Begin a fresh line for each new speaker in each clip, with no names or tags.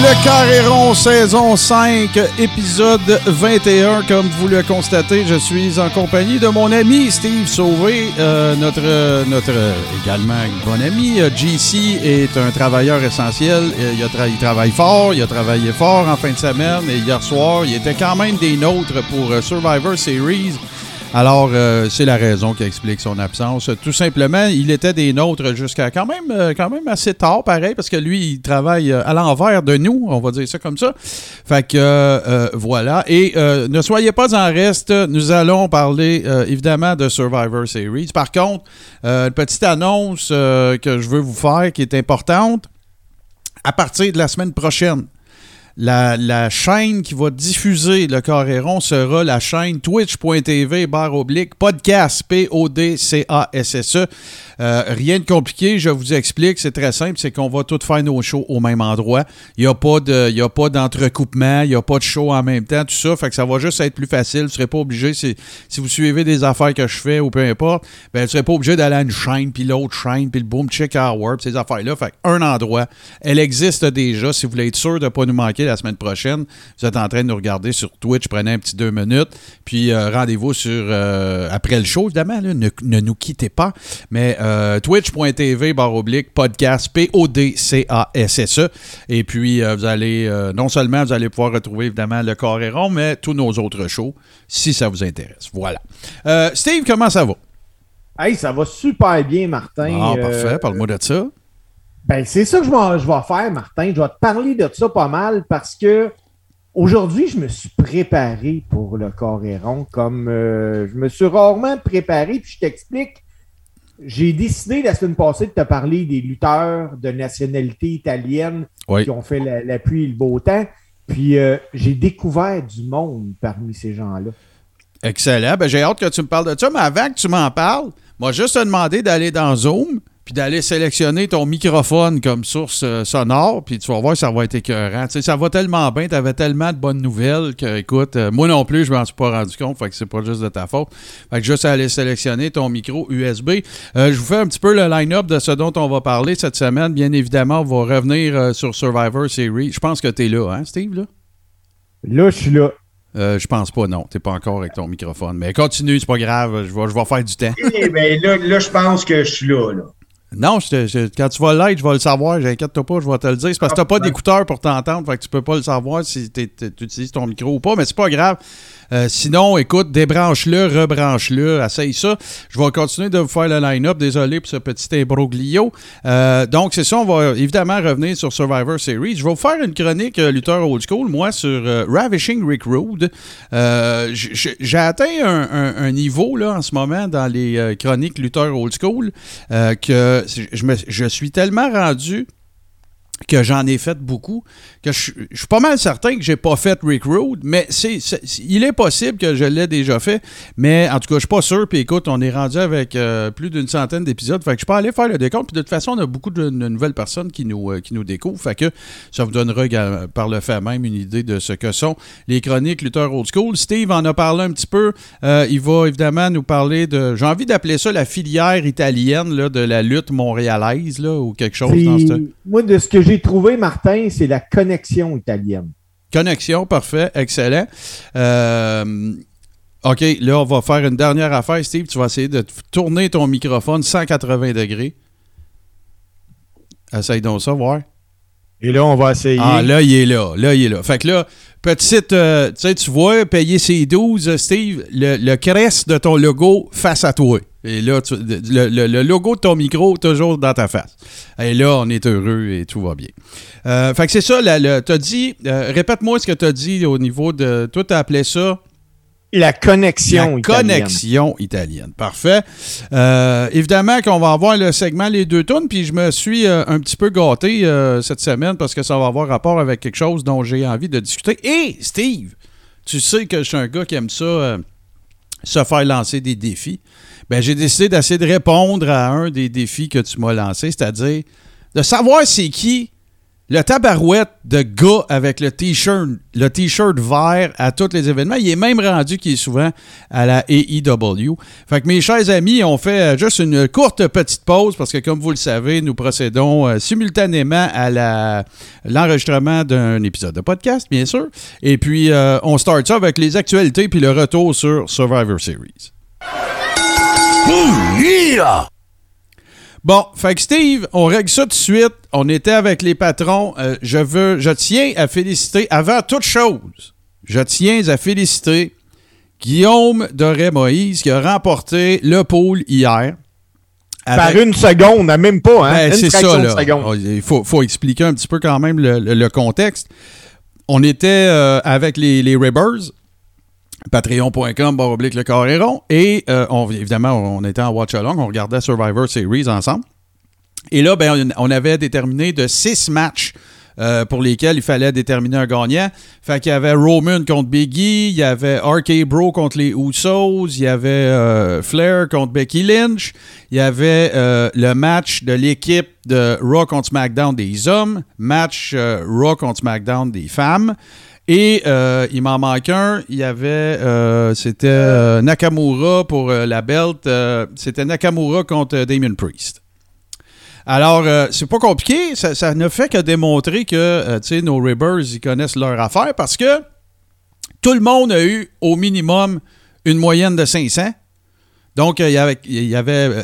Le Carré rond, saison 5, épisode 21. Comme vous le constatez, je suis en compagnie de mon ami Steve Sauvé, euh, notre, notre euh, également bon ami. Euh, JC est un travailleur essentiel. Euh, Il, a il travaille fort, il a travaillé fort en fin de semaine et hier soir, il était quand même des nôtres pour euh, Survivor Series. Alors, euh, c'est la raison qui explique son absence. Tout simplement, il était des nôtres jusqu'à quand même, euh, quand même assez tard, pareil, parce que lui, il travaille euh, à l'envers de nous, on va dire ça comme ça. Fait que, voilà. Et ne soyez pas en reste, nous allons parler évidemment de Survivor Series. Par contre, une petite annonce que je veux vous faire qui est importante. À partir de la semaine prochaine, la, chaîne qui va diffuser le Coréron sera la chaîne twitch.tv barre oblique podcast P-O-D-C-A-S-S-E. Euh, rien de compliqué, je vous explique, c'est très simple, c'est qu'on va tous faire nos shows au même endroit. Il n'y a pas d'entrecoupement, il n'y a pas de show en même temps, tout ça, fait que ça va juste être plus facile. Vous ne serez pas obligé, si, vous suivez des affaires que je fais ou peu importe, ben, vous ne serez pas obligé d'aller à une chaîne, puis l'autre chaîne, puis le boom check hour, puis ces affaires-là. Fait un endroit, elle existe déjà. Si vous voulez être sûr de ne pas nous manquer la semaine prochaine, vous êtes en train de nous regarder sur Twitch, prenez un petit deux minutes, puis euh, rendez-vous sur euh, après le show, évidemment, là, ne, ne nous quittez pas, mais euh, twitch.tv barre oblique podcast P-O-D-C-A-S-S-E. Et puis, vous allez, non seulement vous allez pouvoir retrouver évidemment le rond, mais tous nos autres shows, si ça vous intéresse. Voilà. Steve, comment ça va?
Hey, ça va super bien, Martin.
Ah, parfait, parle-moi de ça.
Ben, c'est ça que je vais, je vais faire, Martin. Je vais te parler de ça pas mal parce que aujourd'hui, je me suis préparé pour le Coréron comme euh, je me suis rarement préparé. Puis je t'explique. J'ai décidé la semaine passée de te parler des lutteurs de nationalité italienne
Oui.
qui ont fait la, la pluie et le beau temps. Puis euh, j'ai découvert du monde parmi ces gens-là.
Excellent. Ben, j'ai hâte que tu me parles de ça, mais avant que tu m'en parles, moi, juste te demander d'aller dans Zoom puis d'aller sélectionner ton microphone comme source euh, sonore, puis tu vas voir, ça va être écœurant. Tu sais, ça va tellement bien, tu avais tellement de bonnes nouvelles que, écoute, euh, moi non plus, je m'en suis pas rendu compte, fait que c'est pas juste de ta faute. Fait que juste aller sélectionner ton micro USB. Euh, je vous fais un petit peu le line-up de ce dont on va parler cette semaine. Bien évidemment, on va revenir euh, sur Survivor Series. Je pense que tu es là, hein, Steve, là?
Là, je suis là.
Euh, je pense pas, non. T'es pas encore avec ton microphone. Mais continue, c'est pas grave. Je vais, je vais faire du temps.
Eh ben, là, là, je pense que je suis là. là.
Non, je te- je- quand tu vas l'être, je vais le savoir. J'inquiète-toi pas, je vais te le dire. C'est parce que t'as pas d'écouteur pour t'entendre, fait que tu peux pas le savoir si tu utilises ton micro ou pas, mais c'est pas grave. Euh, sinon, écoute, débranche-le, rebranche-le, essaye ça. Je vais continuer de vous faire le line-up. Désolé pour ce petit imbroglio. Euh, donc, c'est ça, on va évidemment revenir sur Survivor Series. Je vais vous faire une chronique euh, lutteur old school, moi, sur euh, Ravishing Rick Rude. J'ai atteint un, niveau, là, en ce moment, dans les chroniques lutteur old school, que je suis tellement rendu que j'en ai fait beaucoup, que je, je suis pas mal certain que j'ai pas fait Rick Rude, mais c'est, il est possible que je l'ai déjà fait, mais en tout cas, je suis pas sûr. Puis écoute, on est rendu avec euh, plus d'une centaine d'épisodes, fait que je peux aller faire le décompte. Puis de toute façon, on a beaucoup de, de nouvelles personnes qui nous, euh, qui nous découvrent, fait que ça vous donnera par le fait même une idée de ce que sont les chroniques lutteurs old school. Steve en a parlé un petit peu. Euh, il va évidemment nous parler de, j'ai envie d'appeler ça la filière italienne là, de la lutte montréalaise là, ou quelque chose dans ce
Moi, de ce que j'ai trouvé, Martin, c'est la connexion italienne.
Connexion, parfait, excellent. Euh, OK, là, on va faire une dernière affaire, Steve. Tu vas essayer de tourner ton microphone 180 degrés. Essaye donc ça, voir.
Et là, on va essayer.
Ah, là, il est là. Là, il est là. Fait que là, petite, euh, tu sais, tu vois, payer ses 12, Steve, le, le crest de ton logo face à toi. Et là, tu- le, le- le logo de ton micro, toujours dans ta face. Et là, on est heureux et tout va bien. Euh, fait que c'est ça, tu as dit, euh, répète-moi ce que tu as dit au niveau de. Toi, tu as appelé ça?
La connexion
la
italienne.
connexion italienne. Parfait. Euh, évidemment qu'on va avoir le segment Les deux tonnes, puis je me suis euh, un petit peu gâté euh, cette semaine parce que ça va avoir rapport avec quelque chose dont j'ai envie de discuter. Et Steve, tu sais que je suis un gars qui aime ça, se faire lancer des défis. Ben, j'ai décidé d'essayer de répondre à un des défis que tu m'as lancé, c'est-à-dire de savoir c'est qui le tabarouette de gars avec le t-shirt, le t-shirt vert à tous les événements. Il est même rendu qui est souvent à la AEW. Fait que mes chers amis, on fait euh, juste une courte petite pause parce que comme vous le savez, nous procédons euh, simultanément à la, l'enregistrement d'un épisode de podcast, bien sûr. Et puis euh, on start ça avec les actualités puis le retour sur Survivor Series. Bon, fait que Steve, on règle ça tout de suite. On était avec les patrons. Euh, je veux, je tiens à féliciter, avant toute chose, je tiens à féliciter Guillaume Doré-Moïse qui a remporté le pôle hier.
Par une seconde, hein, même pas, hein?
ben, c'est ça, là. Oh, Il faut, faut expliquer un petit peu quand même le, le- le contexte. On était euh, avec les, les Ribbers, patreon.com, barre oblique le carré rond, et euh, évidemment, on était en watch-along, on regardait Survivor Series ensemble. Et là, ben, on, avait déterminé de six matchs euh, pour lesquels il fallait déterminer un gagnant. Fait qu'il y avait Roman contre Biggie, il y avait RK Bro contre les Usos, il y avait euh, Flair contre Becky Lynch, il y avait le match de l'équipe de Raw contre SmackDown des hommes, match Raw contre SmackDown des femmes. Et euh, il m'en manque un. Il y avait, euh, c'était euh, Nakamura pour la belt. c'était Nakamura contre Damien Priest. Alors, c'est pas compliqué. Ça, ne fait que démontrer que, nos Ribbers, ils connaissent leur affaire parce que tout le monde a eu au minimum une moyenne de 500. Donc, euh, il y avait, euh,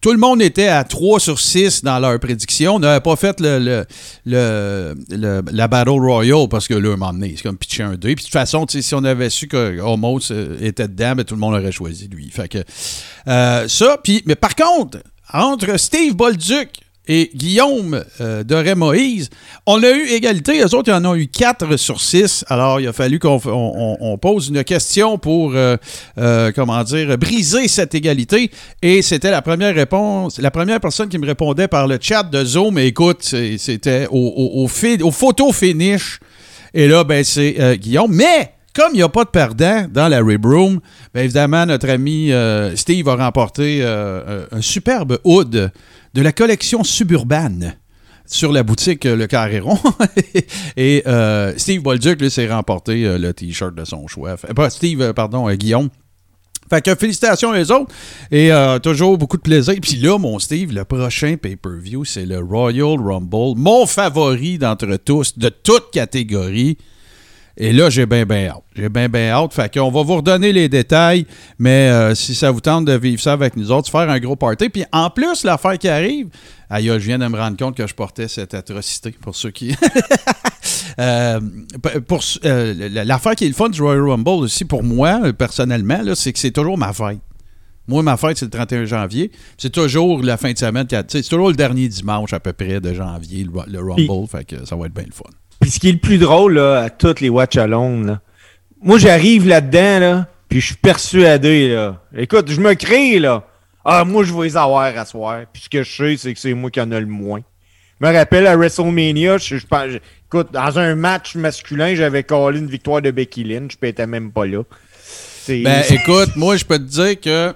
tout le monde était à 3 sur 6 dans leur prédiction. On n'avait pas fait le, le- le- la Battle Royale parce que là, un moment donné, c'est comme pitcher un 2. Puis de toute façon, si on avait su que Homos euh, était dedans, ben, tout le monde aurait choisi lui. Fait que ça, puis, mais par contre, entre Steve Bolduc et Guillaume euh, Doré-Moïse, on a eu égalité. Eux autres, ils en ont eu 4 sur 6. Alors, il a fallu qu'on pose une question pour, euh, euh, comment dire, briser cette égalité. Et c'était la première réponse, la première personne qui me répondait par le chat de Zoom. Écoute, c'était au, au, photo finish. Et là, ben, c'est Guillaume. Mais, comme il n'y a pas de perdant dans la Rib Room, bien évidemment, notre ami euh, Steve a remporté euh, un, un superbe hood de la collection suburbane sur la boutique euh, Le Carré Rond. Et euh, Steve Bolduc, lui, s'est remporté euh, le T-shirt de son choix. Pas Steve, euh, pardon, euh, Guillaume. Fait que félicitations les autres. Et euh, toujours beaucoup de plaisir. Puis là, mon Steve, le prochain pay-per-view, c'est le Royal Rumble. Mon favori d'entre tous, de toute catégorie. Et là, j'ai bien, bien hâte. J'ai bien, bien hâte. Fait qu'on va vous redonner les détails, mais euh, si ça vous tente de vivre ça avec nous autres, faire un gros party. Puis en plus, l'affaire qui arrive, aïe, je viens de me rendre compte que je portais cette atrocité pour ceux qui. Euh, pour euh, l'affaire qui est le fun du Royal Rumble aussi pour moi personnellement là, c'est que c'est toujours ma fête. Moi, ma fête, c'est le 31 janvier. C'est toujours la fin de semaine. C'est toujours le dernier dimanche à peu près de janvier, le, le Rumble. Fait que ça va être bien le fun.
Puis ce qui est le plus drôle, là, à toutes les watch along, là. Moi, j'arrive là-dedans, là, puis je suis persuadé, là. Écoute, je me crée, là. Ah, moi, je vais les avoir à soir. Puis ce que je sais, c'est que c'est moi qui en a le moins. Je me rappelle à WrestleMania, je, je écoute, dans un match masculin, j'avais collé une victoire de Becky Lynch, je étais même pas là.
Ben, écoute, moi, je peux te dire que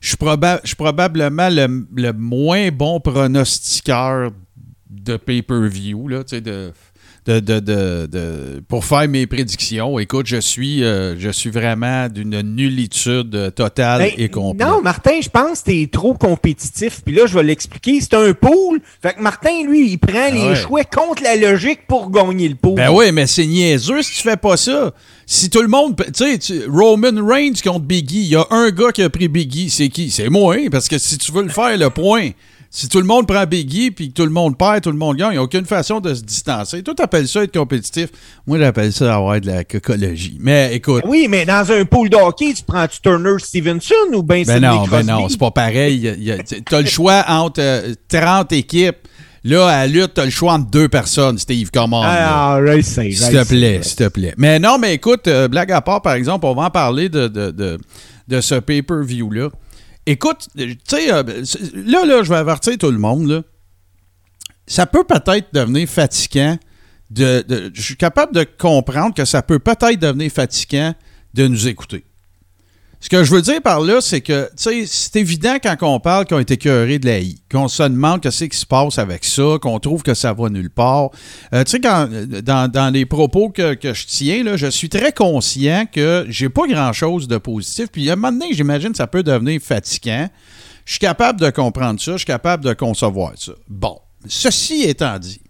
je suis, proba- je suis probablement le, le moins bon pronostiqueur de pay-per-view, là, tu sais, de, de, de, de- de- pour faire mes prédictions. Écoute, je suis, euh, je suis vraiment d'une nullitude totale
Ben,
et complète.
Non, Martin, je pense que t'es trop compétitif. Puis là, je vais l'expliquer. C'est un pool. Fait que Martin, lui, il prend les
Ah ouais.
choix contre la logique pour gagner le pool.
Ben oui, mais c'est niaiseux si tu fais pas ça. Si tout le monde. Tu sais, tu- Roman Reigns contre Biggie, il y a un gars qui a pris Biggie. C'est qui? C'est moi, hein, parce que si tu veux le faire, le point. Si tout le monde prend Biggie puis que tout le monde perd, tout le monde gagne, il n'y a aucune façon de se distancer. Toi, t'appelles ça être compétitif. Moi, j'appelle ça avoir de la cocologie. Mais écoute.
Oui, mais dans un pool de hockey, tu prends-tu Turner Stevenson ou ben
Ben non, ben non, c'est pas pareil. T'as le choix entre euh, 30 équipes. Là, à la lutte, t'as le choix entre deux personnes, Steve. Comment?
Ah,
S'il te plaît, s'il te plaît. Mais non, mais écoute, euh, blague à part, par exemple, on va en parler de, de, de, de ce pay-per-view-là. Écoute, tu sais, euh, là, là, je vais avertir tout le monde, là. Ça peut peut-être devenir fatigant de, de- Je suis capable de comprendre que ça peut peut-être devenir fatigant de nous écouter. Ce que je veux dire par là, c'est que, tu c'est évident quand on parle qu'on est écœuré de la I, qu'on se demande qu'est-ce qui se passe avec ça, qu'on trouve que ça va nulle part. Euh, tu sais, dans, les propos que, que je tiens, là, je suis très conscient que j'ai pas grand-chose de positif. Puis à un moment donné, j'imagine que ça peut devenir fatigant. Je suis capable de comprendre ça, je suis capable de concevoir ça. Bon, ceci étant dit,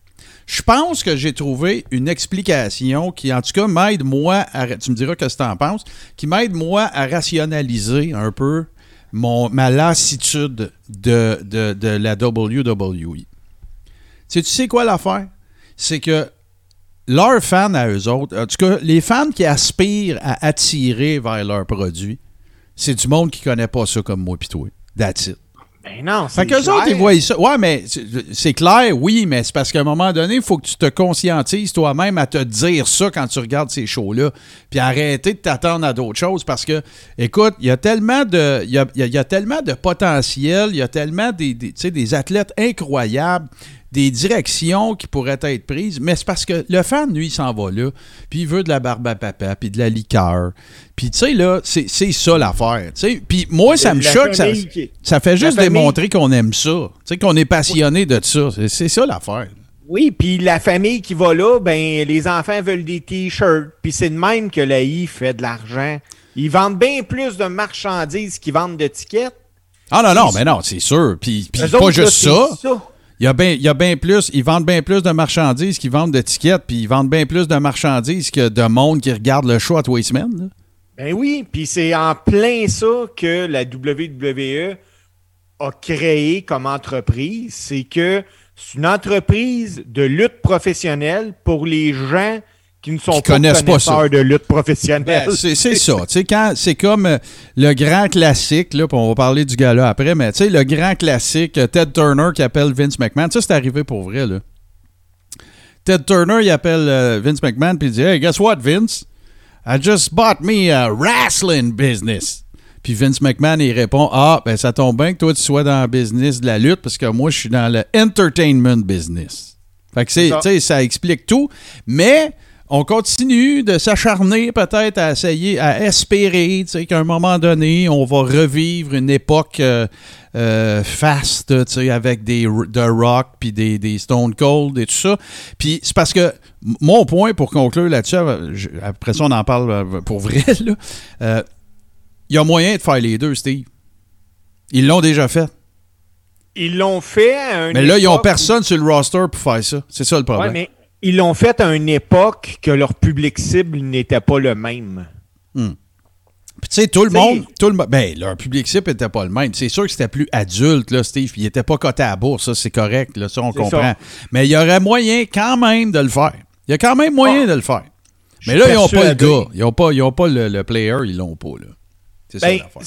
je pense que j'ai trouvé une explication qui, en tout cas, m'aide moi à. Tu me diras ce que en penses. Qui m'aide moi à rationaliser un peu mon, ma lassitude de, de, de la WWE. Tu sais, tu sais quoi l'affaire? C'est que leurs fans à eux autres, en tout cas, les fans qui aspirent à attirer vers leurs produits, c'est du monde qui connaît pas ça comme moi pis toi. That's it.
Ben non,
Fait
c'est
qu'eux autres,
clair.
ils voient ça. Ouais, mais c'est- clair, oui, mais c'est parce qu'à un moment donné, il faut que tu te conscientises toi-même à te dire ça quand tu regardes ces shows-là. Puis arrêter de t'attendre à d'autres choses parce que, écoute, il y a tellement de, il y a, y a- il y a tellement de potentiel, il y a tellement des, des, des athlètes incroyables, des directions qui pourraient être prises, mais c'est parce que le fan, lui, il s'en va là, puis il veut de la barbe à papa, puis de la liqueur. Puis, tu sais, là, c'est c'est ça l'affaire. Puis moi, ça me choque. Ça, ça fait juste démontrer qu'on aime ça. Tu sais, qu'on est passionné de ça. C'est- ça l'affaire.
Oui, puis la famille qui va là, ben les enfants veulent des t-shirts. Puis c'est de même que la I fait de l'argent. Ils vendent bien plus de marchandises qu'ils vendent de tickets.
Ah non, non, mais non, c'est sûr. Puis, pas juste ça.
ça.
Il y a bien plus, ils vendent bien plus de marchandises qu'ils vendent d'étiquettes, puis ils vendent bien plus de marchandises que de monde qui regarde le show à tous les semaines.
Ben oui, puis c'est en plein ça que la WWE a créé comme entreprise. C'est que c'est une entreprise de lutte professionnelle pour les gens qui ne sont
Qui
pas
connaissent pas ça.
de lutte professionnelle.
Ben, c'est ça. Quand c'est comme euh, le grand classique, là, on va parler du gars-là après, mais tu sais, le grand classique, euh, Ted Turner qui appelle Vince McMahon, ça, c'est arrivé pour vrai, là. Ted Turner, il appelle euh, Vince McMahon, puis il dit Hey, guess what, Vince? I just bought me a wrestling business. Puis Vince McMahon, il répond Ah, ben ça tombe bien que toi, tu sois dans le business de la lutte, parce que moi, je suis dans le entertainment business. Fait que tu sais, ça explique tout. Mais on continue de s'acharner peut-être à essayer, à espérer, tu sais, qu'à un moment donné, on va revivre une époque euh, euh, faste, tu sais, avec des The Rock, puis des, des Stone Cold et tout ça. Puis c'est parce que mon point pour conclure là-dessus, euh, après ça, on en parle pour vrai, euh, il y a moyen de faire les deux, Steve. Ils l'ont déjà fait.
Ils l'ont fait à une
Mais là, ils n'ont personne sur le roster pour faire ça. C'est ça le problème.
Ouais, mais ils l'ont fait à une époque que leur public cible n'était pas le même.
Puis tu sais, tout le monde, tout le ben, leur public cible n'était pas le même. C'est sûr que c'était plus adulte, là, Steve. Il n'était pas coté à la bourse, ça, c'est correct, là, ça, on comprend.
ça.
Mais il y aurait moyen quand même de le faire. Il y a quand même moyen de le faire. Mais là, ils n'ont pas le gars. Ils n'ont pas, ils ont pas le, le player, ils l'ont pas, là. C'est ça
Ben,
l'affaire.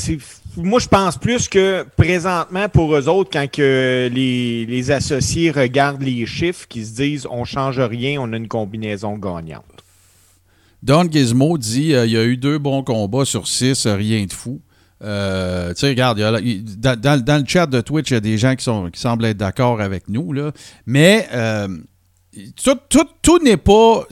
Moi, je pense plus que présentement, pour eux autres, quand que les, les associés regardent les chiffres, qu'ils se disent on change rien, on a une combinaison gagnante.
Don Gizmo dit euh, il y a eu deux bons combats sur six, euh, rien de fou. Euh, tu sais, regarde, dans, le chat de Twitch, il y a des gens qui, sont, qui semblent être d'accord avec nous. Là. Mais tout, tout- tout n'est pas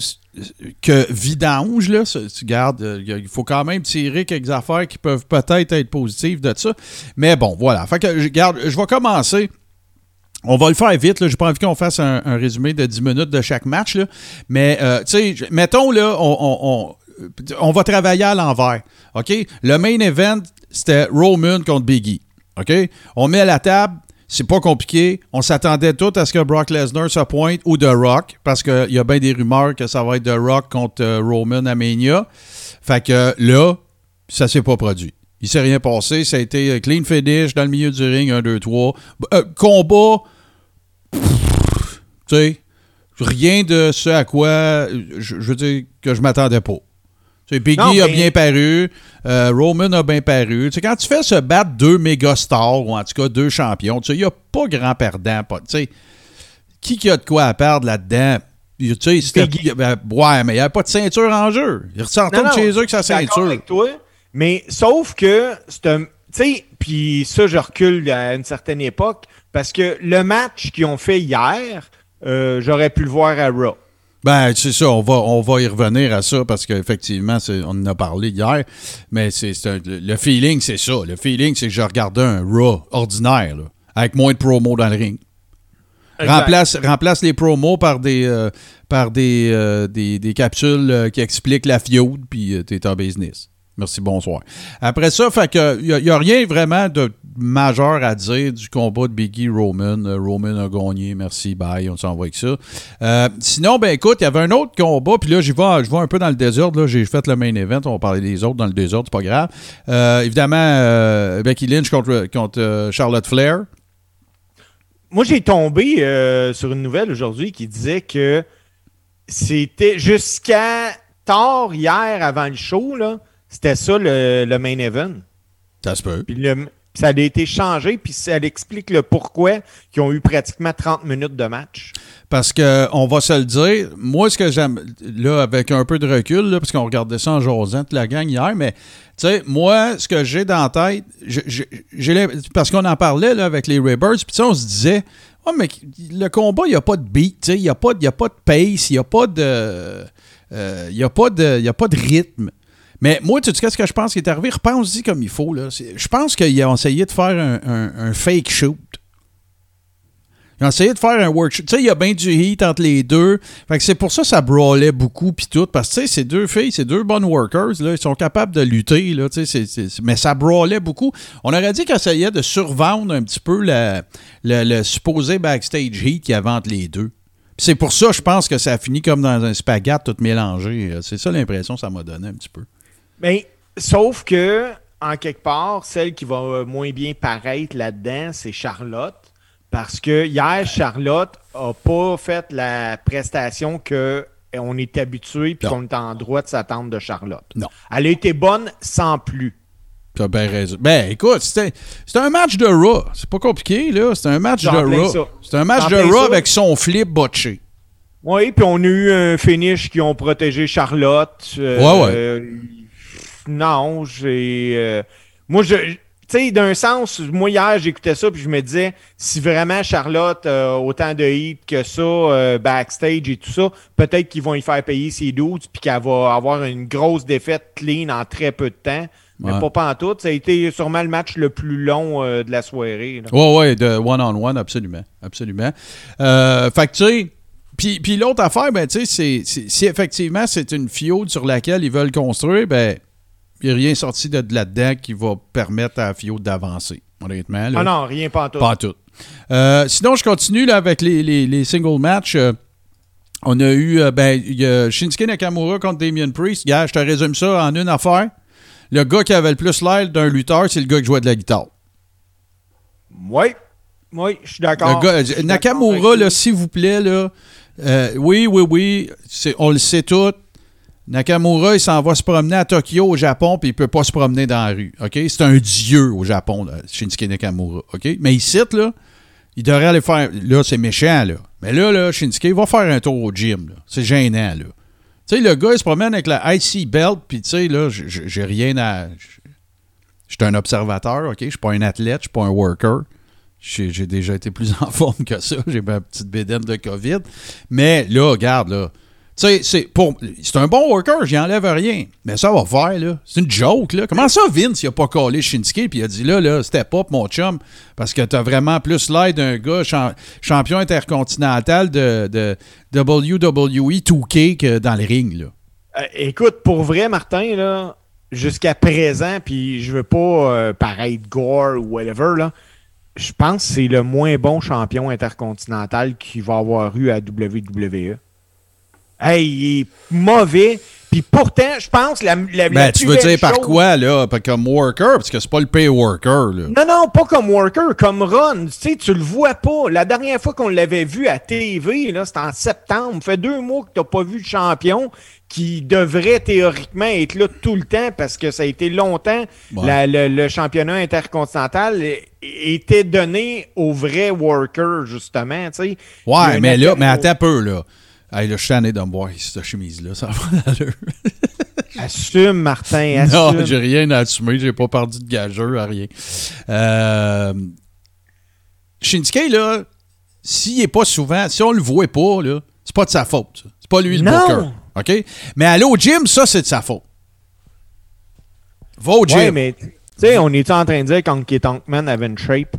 que vidange. Là. Tu gardes, euh, il faut quand même tirer quelques affaires qui peuvent peut-être être positives de ça. Mais bon, voilà. Fait que, je- garde, je vais commencer. On va le faire vite. Je n'ai pas envie qu'on fasse un, résumé de 10 minutes de chaque match. Là. Mais, euh, tu sais, mettons, là, on va travailler à l'envers. OK? Le main event, c'était Roman contre Biggie. OK? On met à la table. C'est pas compliqué. On s'attendait tout à ce que Brock Lesnar se pointe ou The Rock, parce qu'il y a bien des rumeurs que ça va être The Rock contre euh, Roman à Mania. Fait que là, ça s'est pas produit. Il s'est rien passé. Ça a été euh, clean finish dans le milieu du ring, 1, 2, 3. Euh, combat, tu sais, rien de ce à quoi euh, je, je veux dire que je m'attendais pas. Biggie
Non,
a bien paru, euh, Roman a bien paru. Quand tu fais se battre deux méga stars, ou en tout cas deux champions, il n'y a pas grand perdant. Pas, qui qui a de quoi à perdre là-dedans? Ben, ouais, mais il n'y avait pas de ceinture en jeu. Ils
non,
de chez eux avec sa ceinture.
avec toi, mais sauf que. Tu sais, puis ça, je recule à une certaine époque, parce que le match qu'ils ont fait hier, euh, j'aurais pu le voir à Raw.
Ben, c'est ça, on va, on va y revenir à ça parce qu'effectivement, on en a parlé hier, mais c'est le feeling, c'est ça. Le feeling, c'est que je regardais un Raw ordinaire, là, avec moins de promos dans le ring. Remplace, remplace les promos par des, euh, par des, euh, des, des capsules euh, qui expliquent la feud, puis t'es en business. Merci, bonsoir. Après ça, fait que il n'y a, rien vraiment de majeur à dire du combat de Biggie Roman. Euh, Roman a gagné, merci, bye, on s'en va avec ça. Euh, sinon, ben écoute, il y avait un autre combat, puis là, je vais un peu dans le désordre. Là, j'ai fait le main event, on va parler des autres dans le désordre, c'est pas grave. Euh, évidemment, Becky Lynch contre, contre Charlotte Flair.
Moi, j'ai tombé sur une nouvelle aujourd'hui qui disait que c'était jusqu'à tard hier avant le show, là, c'était ça le, le main event.
Ça se peut.
Puis le- ça a été changé, puis ça explique le pourquoi qu'ils ont eu pratiquement 30 minutes de match.
Parce que on va se le dire, moi ce que j'aime là avec un peu de recul là, parce qu'on regardait ça en jasant toute la gang hier, mais tu sais moi ce que j'ai dans la tête, parce qu'on en parlait là, avec les Ribbers, puis on se disait oh mais le combat il y a pas de beat, tu sais, il y a pas y a pas de pace, il y a pas de euh, a pas de il a pas de rythme. Mais moi, tu sais qu'est-ce que je pense qui est arrivé? Repense-y comme il faut. Là. Je pense qu'ils ont essayé de faire un, fake shoot. Ils ont essayé de faire un workshop. Tu sais, il y a bien du heat entre les deux. Fait que c'est pour ça que ça brawlait beaucoup puis tout. Parce que, tu sais, ces deux filles, ces deux bonnes workers, là, ils sont capables de lutter, là, tu sais, mais ça brawlait beaucoup. On aurait dit qu'ils essayaient de survendre un petit peu le, supposé backstage heat qu'il y avait entre les deux. C'est pour ça, je pense que ça a fini comme dans un spaghette tout mélangé. C'est ça l'impression que ça m'a donné un petit peu.
Mais sauf que, en quelque part, celle qui va euh, moins bien paraître là-dedans, c'est Charlotte. Parce que hier, Charlotte a pas fait la prestation que on est habitué puis qu'on est en droit de s'attendre de Charlotte.
Non.
Elle a été bonne sans plus.
Tu as bien raison. Ben, écoute, c'était un match de Raw. C'est pas compliqué, là. C'était un match de Raw. C'était un match de Raw avec son flip botché.
Oui, puis on a eu un finish qui ont protégé Charlotte. Euh,
Ouais, ouais.
Non, j'ai. euh, moi, je. Tu sais, d'un sens, moi, hier, j'écoutais ça, puis je me disais, si vraiment Charlotte a autant de hit que ça, euh, backstage et tout ça, peut-être qu'ils vont y faire payer ses doutes, puis qu'elle va avoir une grosse défaite clean en très peu de temps. Mais
Ouais.
pas pantoute. Ça a été sûrement le match le plus long euh, de la soirée. là.
Ouais, ouais, de one-on-one, absolument. Absolument. Euh, fait que, tu sais, puis, puis l'autre affaire, ben, tu sais, si effectivement c'est une fiode sur laquelle ils veulent construire, ben, n'y a rien sorti de, de là-dedans qui va permettre à fiode d'avancer, honnêtement. là.
Ah non, rien pantoute.
Pas tout. Euh, sinon, je continue là, avec les, les- les single matchs. Euh, on a eu euh, ben, il y a Shinsuke Nakamura contre Damien Priest. Gars, je te résume ça en une affaire. Le gars qui avait le plus l'air d'un lutteur, c'est le gars qui jouait de la guitare.
Oui, oui, je suis d'accord.
Nakamura, s'il vous plaît, là, euh, oui, oui, oui, on le sait tout. Nakamura, il s'en va se promener à Tokyo, au Japon, puis il peut pas se promener dans la rue. C'est un dieu au Japon, Shinsuke Nakamura. OK? Mais ici, là, il devrait aller faire. Là, c'est méchant, là. Mais là, là, Shinsuke, il va faire un tour au gym. C'est gênant, là. Tu sais, le gars, il se promène avec la IC belt, puis tu sais, là, j'ai rien à. Je suis un observateur, OK? Je suis pas un athlète, je suis pas un worker. J'ai j'ai déjà été plus en forme que ça. J'ai ma petite bédaine de COVID. Mais là, regarde, là. C'est pour- c'est un bon worker, j'y enlève rien. Mais ça va faire, là. C'est une joke, là. Comment ça, Vince, il a pas collé Shinsuke, puis il a dit, là, là, step up, mon chum, parce que t'as vraiment plus l'air d'un gars cham- champion intercontinental de, WWE 2K que dans le ring, là.
Euh, écoute, pour vrai, Martin, là, jusqu'à présent, puis je veux pas euh, paraître gore ou whatever, là, je pense que c'est le moins bon champion intercontinental qu'il va avoir eu à WWE. Hey, il est mauvais. Puis pourtant, je pense la, la, la
Ben, tu veux dire par quoi, là? Comme worker, parce que c'est pas le pay worker, là.
Non, non, pas comme worker, comme Ron. Tu sais, tu le vois pas. La dernière fois qu'on l'avait vu à TV, là, c'était en septembre. Ça fait deux mois que t'as pas vu le champion qui devrait théoriquement être là tout le temps parce que ça a été longtemps. La- le, le championnat intercontinental était donné aux vrais workers, justement, tu sais.
Ouais, mais là, mais attends un peu, là. Hey, là, je suis tanné de me voir cette chemise-là. Ça va d'allure.
Assume, Martin, assume.
Non, j'ai rien à assumer. J'ai pas perdu de gageur à rien. Euh, Shinsuke, là, s'il est pas souvent, si on le voit pas, là, C'est pas de sa faute. C'est pas lui le
Non.
booker. OK? Mais aller au gym, ça, c'est de sa faute. Va au gym.
Ouais, mais tu sais, on est en train de dire quand Kit Tankman avait une shape?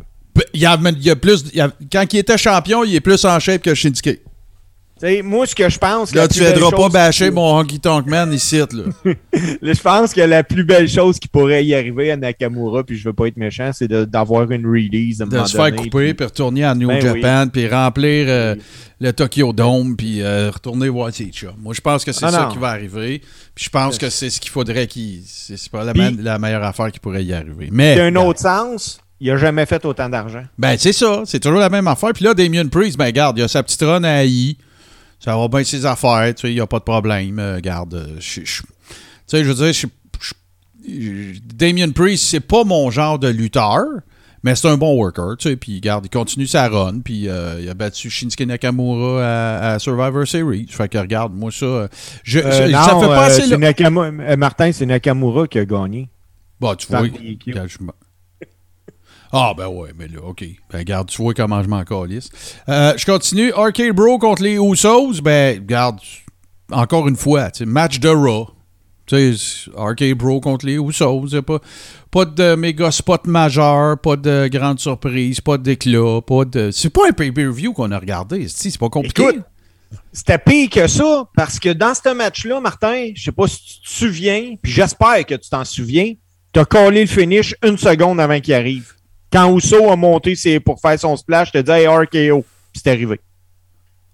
Il y a, il y a plus. il y a- quand il était champion, il est plus en shape que Shinsuke.
Moi, ce que je pense.
Là, tu aideras pas bâcher mon Honky Tonk Man ici, là.
Je pense que la plus belle chose qui pourrait y arriver à Nakamura, puis je veux pas être méchant, c'est d'avoir une release. à
de se faire couper,
puis-
puis retourner à New
Ben
Japan, puis remplir euh, le Tokyo Dome, puis euh, retourner voir ses. Moi, je pense que c'est
Ah
ça
non.
qui va arriver. Puis je pense que c'est ce qu'il faudrait qu'il. C'est pas la,
Puis-
ma- la meilleure affaire qui pourrait y arriver. Mais.
D'un autre sens, il a jamais fait autant d'argent.
Ben, c'est ça. C'est toujours la même affaire. Puis là, Damien Priest, ben, garde, il a sa petite run à AI. Ça va bien ses affaires. Tu sais, il n'y a pas de problème. Euh, garde, euh, je- je- tu sais, je veux dire, je- Damien Priest, c'est pas mon genre de lutteur. Mais c'est un bon worker, tu sais, puis garde, il continue sa run, puis euh, il a battu Shinsuke Nakamura à, à Survivor Series. Fait que regarde, moi ça, je,
Euh, non,
ça fait pas assez
c'est
là.
Nakama- Martin, c'est Nakamura qui a gagné.
Bah, tu
Par
vois. Je Ah, ben ouais, mais là, OK. Ben, regarde, tu vois comment je m'en calisse. Euh, je continue. Arcade Bro contre les Usos. Ben, regarde, encore une fois, match de Raw. Tu sais, Arcade Bro contre les Usos. Pas, pas de méga spot majeur, pas de grande surprise, pas d'éclat, pas de. C'est pas un pay-per-view qu'on a regardé. C'est pas compliqué.
C'était pire que ça, parce que dans ce match-là, Martin, je sais pas si tu te souviens, puis j'espère que tu t'en souviens, t'as collé le finish une seconde avant qu'il arrive. Quand Ousso a monté c'est pour faire son splash, t'as dit hey, RKO, puis c'est arrivé.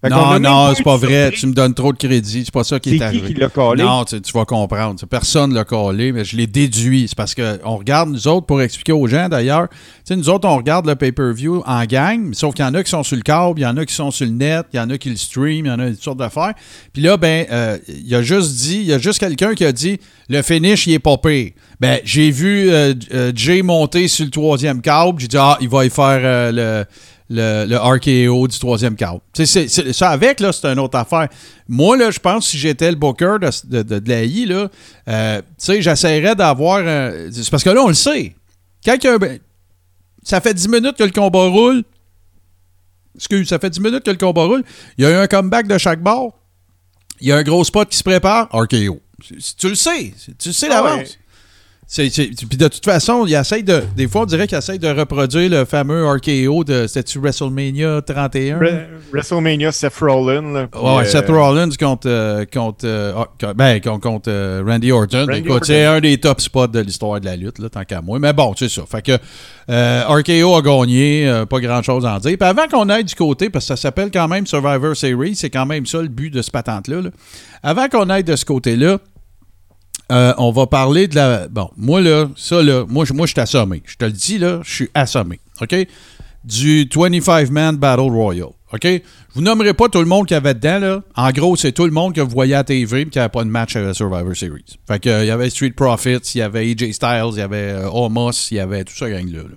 Fait
Non, non, c'est pas vrai. Tu me donnes trop de crédit. C'est pas ça qui est,
C'est qui
arrivé.
qui l'a collé?
Non, tu, tu vas comprendre. Personne l'a collé, mais je l'ai déduit. C'est parce qu'on regarde, nous autres, pour expliquer aux gens d'ailleurs, tu sais, nous autres, on regarde le pay-per-view en gang, sauf qu'il y en a qui sont sur le câble, il y en a qui sont sur le net, il y en a qui le stream, il y en a toutes sortes d'affaires. Puis là, ben, euh, il a juste dit, il y a juste quelqu'un qui a dit, le finish, il est pas pire. Ben, j'ai vu euh, euh, Jay monter sur le troisième câble, j'ai dit, ah, il va y faire le le, le RKO du troisième c'est- c'est- ça avec, là, c'est une autre affaire. Moi, là, je pense que si j'étais le booker de, de, là, euh, tu sais, j'essaierais d'avoir... c'est parce que là, on le sait. Quand il y a un- ça fait 10 minutes que le combat roule. Excuse, ça fait 10 minutes que le combat roule. Il y a eu un comeback de chaque bord. Il y a un gros spot qui se prépare. RKO. Tu le sais. Tu le sais
Ah
d'avance.
Ouais.
C'est- c'est- Puis de toute façon, il essaye de. Des fois, on dirait qu'il essaye de reproduire le fameux RKO de. C'était-tu WrestleMania 31?
Re- WrestleMania, Seth Rollins. Là,
Ouais,
euh,
Seth Rollins contre, euh, contre, euh, ah, ben, contre, euh, Randy Orton.
Randy
Écoute, c'est un des top spots de l'histoire de la lutte, là, tant qu'à moi. Mais bon, c'est ça. Fait que euh, RKO a gagné, euh, pas grand-chose à en dire. Puis avant qu'on aille du côté, parce que ça s'appelle quand même Survivor Series, c'est quand même ça le but de ce patente-là. là. Avant qu'on aille de ce côté-là, euh, on va parler de la. Bon, moi, là, ça, là, moi, je- je suis assommé. Je te le dis, là, je suis assommé. OK? Du 25-man Battle Royal. OK? Je vous nommerai pas tout le monde qui avait dedans, là. En gros, c'est tout le monde que vous voyez à TV et qui n'avait pas de match à la Survivor Series. Fait que, euh, il y avait Street Profits, il y avait AJ Styles, il y avait euh, Omos, il y avait tout ça gang-là. là.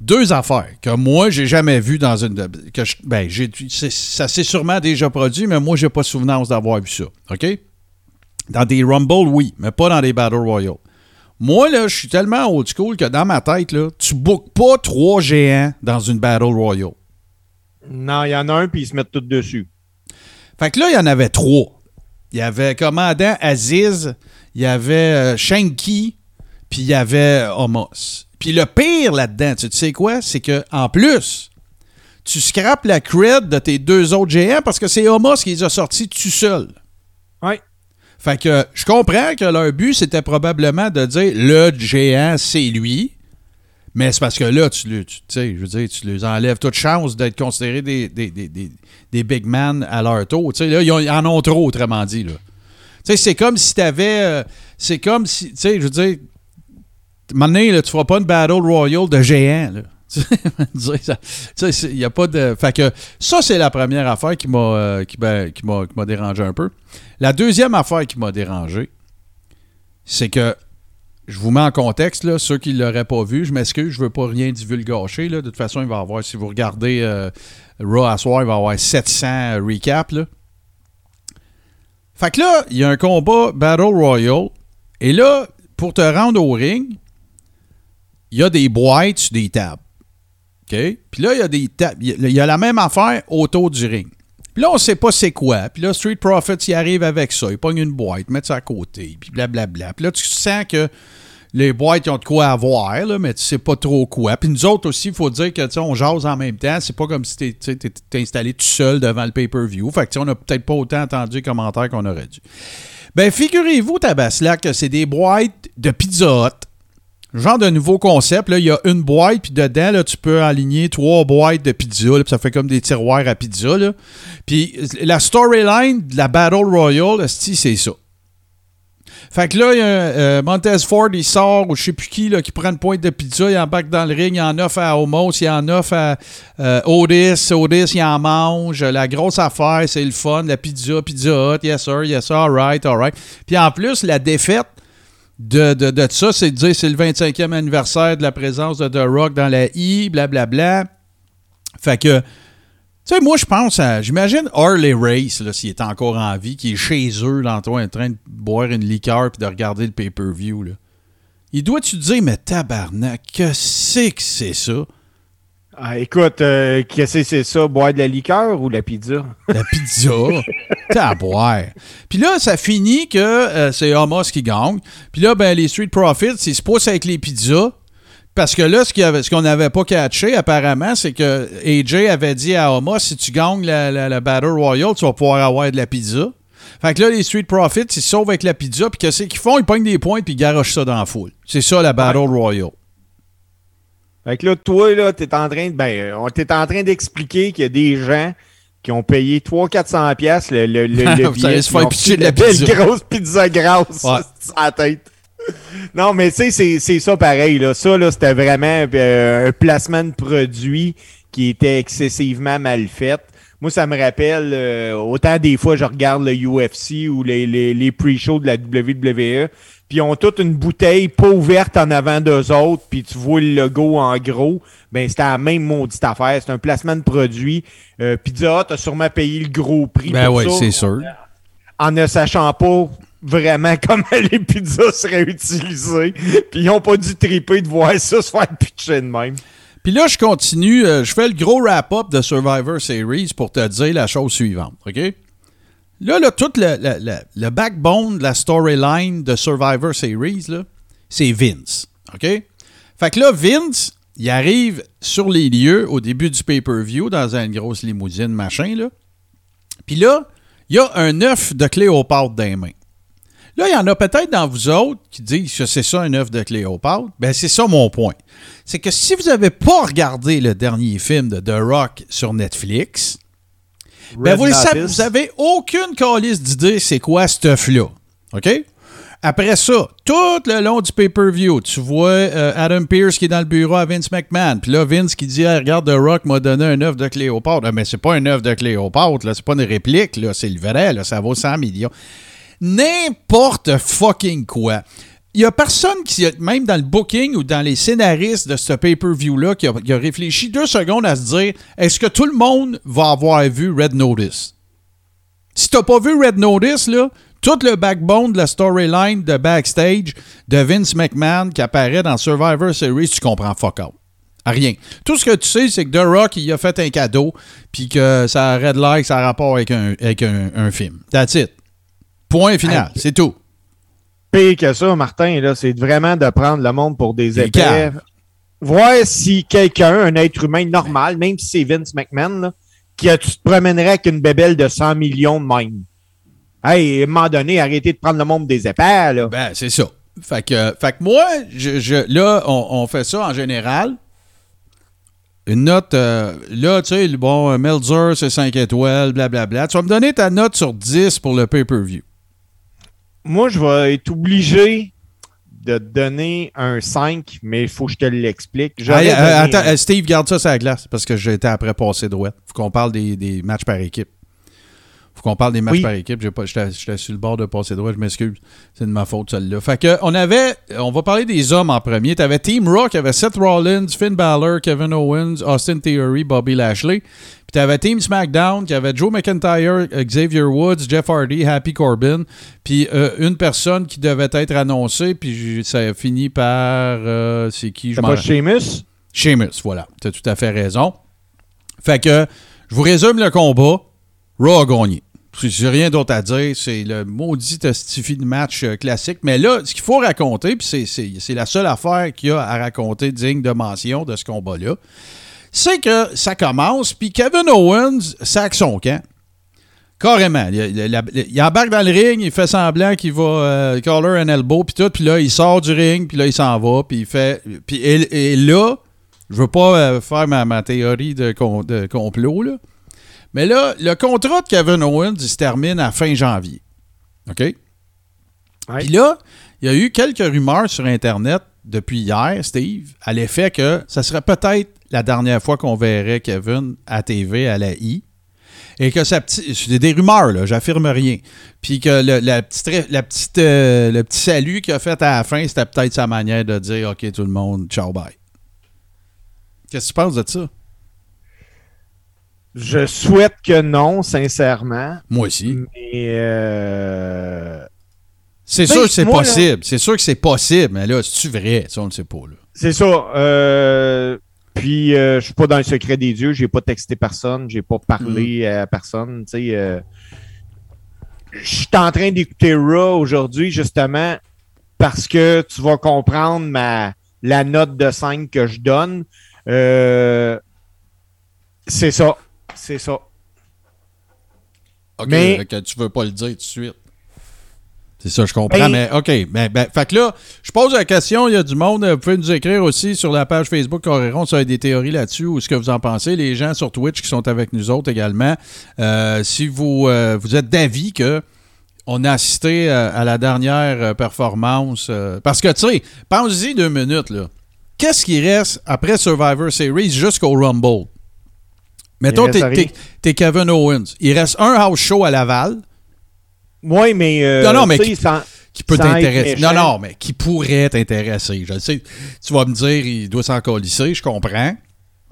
Deux affaires que moi, j'ai jamais vues dans une. Que ben, j'ai, ça s'est sûrement déjà produit, mais moi, j'ai pas souvenance d'avoir vu ça. OK? Dans des Rumble, oui, mais pas dans des Battle Royale. Moi, là, je suis tellement old school que dans ma tête, là, tu bookes pas trois géants dans une Battle Royale.
Non, il y en a un, puis ils se mettent tous dessus.
Fait que là, il y en avait trois. Il y avait commandant Aziz, il y avait euh, Shanky, puis il y avait euh, Homos. Puis le pire là-dedans, tu sais quoi? C'est que en plus, tu scrapes la cred de tes deux autres géants parce que c'est Homos qui les a sortis tout seul.
Ouais.
Fait que je comprends que leur but, c'était probablement de dire le géant, c'est lui. Mais c'est parce que là, tu, tu je veux dire, tu leur enlèves toute chance d'être considérés des, des, des, des, big men à leur tour. Là, ils, en ont trop, autrement dit. Là. C'est comme si tu avais. c'est comme si. Tu sais, je veux dire. donné, là, tu feras pas une Battle Royale de géants. Là. Il a pas de. Ça, c'est la première affaire qui m'a euh, qui, ben, qui qui dérangé un peu. La deuxième affaire qui m'a dérangé, c'est que je vous mets en contexte, là, ceux qui ne l'auraient pas vu, je m'excuse, je ne veux pas rien divulgacher. Là. De toute façon, il va y avoir, si vous regardez euh, Raw à soir, il va y avoir 700 recaps. Là. Fait que là, il y a un combat Battle Royale. Et là, pour te rendre au ring, il y a des boîtes sur des tables. Puis là, il y a la même affaire autour du ring. Puis là, on sait pas c'est quoi. Puis là, Street Profits, il arrive avec ça. Il pogne une boîte, met ça à côté, puis blablabla. Puis là, tu sens que les boîtes, ils ont de quoi avoir, là, mais tu sais pas trop quoi. Puis nous autres aussi, il faut dire que, on jase en même temps. C'est pas comme si t'es- t'étais installé tout seul devant le pay-per-view. Fait que, on a peut-être pas autant entendu les commentaires qu'on aurait dû. Ben, figurez-vous, Tabaslac, que c'est des boîtes de Pizza Hut. Genre de nouveau concept, là, il y a une boîte, puis dedans, là, tu peux aligner trois boîtes de pizza, là, puis ça fait comme des tiroirs à pizza, là. Puis la storyline de la Battle Royale, c'est ça. Fait que là, il y a euh, Montez Ford, il sort, ou je sais plus qui, là, qui prend une pointe de pizza, il embarque dans le ring, il en offre à Homos, il en offre à euh, Otis, Otis, il en mange. La grosse affaire, c'est le fun, la pizza, pizza hot, yes sir, yes sir, alright, alright. Puis en plus, la défaite de, de, de ça, c'est de dire c'est le 25e anniversaire de la présence de The Rock dans la I, blablabla. Fait que, tu sais, moi, je pense à. J'imagine Harley Race, s'il est encore en vie, qui est chez eux, en train en train de boire une liqueur puis de regarder le pay-per-view. Il doit-tu dire, mais tabarnak, que c'est que c'est ça?
Ah, écoute, euh, qu'est-ce que c'est ça? Boire de la liqueur ou la pizza?
La pizza. T'as à boire. Puis là, ça finit que euh, c'est Homos qui gagne. Puis là, ben, les Street Profits, ils se poussent avec les pizzas. Parce que là, ce qu'on n'avait pas catché, apparemment, c'est que AJ avait dit à Homos si tu gagnes la, la- la Battle Royale, tu vas pouvoir avoir de la pizza. Fait que là, les Street Profits, ils se sauvent avec la pizza. Puis qu'est-ce qu'ils font? Ils pognent des points puis ils garochent ça dans la foule. C'est ça, la Battle Royale.
Fait que là, toi, là, t'es en train de, ben, on t'es en train d'expliquer qu'il y a des gens qui ont payé 300-400 pièces le, le, le, le
Vous allez se de la
belle
pizza.
grosse pizza grasse
Ouais.
sur la tête. Non, mais tu sais, c'est- c'est ça pareil, là. Ça, là, c'était vraiment euh, un placement de produit qui était excessivement mal fait. Moi, ça me rappelle, euh, autant des fois, je regarde le UFC ou les, les, les pre-shows de la WWE, puis ils ont toute une bouteille pas ouverte en avant d'eux autres, puis tu vois le logo en gros. Ben, c'était la même maudite affaire. C'est un placement de produit. Euh, Pizza Hut a sûrement payé le gros prix
Ben oui, c'est sûr.
en ne sachant pas vraiment comment les pizzas seraient utilisées. Puis ils ont pas dû triper de voir ça se faire pitcher de même.
Puis là, je continue. euh, je fais le gros wrap-up de Survivor Series pour te dire la chose suivante, OK? Là, là tout le, le- le- le backbone de la storyline de Survivor Series, c'est Vince, OK? Fait que là, Vince, il arrive sur les lieux au début du pay-per-view dans une grosse limousine, machin, là. Puis là, il y a un œuf de Cléopâtre dans les mains. Là, il y en a peut-être dans vous autres qui disent que c'est ça un œuf de Cléopâtre. Ben, c'est ça mon point. C'est que si vous n'avez pas regardé le dernier film de The Rock sur Netflix, ben vous, savez, vous avez aucune calice d'idée c'est quoi ce œuf-là. OK? Après ça, tout le long du pay-per-view, tu vois euh, Adam Pierce qui est dans le bureau à Vince McMahon. Puis là, Vince qui dit Regarde, The Rock m'a donné un œuf de Cléopâtre. Ah, mais c'est pas un œuf de Cléopâtre, là. C'est pas une réplique, là. C'est le vrai, là. Ça vaut 100 millions. N'importe fucking quoi. Il y a personne qui, même dans le booking ou dans les scénaristes de ce pay-per-view-là, qui a, qui a réfléchi deux secondes à se dire est-ce que tout le monde va avoir vu Red Notice? Si t'as pas vu Red Notice, là, tout le backbone de la storyline de backstage de Vince McMahon qui apparaît dans Survivor Series, tu comprends fuck out. Rien. Tout ce que tu sais, c'est que The Rock, il a fait un cadeau, puis que ça a red like, ça a rapport avec un, avec un, un film. That's it. Point final. C'est tout.
Pire que ça, Martin, là, c'est vraiment de prendre le monde pour des
caves.
Voir si quelqu'un, un être humain normal, même si c'est Vince McMahon, là, qui tu te promènerais avec une bébelle de 100 millions de même. Hey, à un moment donné, arrêtez de prendre le monde des épais, là.
Ben, c'est ça. Fait que, fait que moi, je, je- là, on, on fait ça en général. Une note, euh, là, tu sais, bon, Melzer, c'est 5 étoiles, blablabla. Tu vas me donner ta note sur 10 pour le pay-per-view.
Moi, je vais être obligé de te donner un 5, mais il faut que je te l'explique.
Hey, euh, attends,
un-
euh, Steve, garde ça sur la glace parce que j'étais après passer droit. Faut qu'on parle des, des matchs par équipe. Faut qu'on parle des matchs
Oui.
par équipe. J'étais sur le bord de passer droit, je m'excuse. C'est de ma faute, celle-là. Fait que, on avait. On va parler des hommes en premier. T'avais Team Raw qui avait Seth Rollins, Finn Balor, Kevin Owens, Austin Theory, Bobby Lashley. Puis t'avais Team SmackDown qui avait Joe McIntyre, Xavier Woods, Jeff Hardy, Happy Corbin. Puis euh, une personne qui devait être annoncée. Puis ça a fini par. euh, C'est qui je
pas Sheamus?
Sheamus, voilà. Tu as tout à fait raison. Fait que, je vous résume le combat. Raw a gagné. J'ai rien d'autre à dire. C'est le maudit Stiffy de match euh, classique. Mais là, ce qu'il faut raconter, puis c'est- la seule affaire qu'il y a à raconter digne de mention de ce combat-là, c'est que ça commence, puis Kevin Owens sac son camp. Carrément. Il, embarque dans le ring, il fait semblant qu'il va euh, collar un elbow, puis tout, puis là, il sort du ring, puis là, il s'en va, puis il fait... Puis et, là, je veux pas euh, faire ma, théorie de, de complot, là, mais là, le contrat de Kevin Owens, il se termine à fin janvier. OK?
Ouais.
Puis là, il y a eu quelques rumeurs sur Internet depuis hier, Steve, à l'effet que ça serait peut-être la dernière fois qu'on verrait Kevin à TV à la I. Et que sa petite. C'est des rumeurs, là, j'affirme rien. Puis que le, la petite, la petite, euh, le petit salut qu'il a fait à la fin, c'était peut-être sa manière de dire OK, tout le monde, ciao, bye. Qu'est-ce que tu penses de ça?
Je souhaite que non, sincèrement.
Moi aussi.
Mais euh,
C'est
Ben,
sûr que c'est
là-
possible. C'est sûr que c'est possible, mais là, c'est-tu vrai? Ça, on ne sait pas. Là.
c'est ça. euh, puis euh, je suis pas dans le secret des dieux. J'ai pas texté personne. J'ai pas parlé à personne. Tu sais, euh, je suis en train d'écouter Raw aujourd'hui justement parce que tu vas comprendre ma la note de 5 que je donne. Euh, c'est ça. C'est ça.
OK,
Mais-
que tu veux pas le dire tout de suite. C'est ça, je comprends.
Ben-
mais OK. Ben, ben, fait que là, je pose la question. Il y a du monde. Vous pouvez nous écrire aussi sur la page Facebook Coréron si vous avez des théories là-dessus ou ce que vous en pensez. Les gens sur Twitch qui sont avec nous autres également. Euh, si vous, euh, vous êtes d'avis que on a assisté euh, à la dernière euh, performance. euh, parce que, tu sais, pense-y deux minutes, là. Qu'est-ce qui reste après Survivor Series jusqu'au Rumble? Mettons, t'es, Kevin Owens. Il reste un house show à Laval
Oui, mais. euh,
Non, non, mais qui-
sans-
qui peut t'intéresser. Non, non, mais qui pourrait t'intéresser. Je sais. Tu vas me dire, il doit s'en colisser, je comprends.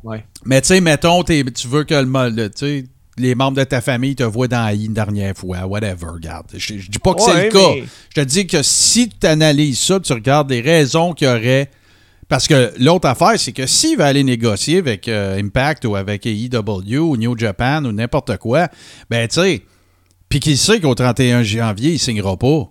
Ouais.
Mais tu sais, mettons, t'es- tu veux que le, les membres de ta famille te voient dans la une dernière fois, whatever, regarde. Je, je dis pas que c'est le cas. Je te dis que si tu analyses ça, tu regardes les raisons qu'il y aurait. Parce que l'autre affaire, c'est que s'il va aller négocier avec euh, Impact ou avec AEW ou New Japan ou n'importe quoi, ben tu sais, puis qu'il sait qu'au 31 janvier, il signera pas.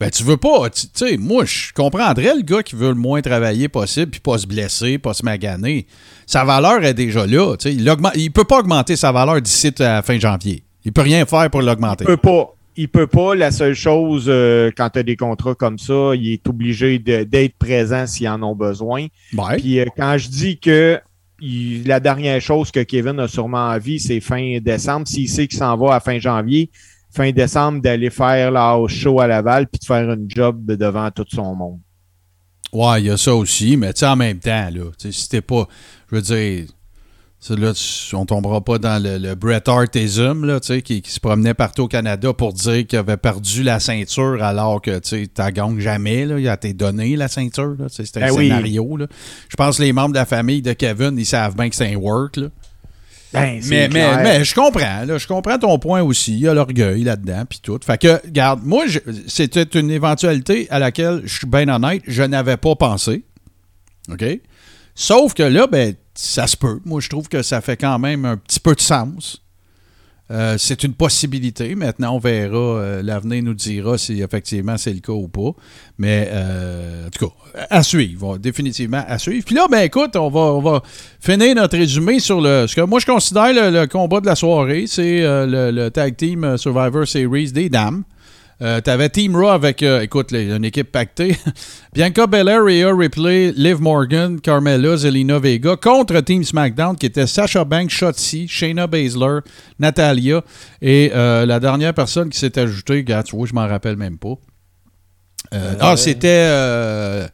Ben, tu veux pas. Tu tu sais, moi, je comprendrais le gars qui veut le moins travailler possible, puis pas se blesser, pas se maganer. Sa valeur est déjà là. tu sais. Il, augmente- il peut pas augmenter sa valeur d'ici à la fin janvier. Il peut rien faire pour l'augmenter.
Il peut pas. Il peut pas. La seule chose, euh, quand tu as des contrats comme ça, il est obligé d'être présent s'ils en ont besoin.
Ouais.
Puis euh, quand je dis que il- la dernière chose que Kevin a sûrement envie, c'est fin décembre. S'il sait qu'il s'en va à fin janvier, fin décembre, d'aller faire la show à Laval puis de faire une job devant tout son monde.
Ouais, il y a ça aussi, mais tu sais, en même temps, là, si t'es pas. Je veux dire. Là, on tombera pas dans le, le Bret Hartism, là, tu sais, qui, qui se promenait partout au Canada pour dire qu'il avait perdu la ceinture alors que tu gagné jamais. Là, il a été donné la ceinture. C'était un
Ben oui.
scénario. Là. Je pense que les membres de la famille de Kevin, ils savent bien que c'est un work. Là.
Ben, c'est
Mais, mais, mais je comprends, là, je comprends ton point aussi. Il y a l'orgueil là-dedans, puis tout. Fait que, regarde, moi, c'était une éventualité à laquelle, je suis bien honnête, je n'avais pas pensé. OK? Sauf que là, ben, ça se peut. Moi, je trouve que ça fait quand même un petit peu de sens. Euh, c'est une possibilité. Maintenant, on verra. euh, L'avenir nous dira si effectivement c'est le cas ou pas. Mais euh, en tout cas, à suivre. Définitivement à suivre. Puis là, ben écoute, on va, on va finir notre résumé sur le, ce que moi je considère le, combat de la soirée. C'est le, Tag Team Survivor Series des dames. Euh, T'avais Team Raw avec, euh, écoute, les- une équipe pactée. Bianca Belair, Rhea Ripley, Liv Morgan, Carmella, Zelina Vega contre Team SmackDown qui était Sasha Banks, Shotzi, Shayna Baszler, Natalia et euh, la dernière personne qui s'est ajoutée, regarde, tu vois, je m'en rappelle même pas. Ah, c'était euh,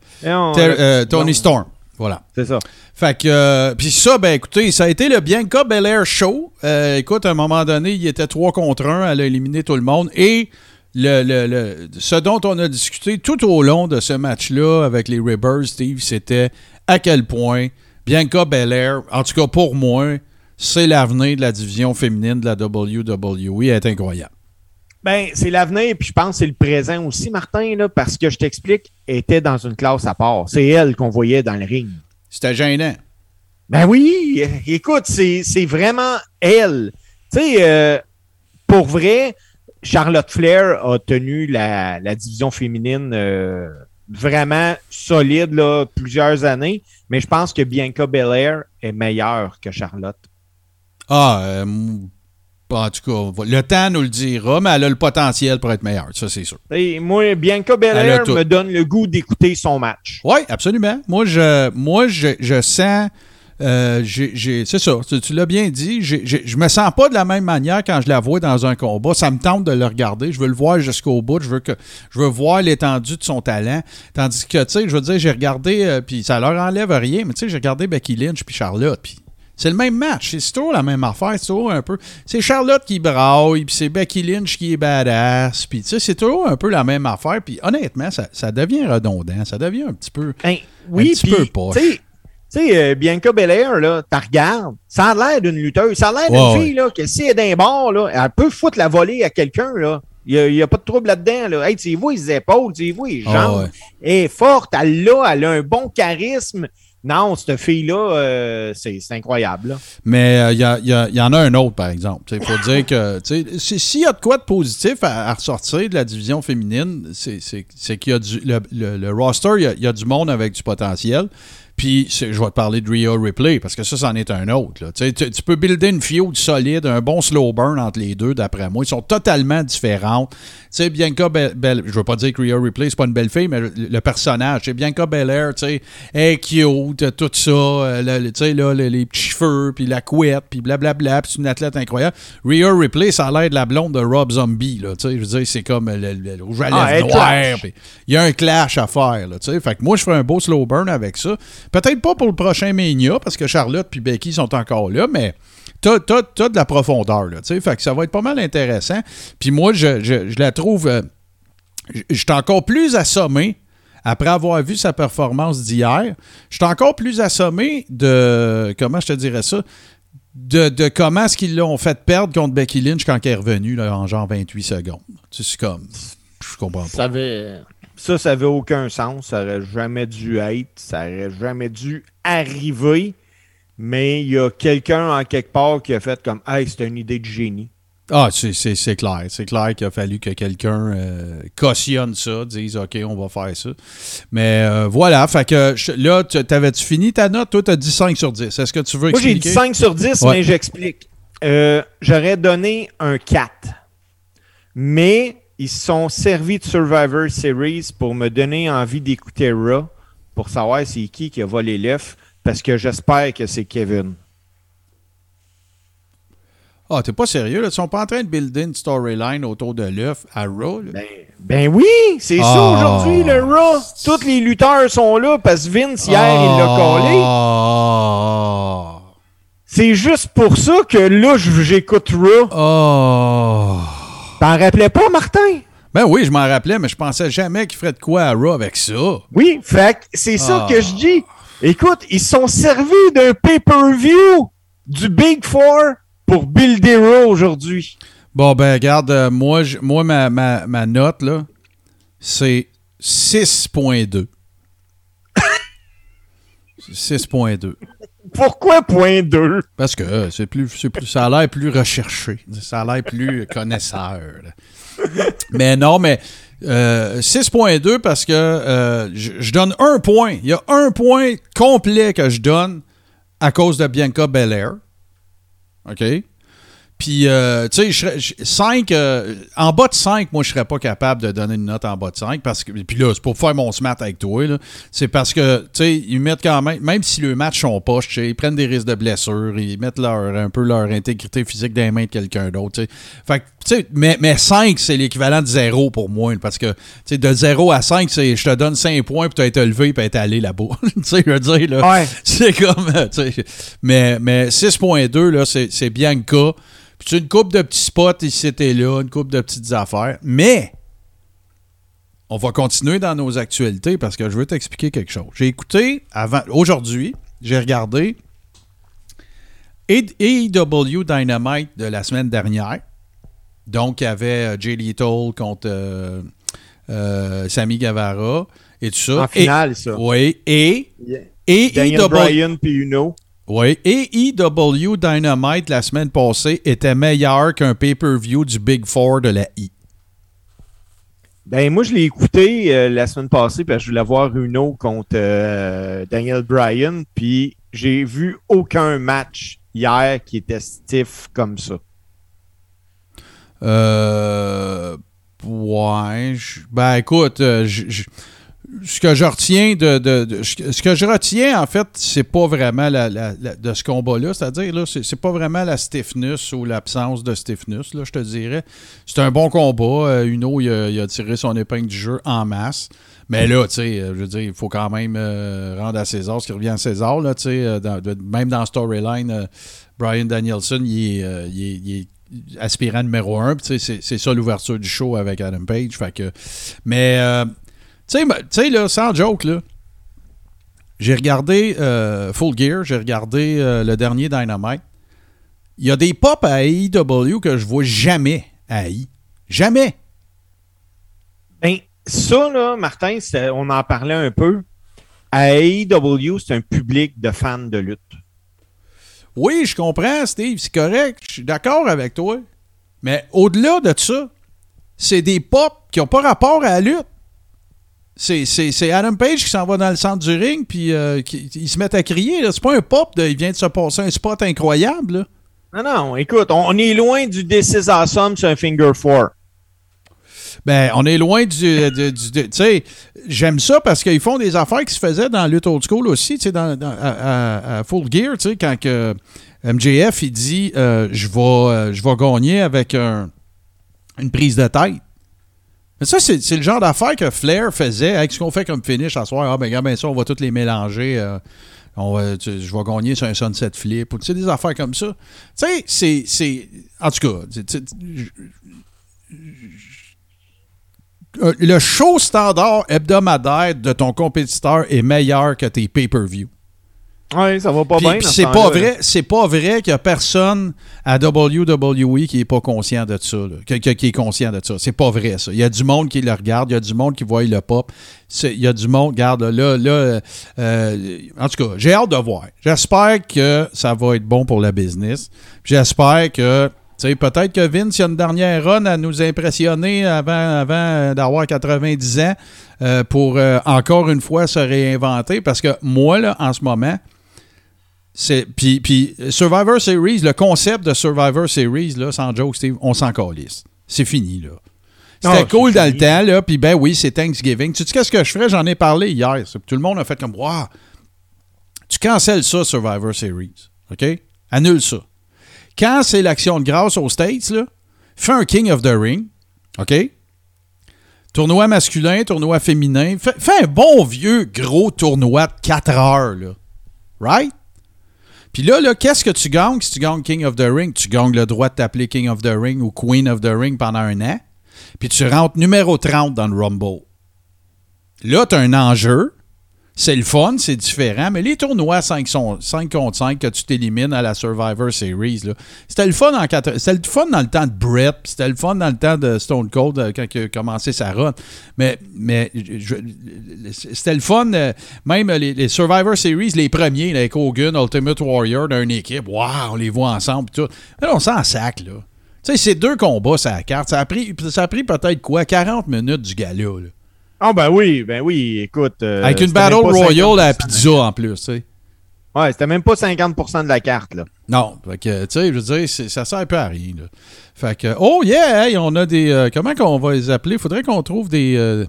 Tony
non,
Storm. Voilà.
C'est ça.
Fait que, euh, puis ça, ben écoutez, ça a été le Bianca Belair Show. Euh, écoute, à un moment donné, il était 3 contre 1, elle a éliminé tout le monde. Et le, le- le- ce dont on a discuté tout au long de ce match-là avec les Ribbers, Steve, c'était à quel point Bianca Belair, en tout cas pour moi, c'est l'avenir de la division féminine de la WWE. Elle est incroyable.
Ben, c'est l'avenir, puis je pense que c'est le présent aussi, Martin, là, parce que je t'explique, elle était dans une classe à part. C'est elle qu'on voyait dans le ring.
C'était gênant.
Ben oui, écoute, c'est c'est vraiment elle. Tu sais, euh, pour vrai, Charlotte Flair a tenu la, la division féminine euh, vraiment solide là, plusieurs années, mais je pense que Bianca Belair est meilleure que Charlotte.
Ah, euh, en tout cas, le temps nous le dira, mais elle a le potentiel pour être meilleure, ça c'est sûr.
Et moi, Bianca Belair me donne le goût d'écouter son match.
Oui, absolument. Moi, je, moi, je, je sens euh, c'est ça, tu, l'as bien dit. je me sens pas de la même manière quand je la vois dans un combat. Ça me tente de le regarder. Je veux le voir jusqu'au bout. Je veux que je veux voir l'étendue de son talent. Tandis que, tu sais, je veux dire, j'ai regardé, euh, puis ça leur enlève rien, mais tu sais, j'ai regardé Becky Lynch puis Charlotte, puis c'est le même match. C'est toujours la même affaire. C'est toujours un peu. C'est Charlotte qui braille, puis c'est Becky Lynch qui est badass. Puis tu sais, c'est toujours un peu la même affaire. Puis honnêtement, ça, devient redondant. Ça devient un petit peu.
Ben, oui, un petit peu tu sais, euh, Bianca Belair, là, tu regardes, ça a l'air d'une lutteuse. Ça a l'air d'une fille, là, que si elle est d'un bord, là, elle peut foutre la volée à quelqu'un, là. Il n'y a, pas de trouble là-dedans. Là. Hey, tu vois les épaules, tu vois les ah, jambes. Elle est forte, elle l'a, elle a un bon charisme. Non, cette fille-là, euh, c'est incroyable.
Mais il euh, y, y, en a un autre, par exemple. Il faut dire que s'il y a de quoi de positif à, ressortir de la division féminine, c'est qu'il y a du, le, le roster, il y, a du monde avec du potentiel. Puis, je vais te parler de Rio Ripley, parce que ça, c'en est un autre. Tu, tu, peux builder une feud solide, un bon slow burn entre les deux, d'après moi. Ils sont totalement différentes. Tu sais, Bianca Belair, je veux pas dire que Rio Ripley, c'est pas une belle fille, mais le, personnage, c'est Bianca Belair, tu sais, est cute, tout ça, euh, tu sais, là, les, petits cheveux, puis la couette, puis blablabla, puis c'est une athlète incroyable. Rio Ripley, ça a l'air de la blonde de Rob Zombie, là, tu sais, je veux dire, c'est comme le, rouge à ah, lèvres noir, il y a un clash à faire, là, tu sais. Fait que moi, je ferais un beau slow burn avec ça. Peut-être pas pour le prochain Mania, parce que Charlotte puis Becky sont encore là, mais t'as as, de la profondeur, là, tu sais. Fait que ça va être pas mal intéressant. Puis moi, je, la trouve... Euh, je suis encore plus assommé après avoir vu sa performance d'hier. Je suis encore plus assommé de... Comment je te dirais ça? De, comment est-ce qu'ils l'ont fait perdre contre Becky Lynch quand elle est revenue là, en genre 28 secondes. C'est comme... Je comprends pas.
Ça avait... Ça, ça n'avait aucun sens. Ça n'aurait jamais dû être. Ça n'aurait jamais dû arriver. Mais il y a quelqu'un en quelque part qui a fait comme Hey, c'est une idée de génie.
Ah, c'est clair. C'est clair qu'il a fallu que quelqu'un euh, cautionne ça, dise OK, on va faire ça. Mais euh, voilà, fait que là, t'avais-tu fini ta note? Toi, tu as dit 5 sur 10. Est-ce que tu veux expliquer?
Moi, j'ai dit 5 sur 10, mais j'explique. Euh, j'aurais donné un 4. Mais ils sont servis de Survivor Series pour me donner envie d'écouter Raw pour savoir c'est qui qui a volé l'œuf parce que j'espère que c'est Kevin.
Ah, t'es pas sérieux, là? Ils sont pas en train de builder une storyline autour de l'œuf à Raw?
Ben, ben, oui, c'est ça ah. aujourd'hui, le Raw. Tous les lutteurs sont là parce que Vince, hier, il l'a collé. Ah. C'est juste pour ça que là, j'écoute Raw.
Oh.
T'en rappelais pas, Martin?
Ben oui, je m'en rappelais, mais je pensais jamais qu'il ferait de quoi à Raw avec ça.
Oui, fait c'est ça que je dis. Écoute, ils sont servis d'un pay-per-view du Big Four pour builder Raw aujourd'hui.
Bon, ben, regarde, euh, moi, moi ma, ma, note, là, c'est 6.2. 6.2.
Pourquoi point 2?
Parce que c'est plus, plus, ça a l'air plus recherché. Ça a l'air plus connaisseur. mais non, mais 6.2 euh, parce que euh, je, donne un point. Il y a un point complet que je donne à cause de Bianca Belair. OK? Puis, euh, tu sais, 5, euh, en bas de 5, moi, je serais pas capable de donner une note en bas de 5. Parce que, puis là, c'est pour faire mon smart avec toi. C'est parce que, tu sais, ils mettent quand même, même si le match sont poches, ils prennent des risques de blessures, ils mettent leur, un peu leur intégrité physique dans les mains de quelqu'un d'autre. Fait que, tu sais, mais, mais 5, c'est l'équivalent de 0 pour moi. Parce que, tu sais, de 0 à 5, c'est je te donne 5 points, puis tu as été levé, puis être allé là-bas. tu sais, je veux dire, là. C'est comme, tu sais. Mais, mais 6.2, là, c'est Bianca. Puis une coupe de petits spots ici et là, une coupe de petites affaires. Mais on va continuer dans nos actualités parce que je veux t'expliquer quelque chose. J'ai écouté avant aujourd'hui, j'ai regardé AEW Dynamite de la semaine dernière. Donc, il y avait euh, Jay Little contre euh, euh, Sammy Guevara et tout ça.
En finale, ça.
Oui. Et,
et Daniel Bryan puis Uno.
Oui, et EW Dynamite la semaine passée était meilleur qu'un pay-per-view du Big Four de la I.
Ben, moi, je l'ai écouté euh, la semaine passée parce que je voulais voir Uno contre euh, Daniel Bryan, puis j'ai vu aucun match hier qui était stiff comme ça.
Euh. Ouais. Ben, écoute, euh, je- ce que je retiens de, de- ce que je retiens en fait c'est pas vraiment la, la- de ce combat là c'est à dire là c'est pas vraiment la stiffness ou l'absence de stiffness là je te dirais c'est un bon combat Euh, Uno il a, tiré son épingle du jeu en masse mais là tu sais euh, je veux dire il faut quand même euh, rendre à César ce qui revient à César là tu sais même dans storyline Brian Danielson il est, il est- aspirant numéro un. C'est ça l'ouverture du show avec Adam Page. Mais, tu sais, là, sans joke, là, j'ai regardé euh, Full Gear, j'ai regardé euh, le dernier Dynamite. Il y a des pop à AEW que je vois jamais à AI. Jamais.
Ben, ça, là, Martin, on en parlait un peu. À AEW, c'est un public de fans de lutte.
Oui, je comprends, Steve, c'est correct. Je suis d'accord avec toi. Mais au-delà de ça, c'est des pop qui n'ont pas rapport à la lutte. C'est, Adam Page qui s'en va dans le centre du ring, puis euh, qui- ils se mettent à crier. C'est pas un pop, de, il vient de se passer un spot incroyable. là.
Non, non, écoute, on est loin du This is awesome sur un Finger Four.
Ben, on est loin du. du- du- du- tu sais, j'aime ça parce qu'ils font des affaires qui se faisaient dans lutte old school aussi, tu sais, dans, dans- à, à- à Full Gear, tu sais, quand que MJF, il dit euh, je, vais, euh, je vais gagner avec un- une prise de tête. Mais ça, c'est le genre d'affaire que Flair faisait avec ce qu'on fait comme finish à soir. Ah, ben, regarde, ben ça, on va tous les mélanger. euh, on va- je vais gagner sur un sunset flip. Tu sais, des affaires comme ça. Tu sais, c'est-. En tout cas, le show standard hebdomadaire de ton compétiteur est meilleur que tes pay-per-view.
Oui, ça va pas bien.
c'est pas vrai, c'est pas vrai qu'il y a personne à WWE qui est pas conscient de ça, là, qui est conscient de ça. C'est pas vrai ça. Il y a du monde qui le regarde, il y a du monde qui voit le pop. Il y a du monde, regarde là, là, euh, euh, en tout cas, j'ai hâte de voir. J'espère que ça va être bon pour la business. J'espère que tu sais, peut-être que Vince, il y a une dernière run à nous impressionner avant, avant d'avoir 90 ans euh, pour euh, encore une fois se réinventer. Parce que moi, là, en ce moment, puis, puis Survivor Series, le concept de Survivor Series, là, sans joke, Steve, on s'en calisse. C'est fini, là. C'était
Ah,
cool dans le temps, là, puis ben oui, c'est Thanksgiving. Tu sais qu'est-ce que je ferais? J'en ai parlé hier. Tout le monde a fait comme, waouh, tu cancelles ça, Survivor Series, OK? Annule ça. Quand c'est l'action de grâce aux States, là, fais un King of the Ring, OK? Tournoi masculin, tournoi féminin. Fais, fais un bon vieux gros tournoi de 4 heures, là. Right? Puis là, là qu'est-ce que tu gagnes? Si tu gagnes King of the Ring? Tu gagnes le droit de t'appeler King of the Ring ou Queen of the Ring pendant un an. Puis tu rentres numéro 30 dans le Rumble. Là, tu as un enjeu. C'est le fun, c'est différent, mais les tournois 5, sont- 5 contre 5 que tu t'élimines à la Survivor Series, c'était le fun en c'était le fun dans le temps de Brett, c'était le fun dans le temps de Stone Cold euh, quand il a commencé sa run. Mais, mais c'était le fun, euh, même les, Survivor Series, les premiers, avec Hogan, Ultimate Warrior, d'une équipe, waouh, on les voit ensemble, tout. Mais là, on s'en sac, là. Tu sais, c'est deux combats, ça carte. Ça a pris, pris peut-être quoi, 40 minutes du gala, là.
Ah, ben oui, ben oui, écoute. euh,
Avec une Battle Royale à la
50%
pizza en plus, tu sais.
Ouais, c'était même pas 50% de la carte, là.
Non, fait que, tu sais, je veux dire, ça sert un peu à rien, là. Fait que, oh yeah, hey, on a des, euh, comment qu'on va les appeler? Faudrait qu'on trouve des, euh,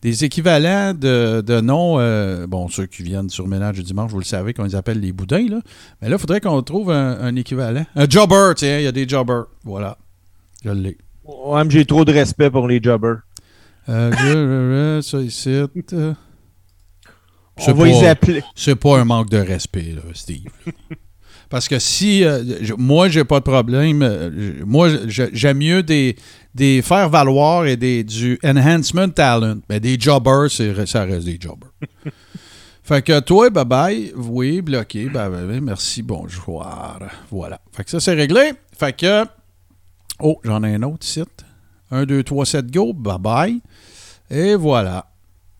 des équivalents de, de noms, euh, bon, ceux qui viennent sur Ménage du Dimanche, vous le savez qu'on les appelle les boudins, là. Mais là, faudrait qu'on trouve un, un équivalent. Un jobber, tiens, il y a des jobbers. Voilà. Je l'ai.
Ouais, mais j'ai trop de respect pour les jobbers.
Euh, ça ici. euh,
On
C'est
va les
pas-
appeler.
C'est pas un manque de respect, là, Steve. Parce que si euh, je- moi j'ai pas de problème, euh, moi j'aime mieux des, des faire valoir et des du enhancement talent, mais des jobbers, c'est- ça reste des jobbers. fait que toi, bye bye, oui, bloqué, merci, bonjour. Voilà. Fait que ça c'est réglé. Fait que oh, j'en ai un autre site. 1, 2, 3, 7, go, bye bye. Et voilà.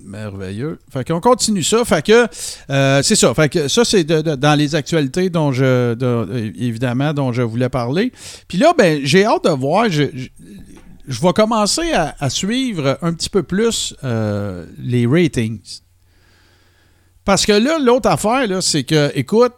Merveilleux. Fait qu'on continue ça. Fait que euh, c'est ça. Fait que ça, c'est dans les actualités dont je de- évidemment dont je voulais parler. Puis là, ben, j'ai hâte de voir. Je, vais commencer à, à suivre un petit peu plus euh, les ratings. Parce que là, l'autre affaire, là, c'est que, écoute,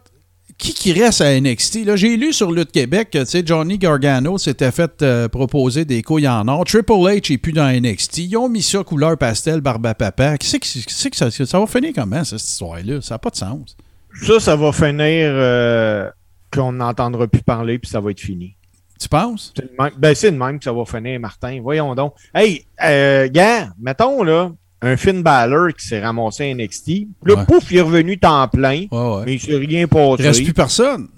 qui qui reste à NXT? Là, j'ai lu sur Lutte Québec que tu sais, Johnny Gargano s'était fait euh, proposer des couilles en or. Triple H est plus dans NXT. Ils ont mis ça couleur pastel, barbe à papa. C'est que, que ça, ça va finir comment, cette histoire-là? Ça n'a pas de sens.
Ça, ça va finir euh, qu'on n'entendra plus parler, puis ça va être fini.
Tu penses?
C'est le même, ben, c'est le même que ça va finir, Martin. Voyons donc. Hey, euh, gars, mettons, là, un Finn Balor qui s'est ramassé à NXT. Puis là,
Ouais.
pouf, il est revenu temps plein,
Ouais, ouais.
mais il s'est rien
Il
passé.
reste plus personne.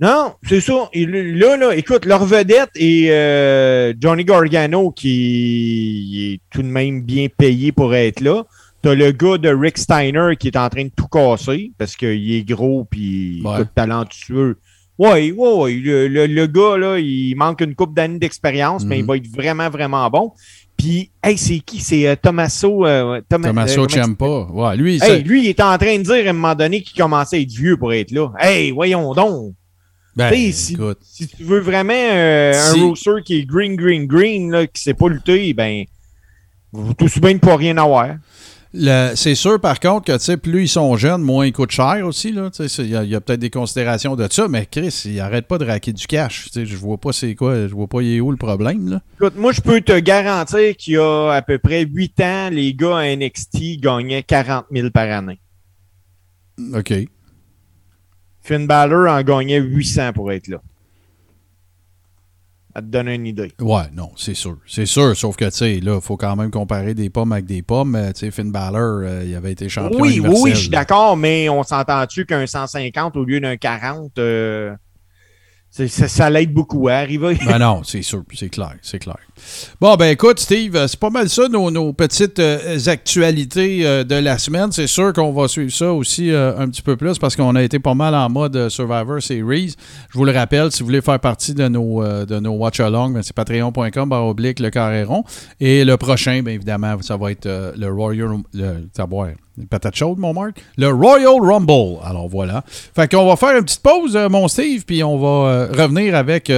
Non, c'est ça. Et là, là, écoute, leur vedette est euh, Johnny Gargano qui est tout de même bien payé pour être là. T'as le gars de Rick Steiner qui est en train de tout casser parce qu'il est gros puis talentueux. Ouais, ouais, ouais. Le, le- le gars, là, il manque une couple d'années d'expérience, mais
Mhm.
il va être vraiment, vraiment bon. Puis, hey, c'est qui? C'est euh, Tommaso... euh, Toma-
Tommaso
euh,
Ciampa. Ouais, lui,
Hey, lui, il était en train de dire à un moment donné qu'il commençait à être vieux pour être là. Hey, voyons donc.
ben,
si-
écoute.
Si tu veux vraiment euh,
Si-
un roster qui est green, green, green, là, qui sait pas lutter, ben, tout bien de pas rien avoir.
C'est sûr, par contre, que plus ils sont jeunes, moins ils coûtent cher aussi. Il y a, peut-être des considérations de ça, mais Chris, il arrête pas de raquer du cash. Je vois pas c'est quoi, je vois pas il est où le problème. Là.
Écoute, moi, je peux te garantir qu'il y a à peu près 8 ans, les gars à NXT gagnaient 40 000 par année.
OK.
Finn Balor en gagnait 800 pour être là. À te donner une idée.
Ouais, non, c'est sûr. C'est sûr, sauf que, tu sais, là, il faut quand même comparer des pommes avec des pommes. Euh, Tu sais, Finn Balor, euh, il avait été champion
Oui, oui, je suis d'accord, mais on s'entend-tu qu'un 150 au lieu d'un 40, euh, ça, ça l'aide beaucoup à arriver?
Ben non, c'est sûr, c'est clair, c'est clair. Bon, ben écoute, Steve, euh, c'est pas mal ça, nos, petites euh, actualités euh, de la semaine. C'est sûr qu'on va suivre ça aussi un petit peu plus parce qu'on a été pas mal en mode Survivor Series. Je vous le rappelle, si vous voulez faire partie de nos, de nos watch-along, ben, c'est patreon.com barre oblique le carré rond. Et le prochain, bien évidemment, ça va être le Royal... Le, boire, une patate chaude, mon Marc? Le Royal Rumble. Alors voilà. Fait qu'on va faire une petite pause, mon Steve, puis on va revenir avec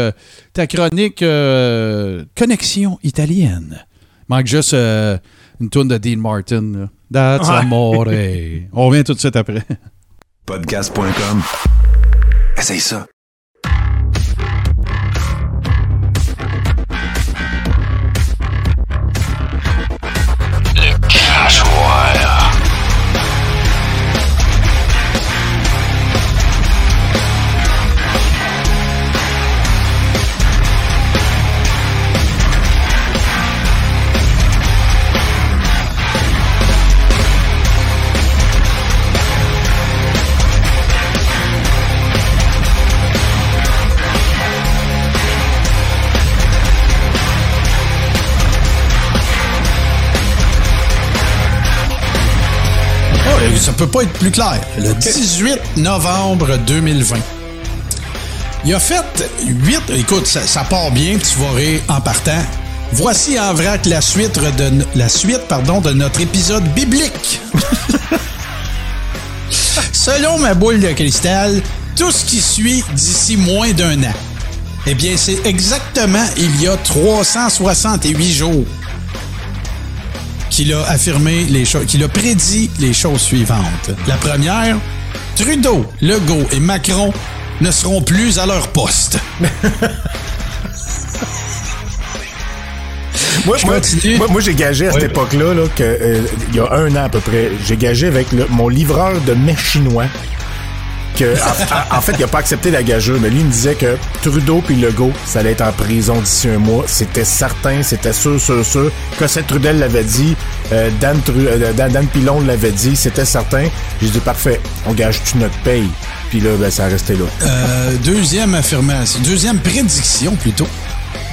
ta chronique euh, Connexion italienne. Manque juste euh, une tourne de Dean Martin. là. That's
Ouais.
amore. on revient tout de suite après.
Podcast.com. Essaye ça.
Ça peut pas être plus clair. Le 18 novembre 2020. Il a fait 8. Écoute, ça, ça part bien, tu vas rire en partant. Voici en vrac la suite de, la suite, pardon, de notre épisode biblique. Selon ma boule de cristal, tout ce qui suit d'ici moins d'un an. Eh bien, c'est exactement il y a 368 jours qu'il a affirmé les choses, qu'il a prédit les choses suivantes. La première, Trudeau, Legault et Macron ne seront plus à leur poste.
Moi,
Je
moi,
continue.
moi, moi, j'ai gagé à cette époque-là, là, que, euh, il y a un an à peu près, j'ai gagé avec le- mon livreur de mets chinois. Que, en, fait, il a pas accepté la gageure, mais lui, il me disait que Trudeau puis Legault, ça allait être en prison d'ici un mois. C'était certain, c'était sûr, sûr, sûr. Cossette Trudel l'avait dit, euh, euh, Dan Pilon l'avait dit, c'était certain. J'ai dit, parfait, on gage-tu notre paye? Puis là, ben, ça a resté là.
Euh, deuxième affirmation, deuxième prédiction plutôt.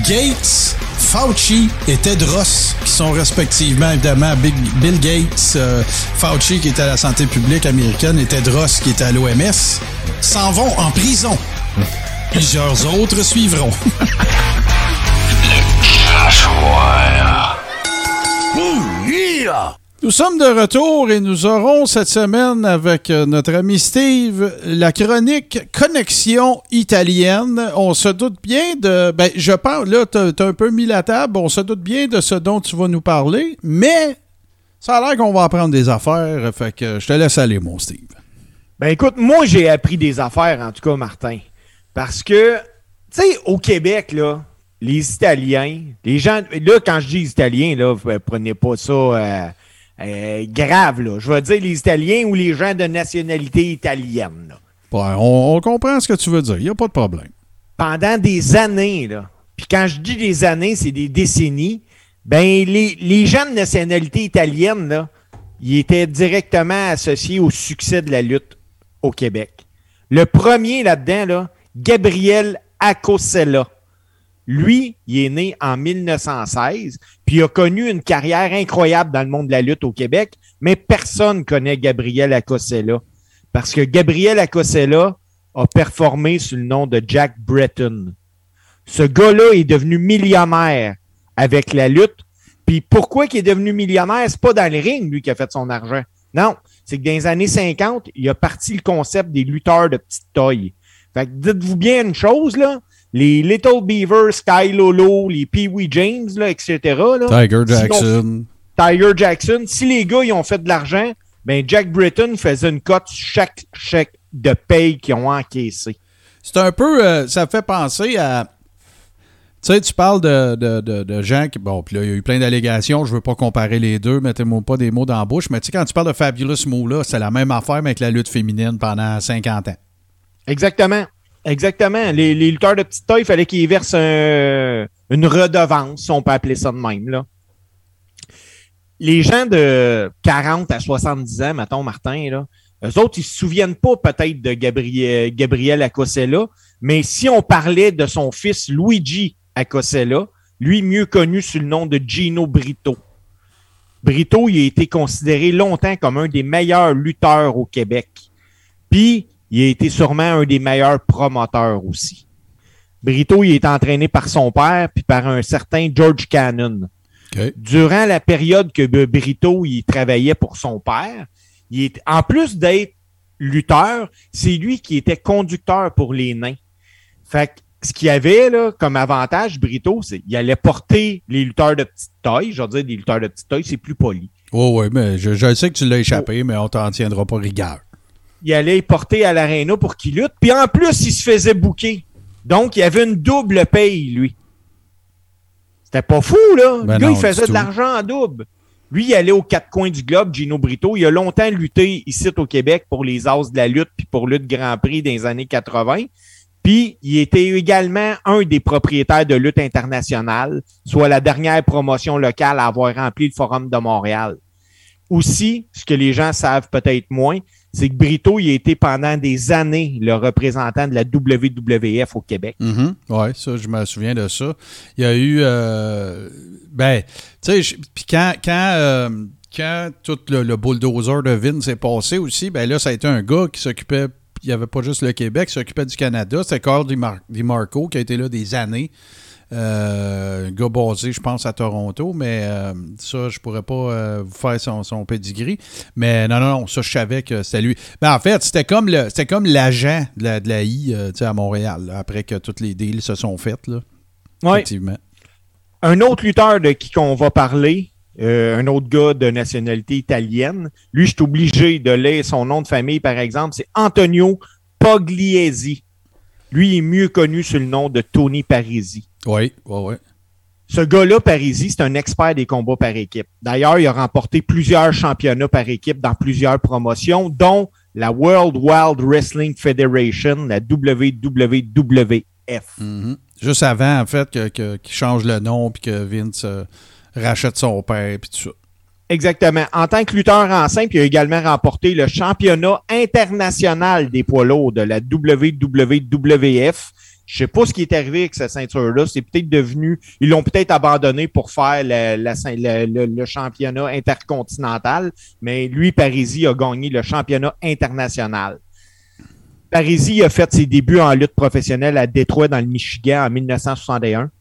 Gates, Fauci et Tedros, qui sont respectivement évidemment Big- Bill Gates, euh, Fauci qui est à la santé publique américaine et Tedros qui est à l'OMS, s'en vont en prison. Plusieurs autres suivront.
Nous sommes de retour et nous aurons cette semaine avec euh, notre ami Steve la chronique Connexion italienne. On se doute bien de. Ben, je parle, là, t'as as un peu mis la table. On se doute bien de ce dont tu vas nous parler, mais ça a l'air qu'on va apprendre des affaires. Fait que je te laisse aller, mon Steve.
Ben écoute, moi j'ai appris des affaires, en tout cas, Martin. Parce que, tu sais, au Québec, là, les Italiens, les gens. Là, quand je dis Italiens, là, prenez pas ça. euh, euh, grave, là. Je veux dire les Italiens ou les gens de nationalité italienne. là.
Ouais, on, on comprend ce que tu veux dire. Il n'y a pas de problème.
Pendant des années, là. Puis quand je dis des années, c'est des décennies. Ben, les, les gens de nationalité italienne, là, ils étaient directement associés au succès de la lutte au Québec. Le premier là-dedans, là, Gabriel Acosella. Lui, il est né en 1916, puis il a connu une carrière incroyable dans le monde de la lutte au Québec, mais personne connaît Gabriel Acosella. Parce que Gabriel Acosella a performé sous le nom de Jack Breton. Ce gars-là est devenu millionnaire avec la lutte. Puis pourquoi il est devenu millionnaire? C'est pas dans le ring, lui, qui a fait son argent. Non, c'est que dans les années 50, il a parti le concept des lutteurs de petite taille. Fait que dites-vous bien une chose, là. Les Little Beaver, Sky Lolo, les Pee Wee James, là, etc. là,
Tiger Jackson.
Tiger Jackson, si les gars ils ont fait de l'argent, ben Jack Britton faisait une cote sur chaque chèque de paye qu'ils ont encaissé.
C'est un peu. euh, ça fait penser à. Tu sais, tu parles de, de, de, de gens qui. Bon, puis là, il y a eu plein d'allégations. Je veux pas comparer les deux. Mettez-moi pas des mots dans la bouche. Mais tu sais, quand tu parles de Fabulous Moolah, c'est la même affaire, mais avec la lutte féminine pendant 50 ans.
Exactement. Exactement. Les, lutteurs de petite taille, il fallait qu'ils versent un- une redevance, si on peut appeler ça de même. Les gens de 40 à 70 ans, mettons, Martin, là, eux autres, ils se souviennent pas peut-être de Gabriel, Gabriel Acosella, mais si on parlait de son fils Luigi Acosella, lui mieux connu sous le nom de Gino Brito. Brito, il a été considéré longtemps comme un des meilleurs lutteurs au Québec. Puis, il a été sûrement un des meilleurs promoteurs aussi. Brito, il est entraîné par son père puis par un certain George Cannon. Durant la période que Brito il travaillait pour son père, il est, en plus d'être lutteur, c'est lui qui était conducteur pour les nains. Fait que ce qu'il avait là, comme avantage, Brito, c'est qu'il allait porter les lutteurs de petite taille. Je veux dire, des lutteurs de petite taille, c'est plus poli.
Oh, oui, mais je, je sais que tu l'as échappé, mais on t'en tiendra pas rigueur.
Il allait porter à l'aréna pour qu'il lutte. Puis en plus, il se faisait bouquer. Donc, il avait une double paye, lui. C'était pas fou, là.
Ben
le gars,
non,
il faisait de l'argent en double. Lui, il allait aux quatre coins du globe, Gino Brito. Il a longtemps lutté ici au Québec pour les As de la lutte puis pour lutte Grand Prix dans les années 80. Puis, il était également un des propriétaires de lutte internationale, soit la dernière promotion locale à avoir rempli le Forum de Montréal. Aussi, ce que les gens savent peut-être moins, c'est que Brito, il a été pendant des années le représentant de la WWF au Québec.
Mhm. Ouais, ça, je me souviens de ça. Il y a eu. euh, ben, tu sais, puis quand, quand, euh, quand tout le, bulldozer de Vince s'est passé aussi, ben là, ça a été un gars qui s'occupait. Il n'y avait pas juste le Québec, s'occupait du Canada. C'était Carl DiMar- DiMarco qui a été là des années. Euh, un gars basé, je pense, à Toronto, mais euh, ça, je pourrais pas euh, vous faire son, son pedigree. Mais non, non, non, ça, je savais que c'était lui. Ben, en fait, c'était comme le, c'était comme l'agent de la, de la I à Montréal, là, après que tous les deals se sont faits, là.
Ouais.
Effectivement.
Un autre lutteur de qui qu'on va parler, euh, un autre gars de nationalité italienne, lui, je suis obligé de lire son nom de famille, par exemple, c'est Antonio Pugliesi. Lui il est mieux connu sous le nom de Tony Parisi.
Oui, oui, oui.
Ce gars-là, Parisi, c'est un expert des combats par équipe. D'ailleurs, il a remporté plusieurs championnats par équipe dans plusieurs promotions, dont la World Wild Wrestling Federation, la WWF.
Mhm. Juste avant, en fait, que- que- qu'il change le nom puis que Vince euh, rachète son père puis tout ça.
Exactement. En tant que lutteur en simple, il a également remporté le championnat international des poids lourds de la WWF. Je sais pas ce qui est arrivé avec cette ceinture-là. C'est peut-être devenu, ils l'ont peut-être abandonné pour faire le championnat intercontinental, mais lui, Parisi, a gagné le championnat international. Parisi a fait ses débuts en lutte professionnelle à Détroit, dans le Michigan, en 1961.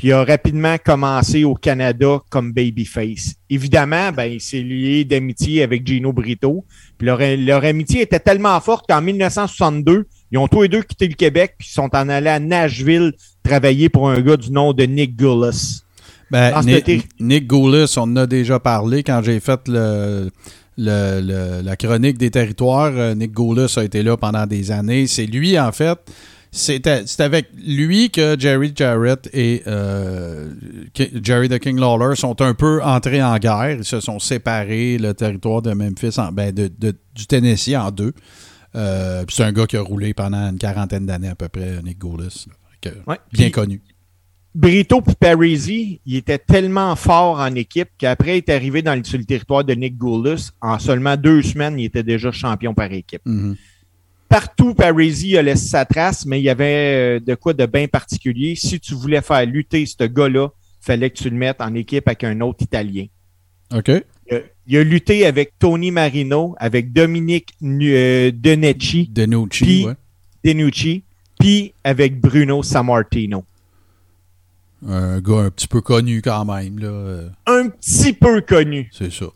Puis a rapidement commencé au Canada comme babyface. Évidemment, ben, il s'est lié d'amitié avec Gino Brito. Puis leur, leur amitié était tellement forte qu'en 1962, ils ont tous les deux quitté le Québec puis ils sont en allés à Nashville travailler pour un gars du nom de Nick Gullis.
Ben,
ce
Nick, Nick on en a déjà parlé quand j'ai fait le, le- le- la chronique des territoires. Euh, Nick Goulis a été là pendant des années. C'est lui, en fait. C'est avec lui que Jerry Jarrett et euh, Jerry the King Lawler sont un peu entrés en guerre. Ils se sont séparés, le territoire de Memphis, en, ben, de, de- du Tennessee en deux. Euh, puis c'est un gars qui a roulé pendant une quarantaine d'années à peu près, Nick Goulis.
Ouais.
Bien
Puis-
connu.
Brito et Parisi, il était tellement fort en équipe qu'après, il est arrivé dans le, sur le territoire de Nick Goulis. En seulement deux semaines, il était déjà champion par équipe.
Mhm.
Partout, Parisi a laissé sa trace, mais il y avait euh, de quoi de bien particulier. Si tu voulais faire lutter ce gars-là, fallait que tu le mettes en équipe avec un autre Italien.
OK.
Il a, il a lutté avec Tony Marino, avec Dominique euh,
Denucci,
Puis-
ouais.
Denucci, puis avec Bruno Sammartino.
Un gars un petit peu connu quand même, là. euh,
Un petit peu connu.
C'est ça.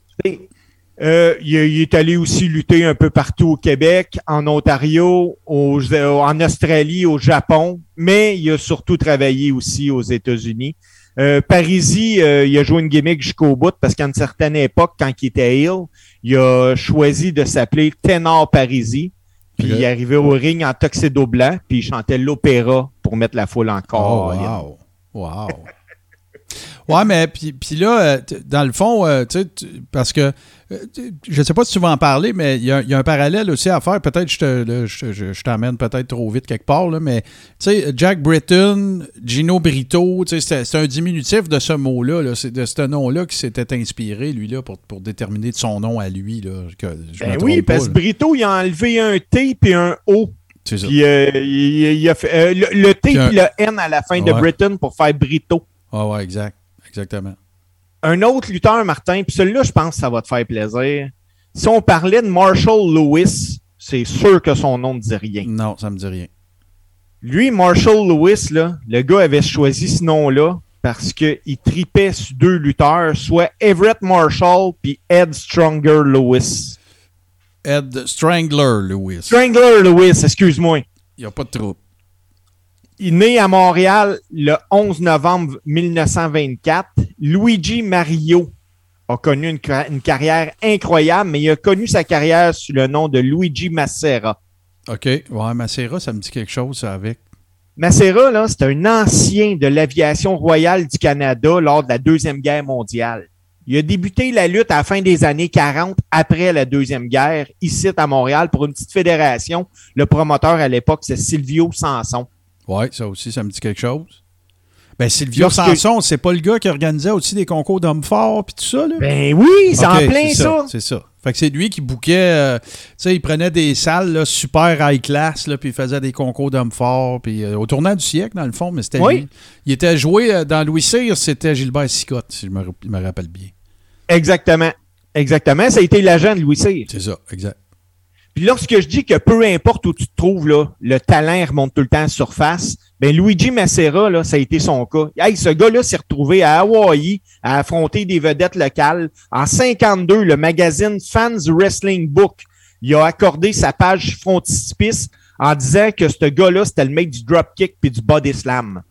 Euh, il, il est allé aussi lutter un peu partout au Québec, en Ontario, aux- euh, en Australie, au Japon, mais il a surtout travaillé aussi aux États-Unis. Euh, Parisi, euh, il a joué une gimmick jusqu'au bout parce qu'à une certaine époque, quand il était heel, il a choisi de s'appeler Ténor Parisi. Puis
Ok.
il est arrivé au ring en tuxedo blanc, puis il chantait l'opéra pour mettre la foule en
Oh,
corps.
wow. Wow. Ouais, mais puis, puis là, euh, dans le fond, euh, tu sais, parce que euh, je ne sais pas si tu vas en parler, mais il y, a- il y a un parallèle aussi à faire. Peut-être je je, t'amène peut-être trop vite quelque part, là, mais tu sais, Jack Britton, Gino Brito, tu sais, c'est un diminutif de ce mot-là, là, c'est de ce nom-là qui s'était inspiré, lui, là, pour, pour déterminer de son nom à lui. Là, que je
Ben oui,
pas,
parce que. Brito, il a enlevé un T puis un O. Puis euh, il, il a fait le, le T
puis
le N à la fin de. Britain pour faire Brito.
Ah ouais, exact. Exactement.
Un autre lutteur, Martin, puis celui-là, je pense que ça va te faire plaisir. Si on parlait de Marshall Lewis, c'est sûr que son nom ne dit rien.
Non, ça me dit rien.
Lui, Marshall Lewis, là, le gars avait choisi ce nom-là parce qu'il tripait sur deux lutteurs, soit Everett Marshall puis Ed Stronger Lewis.
Ed Strangler, Lewis.
Strangler Lewis, excuse-moi.
Il n'y a pas de trouble.
Il est né à Montréal le 11 novembre 1924. Luigi Mario a connu une, ca- une carrière incroyable, mais il a connu sa carrière sous le nom de Luigi Macera.
OK. Ouais, Macera, ça me dit quelque chose, ça, avec.
Macera, là, c'est un ancien de l'aviation royale du Canada lors de la Deuxième Guerre mondiale. Il a débuté la lutte à la fin des années 40, après la Deuxième Guerre, ici à Montréal, pour une petite fédération. Le promoteur à l'époque, c'est Silvio Sanson.
Ouais, ça aussi, ça me dit quelque chose. Ben, Sylvio Sanson, c'est pas le gars qui organisait aussi des concours d'hommes forts puis tout ça, là?
Ben oui, c'est en plein ça.
C'est ça. Fait que c'est lui qui bouquait, euh, tu sais, il prenait des salles là, super high class, là, puis il faisait des concours d'hommes forts, puis euh, au tournant du siècle, dans le fond, mais c'était
Oui.
lui. Il était joué euh, dans Louis Cyr, c'était Gilbert Sicotte, si je me, je me rappelle bien.
Exactement. Exactement. Ça a été l'agent de Louis Cyr.
C'est ça, exact.
Puis lorsque je dis que peu importe où tu te trouves, là, le talent remonte tout le temps à la surface, ben Luigi Macera, là, ça a été son cas. Hey, ce gars-là s'est retrouvé à Hawaï à affronter des vedettes locales. En 52, le magazine Fans Wrestling Book, il a accordé sa page frontispice en disant que ce gars-là, c'était le mec du dropkick puis du body slam.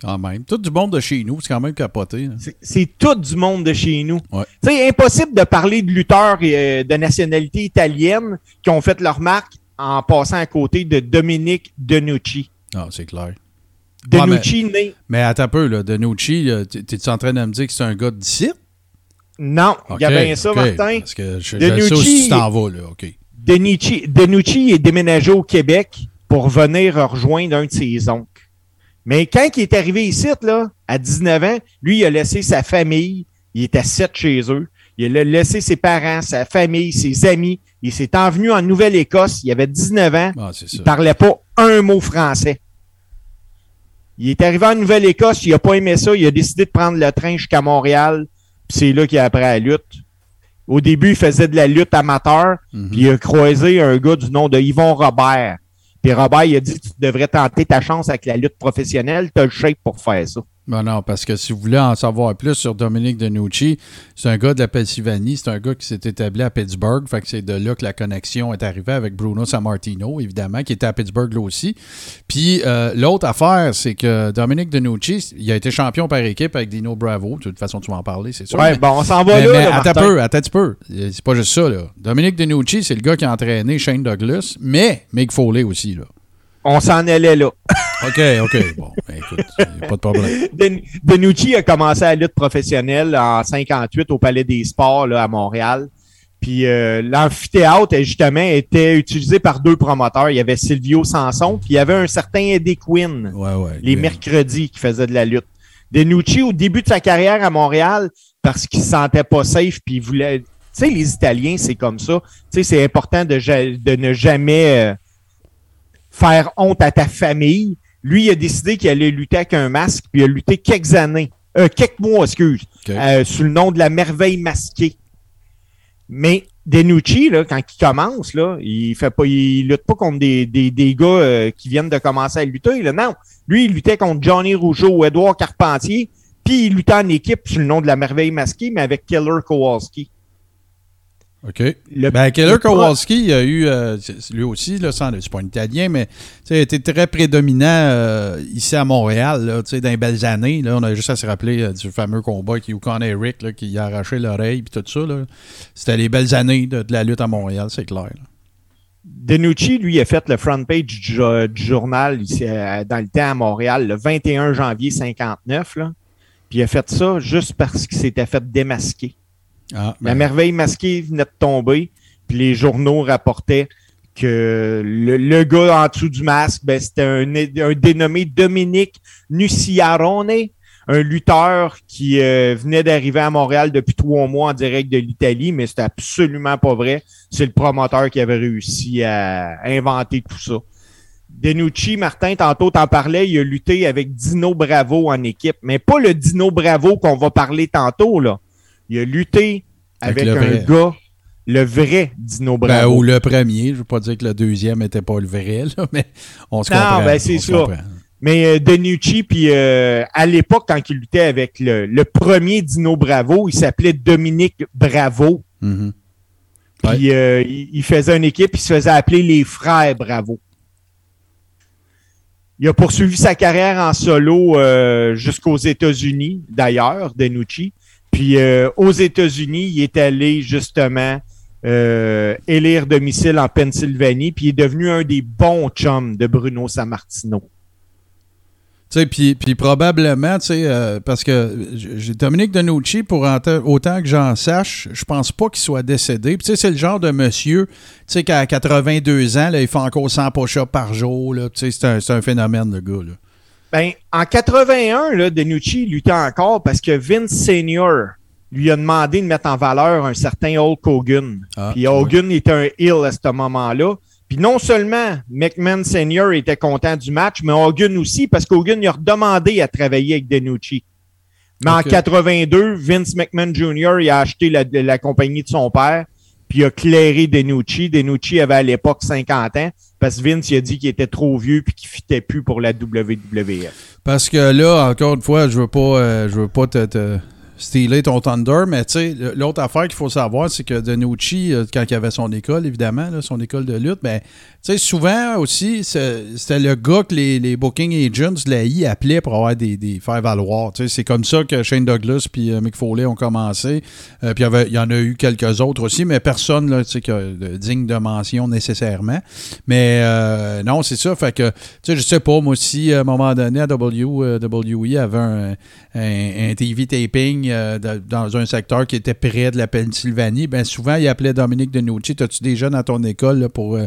Quand même. Tout du monde de chez nous, c'est quand même capoté. là.
C'est- C'est tout du monde de chez nous.
Ouais.
Sais, impossible de parler de lutteurs euh, de nationalité italienne qui ont fait leur marque en passant à côté de Dominique Denucci.
Ah, c'est clair.
Denucci, né...
Mais attends un peu, là, Denucci, t'es- t'es-tu en train de me dire que c'est un gars d'ici?
Non, il y a bien ça,
ok.
Martin.
Parce que je, je
Denucci-
sais où tu t'en vas, là, OK.
Denucci, Denucci est déménagé au Québec pour venir rejoindre un de ses oncles. Mais quand il est arrivé ici, là, à 19 ans, lui, il a laissé sa famille. Il était sept chez eux. Il a laissé ses parents, sa famille, ses amis. Il s'est envenu en Nouvelle-Écosse. Il avait 19 ans.
Ah.
Il parlait pas un mot français. Il est arrivé en Nouvelle-Écosse, il a pas aimé ça, il a décidé de prendre le train jusqu'à Montréal, puis c'est là qu'il a appris la lutte. Au début, il faisait de la lutte amateur,
Mhm.
puis il a croisé un gars du nom de Yvon Robert. Puis Robert, il a dit Tu devrais tenter ta chance avec la lutte professionnelle, tu le shape pour faire ça.
Ben non, parce que si vous voulez en savoir plus sur Dominique Denucci, c'est un gars de la Pennsylvanie, c'est un gars qui s'est établi à Pittsburgh, fait que c'est de là que la connexion est arrivée avec Bruno Sammartino, évidemment, qui était à Pittsburgh là aussi. Puis euh, l'autre affaire, c'est que Dominique Denucci, il a été champion par équipe avec Dino Bravo. De toute façon, tu vas en parler, c'est sûr.
Ouais,
mais-
bon, on s'en va
mais,
là.
mais
là,
attends
Martin.
un peu, attends un petit peu. C'est pas juste ça, là. Dominique Denucci, c'est le gars qui a entraîné Shane Douglas, mais Mick Foley aussi, là.
On s'en allait là.
OK, OK. Bon, ben, écoute, pas de problème.
Den- Denucci a commencé la lutte professionnelle en 58 au Palais des Sports là, à Montréal. Puis euh, l'amphithéâtre, justement, était utilisé par deux promoteurs. Il y avait Silvio Sanson, puis il y avait un certain Eddie Quinn,
Ouais, ouais.
les mercredis, qui faisait de la lutte. Denucci, au début de sa carrière à Montréal, parce qu'il se sentait pas safe, puis il voulait... Tu sais, les Italiens, c'est comme ça. Tu sais, c'est important de, de ne jamais euh, faire honte à ta famille. Lui, il a décidé qu'il allait lutter avec un masque, puis il a lutté quelques années, euh, quelques mois, excuse, euh, sous le nom de la merveille masquée. Mais Denucci, là, quand il commence, là, il fait pas, il lutte pas contre des, des, des gars euh, qui viennent de commencer à lutter. Là. Non, lui, il luttait contre Johnny Rougeau ou Edouard Carpentier, puis il luttait en équipe sous le nom de la merveille masquée, mais avec Killer Kowalski.
OK.
Le-
Ben, Keller
le-
Kowalski, il a eu, euh, lui aussi, là, sans- c'est pas un Italien, mais il a été très prédominant euh, ici à Montréal, là, dans les belles années. Là, on a juste à se rappeler euh, du fameux combat qui Yukon Eric, là, qui a arraché l'oreille, puis tout ça. là. C'était les belles années de, de la lutte à Montréal, c'est clair. là.
Denucci, lui, a fait le front page du, jo- du journal ici, dans le temps à Montréal le 21 janvier 59. Là. Puis il a fait ça juste parce qu'il s'était fait démasquer.
Ah,
La
ben,
merveille masquée venait de tomber, puis les journaux rapportaient que le, le gars en dessous du masque, ben, c'était un, un dénommé Dominique Nuciarone, un lutteur qui euh, venait d'arriver à Montréal depuis trois mois en direct de l'Italie, mais c'était absolument pas vrai. C'est le promoteur qui avait réussi à inventer tout ça. Denucci, Martin, tantôt t'en parlais, il a lutté avec Dino Bravo en équipe, mais pas le Dino Bravo qu'on va parler tantôt, là. Il a lutté
Avec
un
vrai.
gars, le vrai Dino
ben,
Bravo.
ou le premier, je veux pas dire que le deuxième était pas le vrai, là, mais on se
Non,
comprend.
ben, c'est ça.
comprend.
Mais euh, Denucci, puis euh, à l'époque, quand il luttait avec le, le premier Dino Bravo, il s'appelait Dominique Bravo.
Mhm.
Puis euh, il, il faisait une équipe, il se faisait appeler les Frères Bravo. Il a poursuivi sa carrière en solo jusqu'aux États-Unis, d'ailleurs, Denucci. Puis euh, aux États-Unis, il est allé justement euh, élire domicile en Pennsylvanie, puis il est devenu un des bons chums de Bruno Sammartino.
Tu sais, puis, puis probablement, tu sais, euh, parce que Dominique Denucci, pour autant que j'en sache, je pense pas qu'il soit décédé. C'est le genre de monsieur, tu sais, qu'à 82 ans, il fait encore 100 push-ups par jour, là. Tu c'est un, un phénomène, le gars, là.
Ben, en 81, là, Denucci luttait encore parce que Vince Senior lui a demandé de mettre en valeur un certain Hulk Hogan.
Ah,
Puis Hogan était un heel à ce moment-là. Puis non seulement McMahon Senior était content du match, mais Hogan aussi, parce qu'Hogan il a redemandé à travailler avec Denucci. Mais en 82, Vince McMahon Jr. il a acheté la, la compagnie de son père, puis il a clairé Denucci. Denucci avait à l'époque 50 ans, parce que Vince il a dit qu'il était trop vieux puis qu'il fitait plus pour la WWF.
Parce que là, encore une fois, je veux pas, euh, je veux pas te, te stealer ton Thunder, mais tu sais, l'autre affaire qu'il faut savoir, c'est que Denucci, euh, quand il avait son école, évidemment, son école de lutte, ben, tu sais, souvent aussi, c'était le gars que les, les booking agents de la I appelaient pour avoir des, des faire valoir. Tu sais, c'est comme ça que Shane Douglas puis euh, Mick Foley ont commencé. Euh, puis il y en a eu quelques autres aussi, mais personne, là, tu sais, digne de mention nécessairement. Mais euh, non, c'est ça. Fait que, tu sais, je sais pas, moi aussi, à un moment donné, à W, euh, avait un, un- un TV taping dans un secteur qui était près de la Pennsylvanie. Ben souvent, il appelait Dominique Denucci. T'as-tu des jeunes dans ton école pour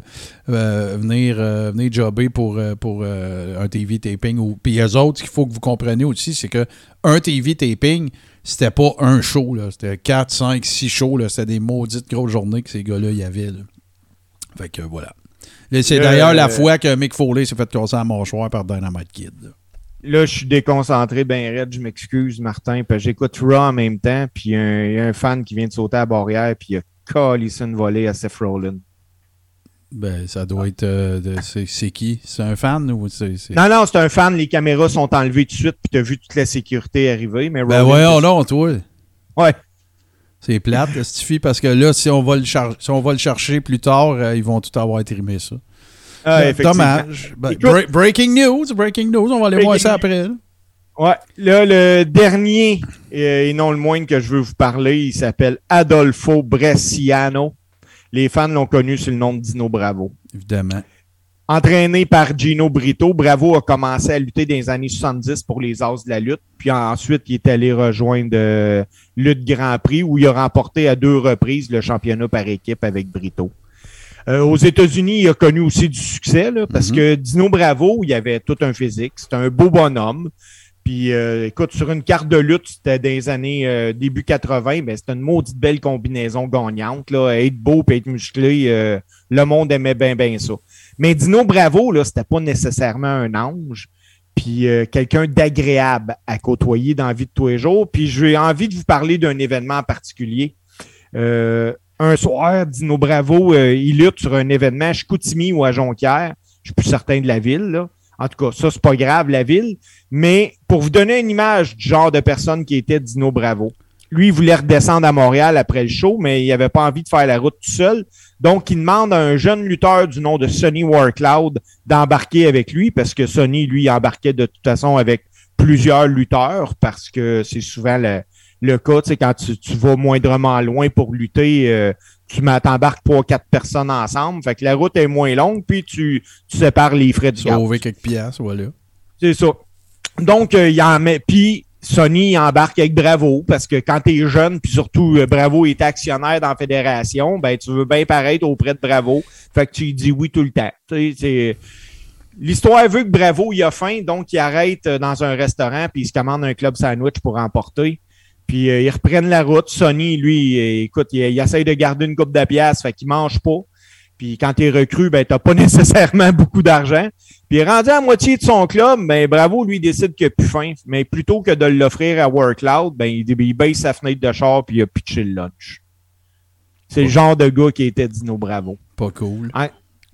euh, venir, euh, venir jobber pour, euh, pour un TV taping? Ou... Puis eux autres, ce qu'il faut que vous compreniez aussi, c'est que un TV taping, c'était pas un show. C'était 4, 5, 6 shows. C'était des maudites grosses journées que ces gars-là y avaient. là. Fait que voilà. Là, C'est d'ailleurs la fois que Mick Foley s'est fait casser la mâchoire par Dynamite Kid. là.
Là, je suis déconcentré, ben raide, je m'excuse, Martin, parce que j'écoute Raw en même temps, puis il y a un- il y, a un fan qui vient de sauter à la barrière, puis il a collé une volée à Seth Rollins.
Ben, ça doit être. euh, c'est qui? C'est un fan ou c'est.
Non, non, c'est un fan, les caméras sont enlevées tout de suite, puis t'as vu toute la sécurité arriver. Mais
Ben, voyons, non, toi.
Ouais.
C'est plate, Stifi, parce que là, si on va le, si on va le chercher plus tard, euh, ils vont tout avoir trimé ça.
Ah, effectivement.
Dommage. Ben, bra- breaking news, breaking news, on va aller voir ça après. là.
Ouais, là, le dernier, euh, et non le moindre que je veux vous parler, il s'appelle Adolfo Bresciano. Les fans l'ont connu sous le nom de Dino Bravo.
Évidemment.
Entraîné par Gino Brito, Bravo a commencé à lutter dans les années 70 pour les As de la lutte. Puis ensuite, il est allé rejoindre euh, Lutte Grand Prix où il a remporté à deux reprises le championnat par équipe avec Brito. Euh, aux États-Unis, il a connu aussi du succès là, parce
Mhm.
que Dino Bravo, il avait tout un physique. C'était un beau bonhomme. Puis euh, écoute, sur une carte de lutte, c'était des années euh, début 80, mais c'était une maudite belle combinaison gagnante. Là. Être beau et être musclé, euh, le monde aimait bien bien ça. Mais Dino Bravo, là, c'était pas nécessairement un ange, puis quelqu'un d'agréable à côtoyer dans la vie de tous les jours. Puis j'ai envie de vous parler d'un événement en particulier. Un soir, Dino Bravo, il lutte sur un événement à Chicoutimi ou à Jonquière. Je suis plus certain de la ville, là. En tout cas, ça, c'est pas grave, la ville. Mais pour vous donner une image du genre de personne qui était Dino Bravo, lui, il voulait redescendre à Montréal après le show, mais il n'avait pas envie de faire la route tout seul. Donc, il demande à un jeune lutteur du nom de Sonny Warcloud d'embarquer avec lui, parce que Sonny, lui, embarquait de toute façon avec plusieurs lutteurs, parce que c'est souvent le, le cas, tu sais, quand tu, tu vas moindrement loin pour lutter, euh, tu t'embarques trois, quatre personnes ensemble. Fait que la route est moins longue, puis tu, tu sépares les frais du gaz.
Sauver quelques piastres, voilà.
C'est ça. Donc, euh, il en met. Puis Sony il embarque avec Bravo, parce que quand tu es jeune, puis surtout euh, Bravo est actionnaire dans la fédération, ben tu veux bien paraître auprès de Bravo. Fait que tu lui dis oui tout le temps. L'histoire veut que Bravo il a faim, donc il arrête dans un restaurant, puis il se commande un club sandwich pour emporter. Puis euh, ils reprennent la route. Sonny, lui, euh, écoute, il, il essaye de garder une coupe de pièces, fait qu'il mange pas. Puis quand t'es recru, ben t'as pas nécessairement beaucoup d'argent. Puis il est rendu à moitié de son club, ben bravo, lui il décide qu'il a plus faim. Mais plutôt que de l'offrir à Workloud, ben il, il baisse sa fenêtre de char puis il a pitché le lunch. C'est le genre de gars qui était Dino Bravo.
Pas cool.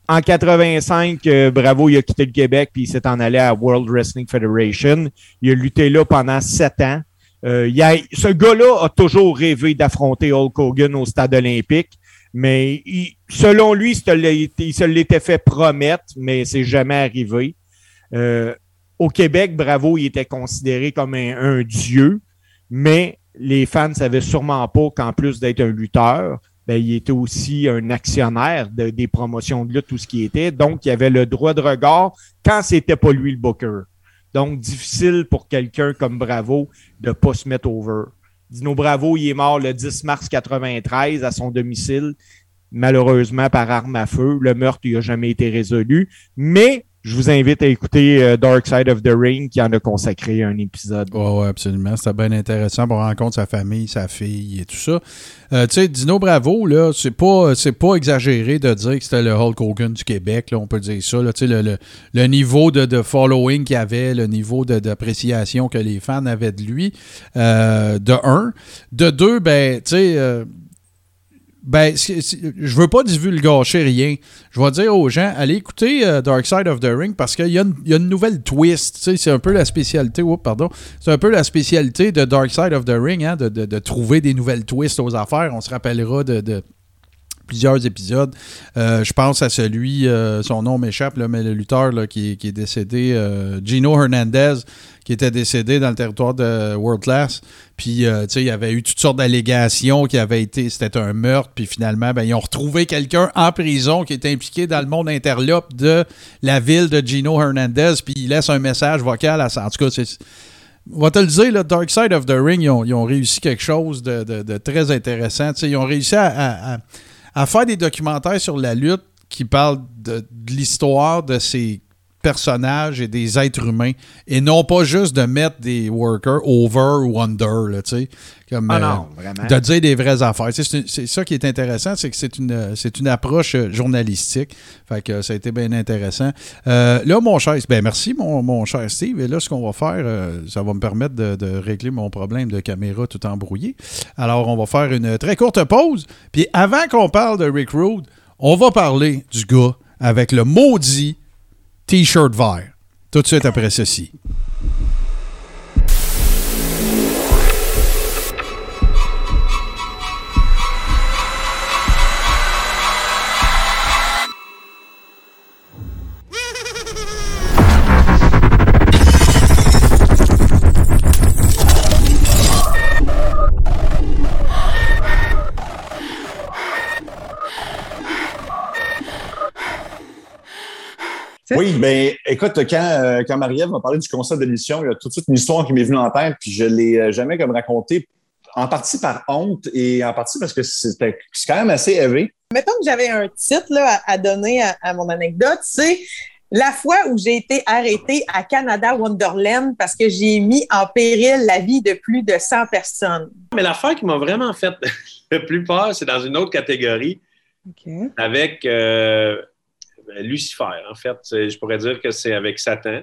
En 85, euh, Bravo, il a quitté le Québec puis il s'est en allé à World Wrestling Federation. Il a lutté là pendant sept ans. Euh, il a- ce gars-là a toujours rêvé d'affronter Hulk Hogan au stade olympique, mais selon lui, il se l'était fait promettre, mais c'est jamais arrivé. Euh, au Québec, Bravo, il était considéré comme un, dieu, mais les fans ne savaient sûrement pas qu'en plus d'être un lutteur, ben, il était aussi un actionnaire de- des promotions de lutte, tout ce qui était. Donc, il avait le droit de regard quand c'était pas lui le booker. Donc, difficile pour quelqu'un comme Bravo de pas se mettre over. Dino Bravo, il est mort le 10 mars 93 à son domicile, malheureusement par arme à feu. Le meurtre, n'a jamais été résolu. Mais je vous invite à écouter euh, Dark Side of the Ring qui en a consacré un épisode.
Ouais, ouais, absolument. C'était bien intéressant pour rencontrer sa famille, sa fille et tout ça. Euh, tu sais, Dino Bravo, là, c'est pas, pas exagéré de dire que c'était le Hulk Hogan du Québec, là, on peut dire ça. Là, tu sais, le, le, le niveau de, de following qu'il avait, le niveau d'appréciation que les fans avaient de lui, euh, de un. De deux, ben, tu sais, ben, je veux pas divulgacher rien. Je vais dire aux gens, allez écouter euh, Dark Side of the Ring parce qu'il y, y a une nouvelle twist. C'est un peu la spécialité. pardon. C'est un peu la spécialité de Dark Side of the Ring, hein, de, trouver des nouvelles twists aux affaires. On se rappellera de plusieurs épisodes. Euh, je pense à celui, euh, son nom m'échappe, là, mais le lutteur là, qui, est décédé, euh, Gino Hernandez, qui était décédé dans le territoire de World Class. Puis, tu sais, il y avait eu toutes sortes d'allégations qui avaient été, c'était un meurtre. Puis finalement, ben, ils ont retrouvé quelqu'un en prison qui était impliqué dans le monde interlope de la ville de Gino Hernandez. Puis il laisse un message vocal à ça. En tout cas, c'est. On va te le dire, le Dark Side of the Ring, ils ont, réussi quelque chose de, très intéressant. Tu sais, ils ont réussi à- à faire des documentaires sur la lutte qui parlent de, l'histoire de ces personnages et des êtres humains et non pas juste de mettre des workers over ou under, là, tu sais. Comme,
Ah
euh,
vraiment.
de dire des vraies affaires. C'est c'est ça qui est intéressant, c'est que c'est une, c'est une approche euh, journalistique. Fait que ça a été bien intéressant. Euh, là, mon cher, ben merci, mon, mon cher Steve. Et là, ce qu'on va faire, euh, ça va me permettre de, de régler mon problème de caméra tout embrouillé. Alors, on va faire une très courte pause. Puis avant qu'on parle de Rick Rude, On va parler du gars avec le maudit T-shirt vert. Tout de suite après ceci.
Oui, ben écoute, quand, euh, quand Marie-Ève m'a parlé du concept de l'émission, il y a tout de suite une histoire qui m'est venue en tête, puis je ne l'ai euh, jamais comme raconté, en partie par honte et en partie parce que c'était c'est quand même assez élevé.
Mettons que j'avais un titre là, à, à donner à, à mon anecdote, c'est la fois où j'ai été arrêtée à Canada Wonderland parce que j'ai mis en péril la vie de plus de 100 personnes.
Mais l'affaire qui m'a vraiment fait le plus peur, c'est dans une autre catégorie
OK.
avec euh, Lucifer. En fait, je pourrais dire que c'est avec Satan.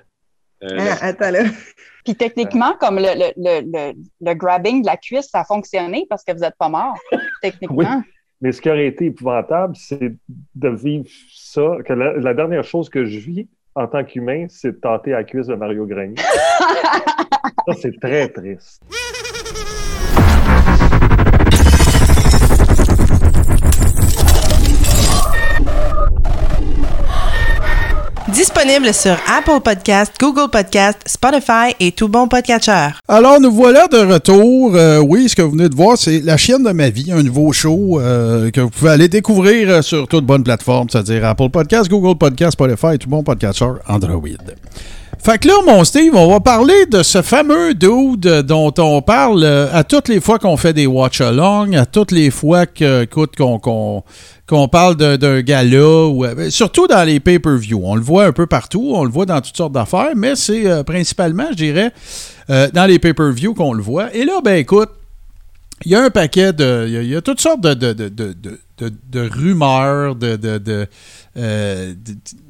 Euh,
Ah, attends là.
Puis techniquement, comme le, le, le, le, le grabbing de la cuisse, ça a fonctionné parce que vous n'êtes pas mort. Techniquement.
Mais ce qui aurait été épouvantable, c'est de vivre ça, que la, la dernière chose que je vis en tant qu'humain, c'est de tenter la cuisse de Mario Grenier. ça, c'est très triste.
Disponible sur Apple Podcast, Google Podcast, Spotify et tout bon podcatcher.
Alors, nous voilà de retour. Euh, oui, ce que vous venez de voir, c'est La chienne de ma vie, un nouveau show euh, que vous pouvez aller découvrir euh, sur toutes bonnes plateformes, c'est-à-dire Apple Podcast, Google Podcast, Spotify et tout bon podcatcher Android. Fait que là, mon Steve, on va parler de ce fameux dude dont on parle euh, à toutes les fois qu'on fait des watch-along, à toutes les fois qu'on parle d'un- gala, ou, euh, surtout dans les pay-per-view. On le voit un peu partout, on le voit dans toutes sortes d'affaires, mais c'est euh, principalement, je dirais, dans les pay-per-view qu'on le voit. Et là, ben écoute, il y a un paquet de. Il y a, toutes sortes de, de, de, de, rumeurs, de. euh,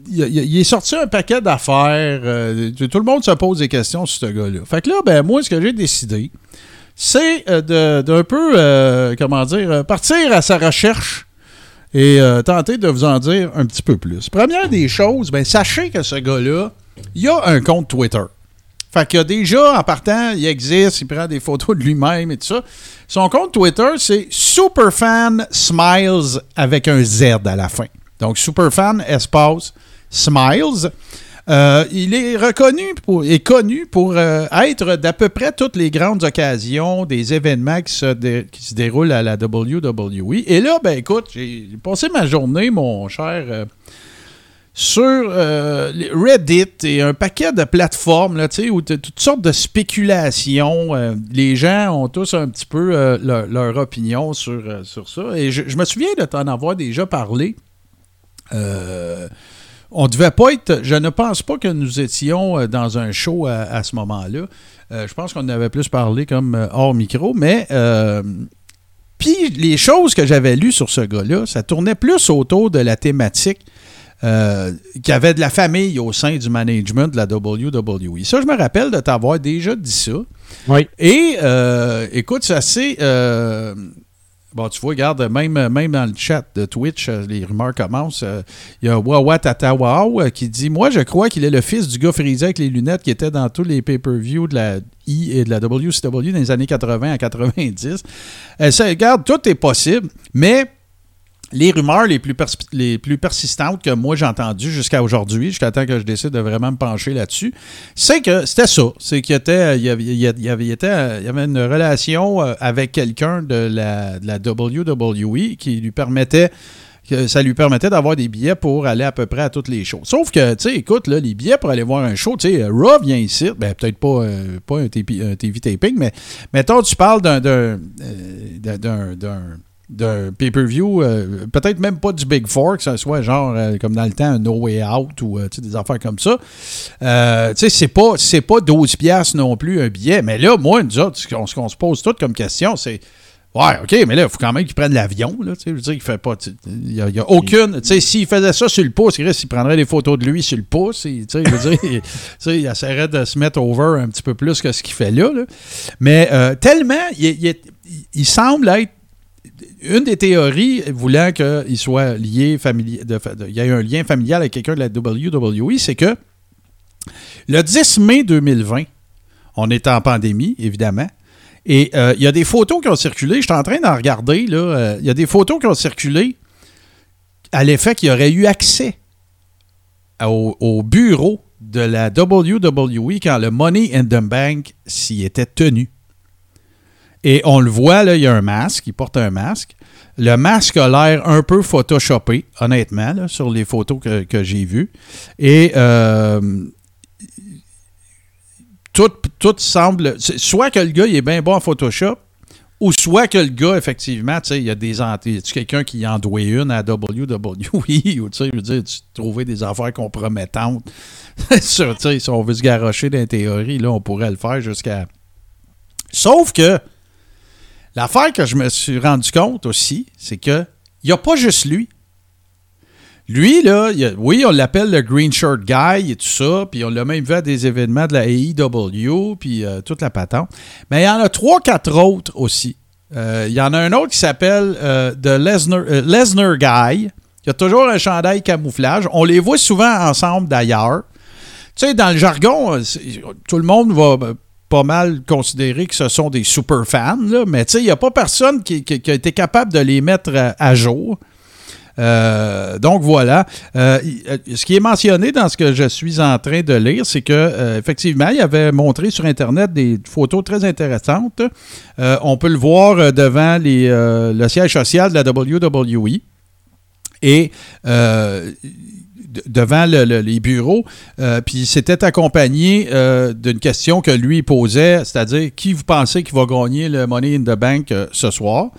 il, est sorti un paquet d'affaires. euh, tout le monde se pose des questions sur ce gars-là. Fait que là, ben moi, ce que j'ai décidé, c'est euh, d'un peu, comment dire, partir à sa recherche et tenter de vous en dire un petit peu plus. Première des choses, ben sachez que ce gars-là, il a un compte Twitter. Fait que déjà, en partant, il existe, il prend des photos de lui-même et tout ça. Son compte Twitter, c'est Superfan Smiles avec un Z à la fin. Donc, Superfan espace Smiles. Euh, il est reconnu pour, connu pour euh, être d'à peu près toutes les grandes occasions des événements qui se, dé- qui se déroulent à la WWE. Et là, ben écoute, j'ai passé ma journée, mon cher, euh, sur euh, Reddit et un paquet de plateformes là, où tu toutes sortes de spéculations. euh, les gens ont tous un petit peu euh, leur, opinion sur, sur ça. Et je, me souviens de t'en avoir déjà parlé. On devait pas être. Je ne pense pas que nous étions dans un show à, à ce moment-là. Je pense qu'on avait plus parlé comme hors micro, mais. puis les choses que j'avais lues sur ce gars-là, ça tournait plus autour de la thématique euh, qu'il y avait de la famille au sein du management de la WWE. Ça, je me rappelle de t'avoir déjà dit ça.
Oui.
Et euh, écoute, c'est assez. euh, Bon, tu vois, regarde, même, même dans le chat de Twitch, euh, les rumeurs commencent. Euh, Il y a Wawa Tatawao qui dit Moi, je crois qu'il est le fils du gars frisé avec les lunettes qui était dans tous les pay-per-view de la I et de la WCW dans les années 80 à 90. Euh, ça, regarde, tout est possible, mais les rumeurs les plus, les plus persistantes que moi j'ai entendues jusqu'à aujourd'hui, jusqu'à temps que je décide de vraiment me pencher là-dessus, c'est que c'était ça. C'est qu'il était, il y avait, il avait, il y avait- une relation euh, avec quelqu'un de la, de la WWE qui lui permettait que ça lui permettait d'avoir des billets pour aller à peu près à toutes les shows. Sauf que, tu sais, écoute, là, les billets pour aller voir un show, tu sais, euh, Raw vient ici, ben peut-être pas, euh, pas un, TV, un TV taping, mais mettons, tu parles d'un d'un pay-per-view, euh, peut-être même pas du Big Four, que ce soit genre euh, comme dans le temps un No Way Out ou euh, des affaires comme ça. Tu sais, c'est pas, pas 12 piastres non plus un billet. Mais là, moi, ce qu'on, se pose tout comme question, c'est Ouais, OK, mais là, il faut quand même qu'il prenne l'avion. Je veux dire, il fait pas. Il n'y a, aucune. Tu sais, s'il faisait ça sur le pouce, il prendrait des photos de lui sur le pouce. et, je veux dire, il, il essaierait de se mettre over un petit peu plus que ce qu'il fait là. Mais tellement, il semble être une des théories voulant qu'il soit lié familial, il y a un lien familial avec quelqu'un de la WWE, c'est que le 10 mai 2020, on est en pandémie, évidemment, et euh, il y a des photos qui ont circulé. Je suis en train d'en regarder. euh, Il y a des photos qui ont circulé à l'effet qu'il aurait eu accès au, au bureau de la WWE quand le Money in the Bank s'y était tenu. Et on le voit, là, il y a un masque, il porte un masque. Le masque a l'air un peu photoshopé, honnêtement, sur les photos que, que j'ai vues. Et euh, tout, tout semble. Soit que le gars il est bien bon en Photoshop, ou soit que le gars, effectivement, tu sais, il y a des anti. Tu quelqu'un qui en doit une à WWE, ou tu sais, je veux dire, tu trouvais des affaires compromettantes. Sur, si on veut se garrocher dans théories, là, on pourrait le faire jusqu'à. Sauf que l'affaire que je me suis rendu compte aussi, c'est que il n'y a pas juste lui. Lui, là, oui, on l'appelle le Green Shirt Guy et tout ça, puis on l'a même vu à des événements de la AEW, puis euh, toute la patente. Mais il y en a trois, quatre autres aussi. Euh, il y en a un autre qui s'appelle euh, The Lesnar, Guy. Il y a toujours un chandail camouflage. On les voit souvent ensemble d'ailleurs. Tu sais, dans le jargon, tout le monde va pas mal considérer que ce sont des super fans, là, mais tu sais, il n'y a pas personne qui, a été capable de les mettre à, à jour. Euh, donc voilà. Euh, euh, ce qui est mentionné dans ce que je suis en train de lire, c'est que euh, effectivement, il avait montré sur Internet des photos très intéressantes. Euh, on peut le voir euh, devant euh, le siège social de la WWE. Et euh, devant le- le- les bureaux, euh, puis c'était accompagné euh, d'une question que lui posait, c'est-à-dire qui vous pensez qui va gagner le Money in the Bank euh, ce soir?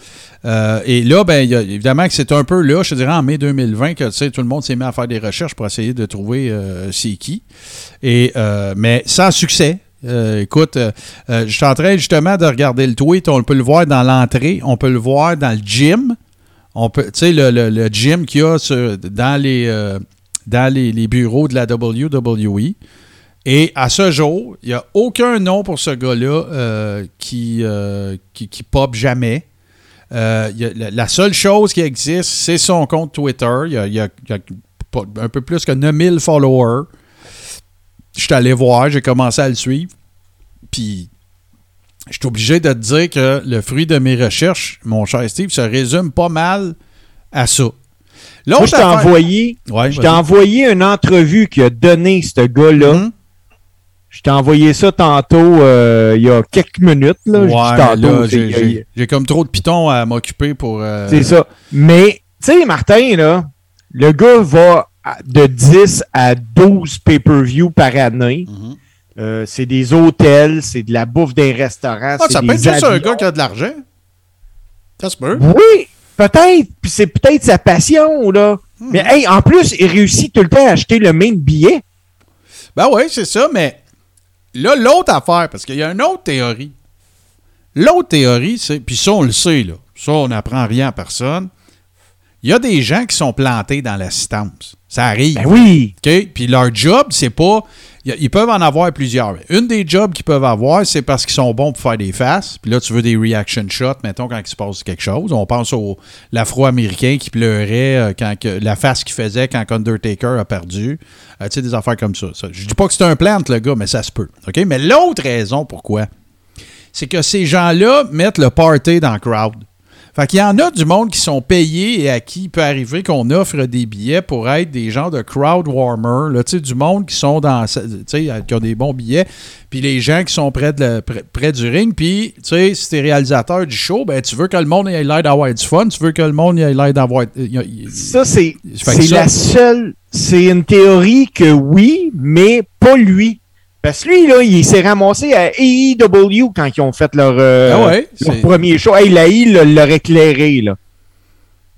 Et là, ben, il évidemment que c'est un peu là, je te dirais en mai 2020, que tout le monde s'est mis à faire des recherches pour essayer de trouver c'est qui. Et, mais sans succès. Écoute, je suis en train justement de regarder le tweet. On peut le voir dans l'entrée, on peut le voir dans le gym. On peut, tu sais, le, gym qu'il y a dans, les, dans les, bureaux de la WWE. Et à ce jour, il n'y a aucun nom pour ce gars-là euh, qui, euh, qui, pop jamais. Euh, la, seule chose qui existe, c'est son compte Twitter. Il y a, un peu plus que 9000 followers. Je suis allé voir, j'ai commencé à le suivre. Puis, je suis obligé de te dire que le fruit de mes recherches, mon cher Steve, se résume pas mal à ça.
Moi, je t'ai
affaire-
envoyé,
Ouais,
je envoyé une entrevue qu'il a donné ce gars-là.
Mhm.
Je t'ai envoyé ça tantôt, euh, il y a quelques minutes. Là.
Ouais, j'ai-
a-
comme trop de pitons à m'occuper pour. euh,
C'est ça. Mais, tu sais, Martin, là, le gars va de 10 à 12 pay-per-view par année.
Mhm.
Euh, c'est des hôtels, c'est de la bouffe des restaurants.
Ah, ça peut être juste un gars qui a de l'argent. Ça se peut.
Oui, peut-être. Puis c'est peut-être sa passion, là.
Hmm.
Mais, hey, en plus, il réussit tout le temps à acheter le même billet.
Ben oui, c'est ça, mais là, l'autre affaire, parce qu'il y a une autre théorie. L'autre théorie, c'est. Puis ça, on le sait, là. Ça, on n'apprend rien à personne. Il y a des gens qui sont plantés dans l'assistance. Ça arrive.
Ben oui.
OK? Puis leur job, c'est pas. Ils peuvent en avoir plusieurs. Une des jobs qu'ils peuvent avoir, c'est parce qu'ils sont bons pour faire des faces. Puis là, tu veux des reaction shots, mettons, quand il se passe quelque chose. On pense au l'afro-américain qui pleurait euh, quand que- la face qu'il faisait quand Undertaker a perdu. Euh, tu sais, des affaires comme ça. Ça, Je dis pas que c'est un plant, le gars, mais ça se peut. OK? Mais l'autre raison pourquoi, c'est que ces gens-là mettent le party dans le crowd. Fait qu'il y en a du monde qui sont payés et à qui il peut arriver qu'on offre des billets pour être des gens de crowd warmer, là, tu sais, du monde qui sont dans, tu sais, qui ont des bons billets, puis les gens qui sont près, de la- près, près du ring, puis, tu sais, si t'es réalisateur du show, ben, tu veux que le monde ait l'air d'avoir du fun, tu veux que le monde ait l'air d'avoir...
Ça, c'est la seule. C'est une théorie que oui, mais pas lui. Parce que lui, là, il s'est ramassé à AEW quand ils ont fait leur, euh,
Ah ouais,
leur
c'est-
premier show. Hey, la I l'a éclairé, là.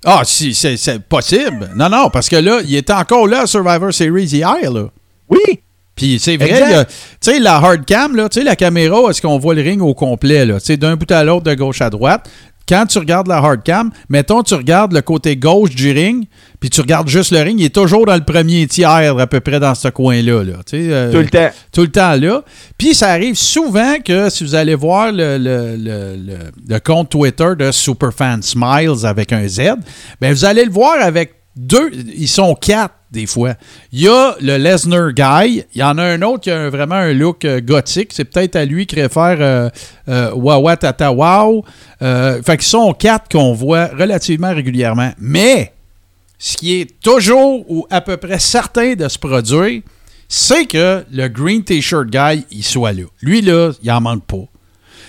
Ah, si, c'est possible. Non, non, parce que là, il était encore là à Survivor Series hier, là.
Oui.
Puis c'est vrai, tu sais, la hard cam, là, tu sais, la caméra, est-ce qu'on voit le ring au complet, là, tu sais, d'un bout à l'autre, de gauche à droite. Quand tu regardes la hard cam, mettons, tu regardes le côté gauche du ring, puis tu regardes juste le ring, il est toujours dans le premier tiers, à peu près dans ce coin-là. Là, euh,
Tout le temps.
Tout le temps là. Puis ça arrive souvent que si vous allez voir le, le- le- le- compte Twitter de Superfan Smiles avec un Z, ben vous allez le voir avec deux, ils sont quatre des fois. Il y a le Lesnar Guy, il y en a un autre qui a vraiment un look euh, gothique, c'est peut-être à lui qui réfère euh, euh, Wawa Tata Wow. Euh, fait qu'ils sont quatre qu'on voit relativement régulièrement. Mais ce qui est toujours ou à peu près certain de se produire, c'est que le Green T-shirt guy, il soit là. Lui, là, il en manque pas.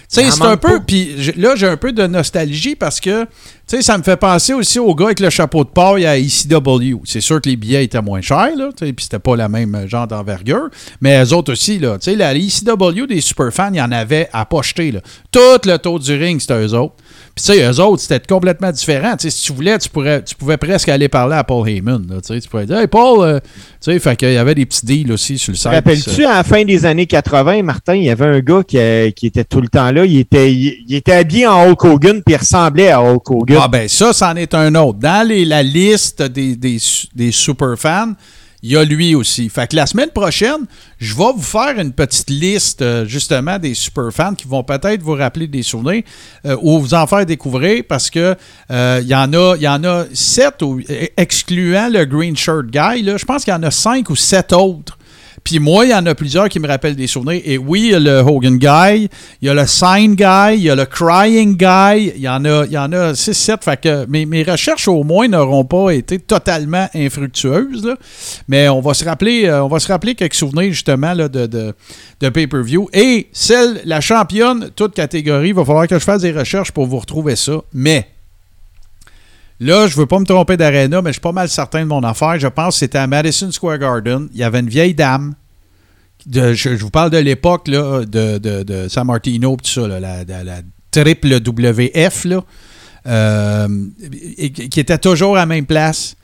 Sais, c'est un peu. Puis là, j'ai un peu de nostalgie parce que, tu sais, ça me fait penser aussi au gars avec le chapeau de paille à ECW. C'est sûr que les billets étaient moins chers, là, puis c'était pas la même genre d'envergure. Mais eux autres aussi, là, tu sais, la ECW des superfans, il y en avait à là. Tout le tour du ring, c'était eux autres. Puis, tu sais, eux autres, c'était complètement différent. Tu sais, si tu voulais, tu, pourrais, tu pouvais presque aller parler à Paul Heyman. Là, tu sais, tu pouvais dire, Hey, Paul, euh, tu sais, fait qu'il y avait des petits deals aussi sur le
Te
site.
Rappelles-tu, à la fin des années 80, Martin, il y avait un gars qui, euh, qui était tout le temps là. Il était, il, il était habillé en Hulk Hogan, puis il ressemblait à Hulk Hogan.
Ah ben ça, c'en est un autre. Dans les- la liste des, des, des super fans, il y a lui aussi. Fait que la semaine prochaine, je vais vous faire une petite liste euh, justement des super fans qui vont peut-être vous rappeler des souvenirs euh, ou vous en faire découvrir parce que euh, il y en a il y en a sept ou- excluant le green shirt guy là, je pense qu'il y en a cinq ou sept autres. Puis moi, il y en a plusieurs qui me rappellent des souvenirs. Et oui, il y a le Hogan Guy, il y a le Sign Guy, il y a le Crying Guy, il y en a, a 6-7. Fait que mes, mes recherches au moins n'auront pas été totalement infructueuses. Mais on va se rappeler, euh, on va se rappeler quelques souvenirs justement de, de, de pay-per-view. Et celle, la championne, toute catégorie, il va falloir que je fasse des recherches pour vous retrouver ça. Mais Là, je veux pas me tromper d'aréna, mais je suis pas mal certain de mon affaire. Je pense que c'était à Madison Square Garden. Il y avait une vieille dame. Je, vous parle de l'époque là, de, de, de San Martino, tout ça, la, la- triple WF, là, euh, qui était toujours à la même place,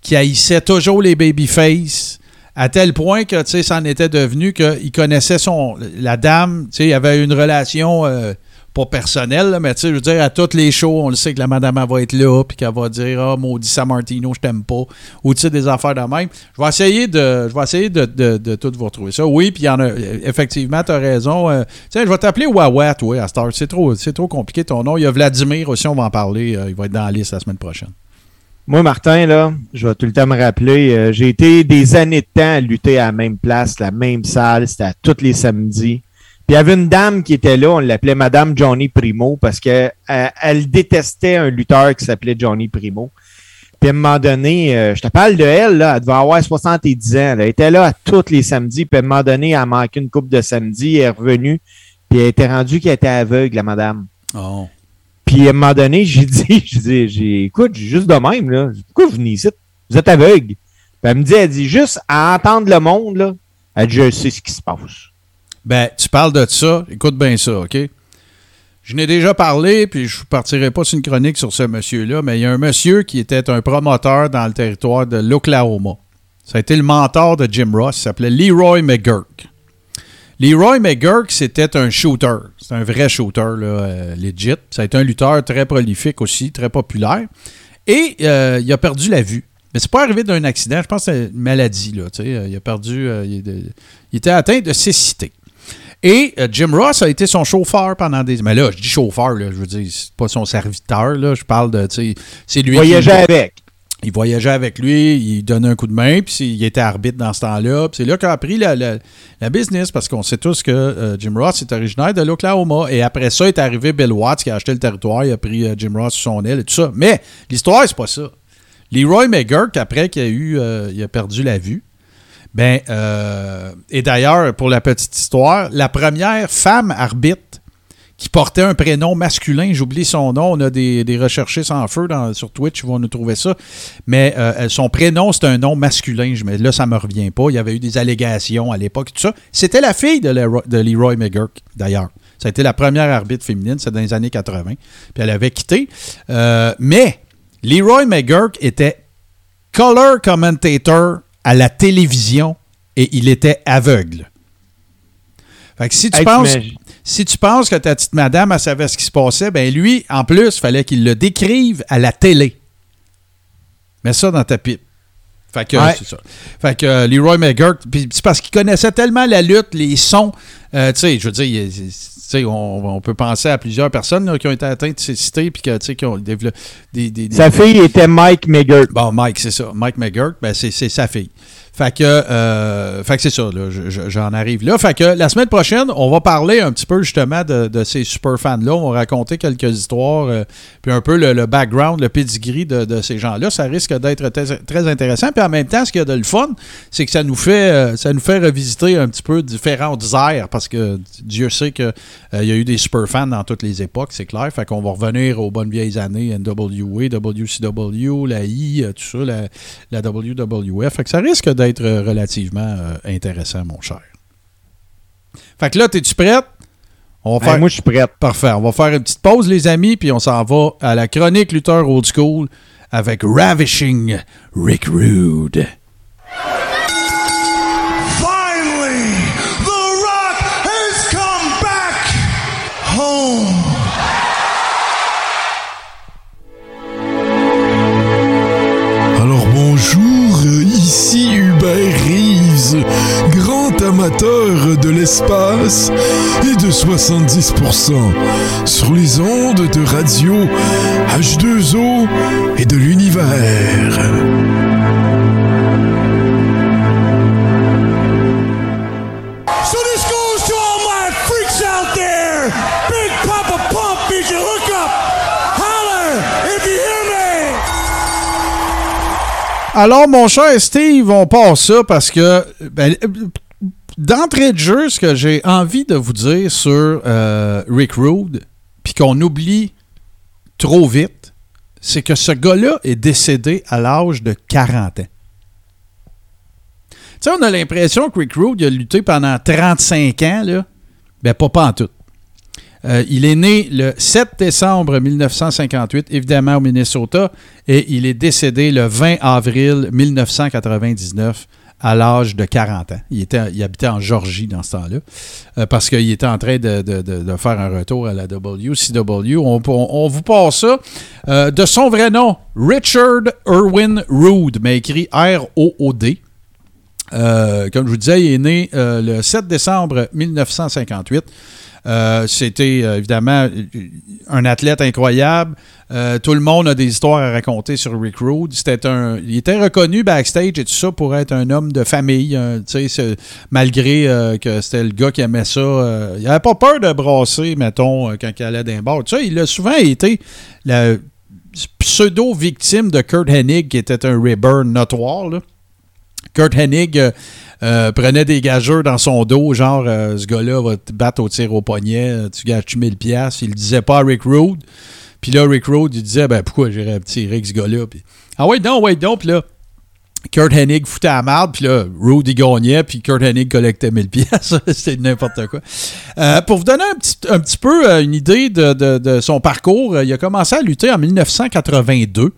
qui haïssait toujours les babyface, à tel point que tu sais, ça en était devenu qu'il connaissait son, la dame, tu sais, il avait une relation euh, pas personnelle, là, mais tu sais, je veux dire, à toutes les shows, on le sait que la madame va être là, puis qu'elle va dire Ah, maudit San Martino, je t'aime pas, ou tu sais, des affaires de même. Je vais essayer de, je vais essayer de, de, de tout vous retrouver ça. Oui, puis il y en a, effectivement, tu as raison. Euh, tiens, je vais t'appeler Wawa, toi, à Star. C'est trop, trop compliqué ton nom. Il y a Vladimir aussi, on va en parler. Euh, il va être dans la liste la semaine prochaine.
Moi, Martin, là, je vais tout le temps me rappeler, euh, j'ai été des années de temps à lutter à la même place, la même salle, c'était à tous les samedis. Puis il y avait une dame qui était là, on l'appelait Madame Johnny Primo parce que euh, elle détestait un lutteur qui s'appelait Johnny Primo. Puis à un moment donné, euh, je te parle de elle, là, elle devait avoir 70 ans. Elle était là à tous les samedis. Puis à un moment donné, elle a manqué une coupe de samedi, elle est revenue. Puis elle était rendue qu'elle était aveugle, la madame.
Oh.
Puis à un moment donné, j'ai dit, j'ai dit, j'ai, écoute, j'ai juste de même, là. Pourquoi vous venez ici? Vous êtes aveugle. Puis elle me dit, elle dit, juste à entendre le monde, là, elle dit, je sais ce qui se passe.
Ben, tu parles de ça. Écoute bien ça, OK? Je n'ai déjà parlé, puis je ne partirai pas sur une chronique sur ce monsieur-là, mais il y a un monsieur qui était un promoteur dans le territoire de l'Oklahoma. Ça a été le mentor de Jim Ross. Il s'appelait Leroy McGurk. Leroy McGurk, c'était un shooter. C'est un vrai shooter, là, euh, legit. Ça a été un lutteur très prolifique aussi, très populaire. Et euh, il a perdu la vue. Mais c'est pas arrivé d'un accident. Je pense que c'est une maladie. Là. Euh, il a perdu. il était atteint de cécité. Et euh, Jim Ross a été son chauffeur pendant des. Mais là, je dis chauffeur, là, je veux dire, c'est pas son serviteur. Là, je parle de. C'est lui.
Voyageait
qui-
avec.
il voyageait avec lui, il donnait un coup de main, puis il était arbitre dans ce temps-là. Puis c'est là qu'il a appris la, la- la business, parce qu'on sait tous que euh, Jim Ross est originaire de l'Oklahoma. Et après ça est arrivé Bill Watts qui a acheté le territoire, il a pris euh, Jim Ross sur son aile et tout ça. Mais l'histoire, c'est pas ça. Leroy McGurk, après qu'il a eu, euh, il a perdu la vue, ben, euh, et d'ailleurs, pour la petite histoire, la première femme arbitre qui portait un prénom masculin, j'oublie son nom, on a des, des sans feu sur Twitch, ils vont nous trouver ça, mais euh, son prénom, c'est un nom masculin, mais là, ça me revient pas, il y avait eu des allégations à l'époque, tout ça. C'était la fille de, Leroy, de Leroy McGurk, d'ailleurs. Ça a été la première arbitre féminine, c'est dans les années 80, puis elle avait quitté. Euh, mais Leroy McGurk était color commentator à la télévision et il était aveugle. Fait que si tu
Hey,
penses, si tu penses que ta petite madame, elle savait ce qui se passait, ben lui, en plus, fallait qu'il le décrive à la télé. Mets ça dans ta pipe. Fait que,
Ouais.
c'est ça. Fait que euh, Leroy McGurk, puis c'est parce qu'il connaissait tellement la lutte, les sons. euh, tu sais, je veux dire, on, on peut penser à plusieurs personnes là, qui ont été atteintes de cécité, puis que, tu sais, qui ont développé des, des- des-
Sa fille était Mike Meggert.
Bon, Mike, c'est ça. Mike McGurk, ben c'est c'est sa fille. Fait que, euh, fait que c'est ça, j'en arrive là. Fait que la semaine prochaine, on va parler un petit peu justement de, ces super fans-là. On va raconter quelques histoires, euh, puis un peu le, background, le pedigree de, ces gens-là. Ça risque d'être très, intéressant. Puis en même temps, ce qu'il y a de le fun, c'est que ça nous fait euh, ça nous fait revisiter un petit peu différentes aires, parce que Dieu sait qu'il y a eu des super fans dans toutes les époques, c'est clair. Fait qu'on va revenir aux bonnes vieilles années, NWA, WCW, la I, tout ça, la, la WWF. Fait que ça risque d'être euh, relativement euh, intéressant, mon cher. Fait que là, es-tu prête? On va
Ben,
faire...
moi, je suis prête.
Parfait. On va faire une petite pause, les amis, puis on s'en va à la chronique lutteur old school avec Ravishing Rick Rude.
Ici Hubert Reeves, grand amateur de l'espace et de 70% sur les ondes de radio H2O et de l'univers.
Alors, mon cher Steve, on passe ça parce que, ben, euh, d'entrée de jeu, ce que j'ai envie de vous dire sur euh, Rick Rude, puis qu'on oublie trop vite, c'est que ce gars-là est décédé à l'âge de 40 ans. Tu sais, on a l'impression que Rick Rude a lutté pendant 35 ans, là. Ben, pas, pas en tout. Euh, il est né le 7 décembre 1958, évidemment au Minnesota, et il est décédé le 20 avril 1999 à l'âge de 40 ans. Il, était, il habitait en Georgie dans ce temps-là, euh, parce qu'il était en train de, de- de- faire un retour à la WCW. On, on- vous passe ça. Euh, de son vrai nom, Richard Irwin Rood, mais écrit R-O-O-D. Comme je vous disais, il est né le 7 décembre 1958. Euh, C'était euh, évidemment un athlète incroyable. Euh, tout le monde a des histoires à raconter sur Rick Rude. C'était un, il était reconnu backstage et tout ça pour être un homme de famille. malgré que c'était le gars qui aimait ça. il n'avait pas peur de brasser, mettons, quand il allait d'un bar. Tu sais, il a souvent été la pseudo-victime de Kurt Hennig, qui était un Rayburn notoire. Kurt Hennig euh, euh, prenait des gageurs dans son dos, genre euh, ce gars-là va te battre au tir au poignet, tu gages 1000 pièces. Il le disait pas à Rick Rude. Puis là, Rick Rude, il disait ben pourquoi j'irais tirer ce gars-là? Ah ouais, non, ouais, donc, puis là. Kurt Hennig foutait la merde, puis là, Rude, il gagnait, puis Kurt Hennig collectait 1000 pièces. C'était n'importe quoi. Pour vous donner un petit, un petit peu une idée de, de- de son parcours, il a commencé à lutter en 1982.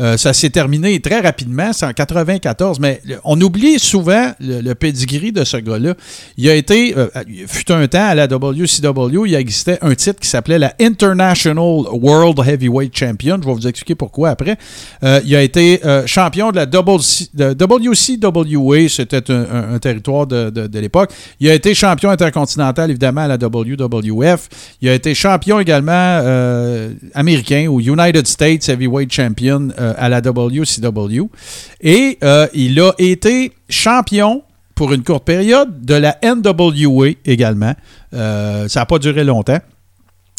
Euh, ça s'est terminé très rapidement, c'est en 94, mais on oublie souvent le, pedigree de ce gars-là. Il a été, euh, fut un temps à la WCW, il existait un titre qui s'appelait la International World Heavyweight Champion. Je vais vous expliquer pourquoi après. Euh, il a été champion de la WCWA, c'était un, territoire de, l'époque. Il a été champion intercontinental, évidemment, à la WWF. Il a été champion également américain ou United States Heavyweight Champion à la WCW. Et euh, il a été champion pour une courte période de la NWA également. Euh, ça n'a pas duré longtemps,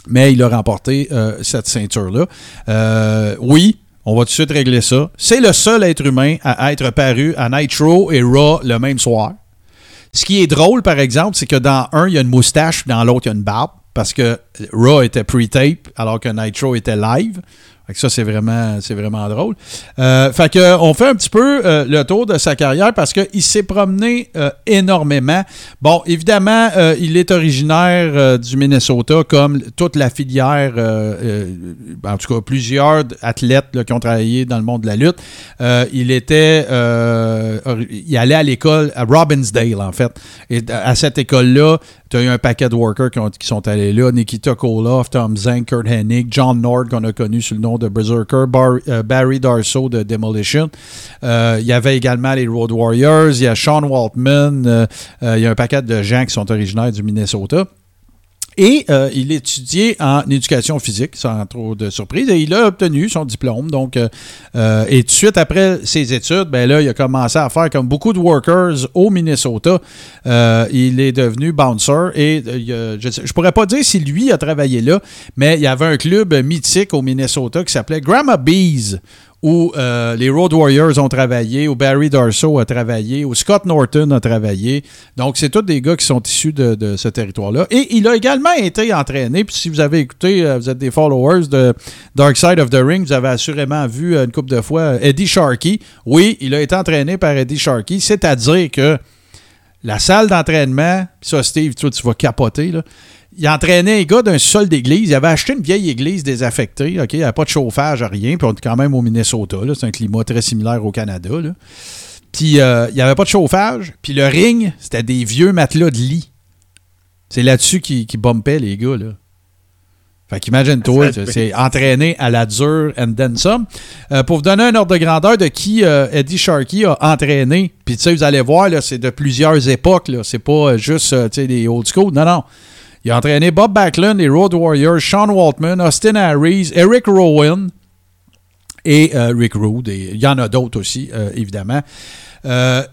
mais il a remporté euh, cette ceinture-là. Euh, oui, on va tout de suite régler ça. C'est le seul être humain à être paru à Nitro et Raw le même soir. Ce qui est drôle, par exemple, c'est que dans un, il y a une moustache, dans l'autre, il y a une barbe, parce que Raw était pre-tape, alors que Nitro était live. Fait que ça, c'est vraiment, c'est vraiment drôle. Euh, fait que, on fait un petit peu euh, le tour de sa carrière parce qu'il s'est promené euh, énormément. Bon, évidemment, il est originaire du Minnesota, comme toute la filière, en tout cas plusieurs athlètes qui ont travaillé dans le monde de la lutte. Il était, il allait à l'école à Robbinsdale, en fait. Et à cette école-là, Tu as eu un paquet de workers qui, ont- qui sont allés là. Nikita Koloff, Tom Zank, Kurt Hennig, John Nord, qu'on a connu sous le nom de Berserker, Bar- euh, Barry Darso de Demolition. Euh, Il y avait également les Road Warriors. Il y a Sean Waltman. euh, il y a un paquet de gens qui sont originaires du Minnesota. Et euh, il étudiait en éducation physique, sans trop de surprise, et il a obtenu son diplôme. Donc, euh, euh, et tout de suite après ses études, ben là, il a commencé à faire comme beaucoup de workers au Minnesota. Euh, il est devenu bouncer et je ne pourrais pas dire si lui a travaillé là, mais il y avait un club mythique au Minnesota qui s'appelait Grandma Bees où euh, les Road Warriors ont travaillé, où Barry Darso a travaillé, où Scott Norton a travaillé. Donc, c'est tous des gars qui sont issus de, ce territoire-là. Et il a également été entraîné. Puis, si vous avez écouté, euh, vous êtes des followers de Dark Side of the Ring, vous avez assurément vu euh, une couple de fois Eddie Sharkey. Oui, il a été entraîné par Eddie Sharkey, c'est-à-dire que la salle d'entraînement, ça, Steve, toi, tu vas capoter, là. Il entraînait un gars d'un sol d'église. Il avait acheté une vieille église désaffectée. OK? Il n'y avait pas de chauffage, rien. Puis on est quand même au Minnesota. C'est un climat très similaire au Canada. là. Puis euh, il n'y avait pas de chauffage. Puis le ring, c'était des vieux matelas de lit. C'est là-dessus qu'ils bumpaient, les gars. Là. Fait qu'imagine-toi, c'est entraîné à la dure and then some. Euh, pour vous donner un ordre de grandeur de qui euh, Eddie Sharkey a entraîné, puis tu sais, vous allez voir, c'est de plusieurs époques. C'est pas juste, des old school. Non, non. Il a entraîné Bob Backlund, les Road Warriors, Sean Waltman, Austin Harris, Eric Rowan et euh, Rick Rude. Il y en a d'autres aussi, euh, évidemment. Euh,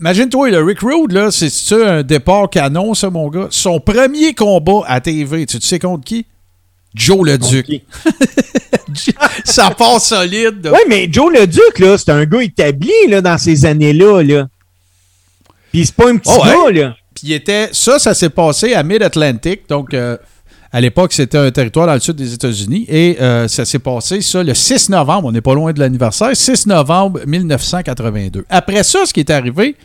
Imagine-toi, le Rick Rude, là, c'est un départ canon, ça, mon gars? Son premier combat à TV, tu sais contre qui? Joe le Duc. ça part solide.
Oui, mais Joe le Duc, là, c'est un gars établi là, dans ces années-là. Là. Puis c'est pas un petit
Oh,
gars, là.
Était, ça, ça s'est passé à Mid-Atlantic. Donc, euh, à l'époque, c'était un territoire dans le sud des États-Unis. Et euh, ça s'est passé, ça, le 6 novembre. On n'est pas loin de l'anniversaire. 6 novembre 1982. Après ça, ce qui est arrivé,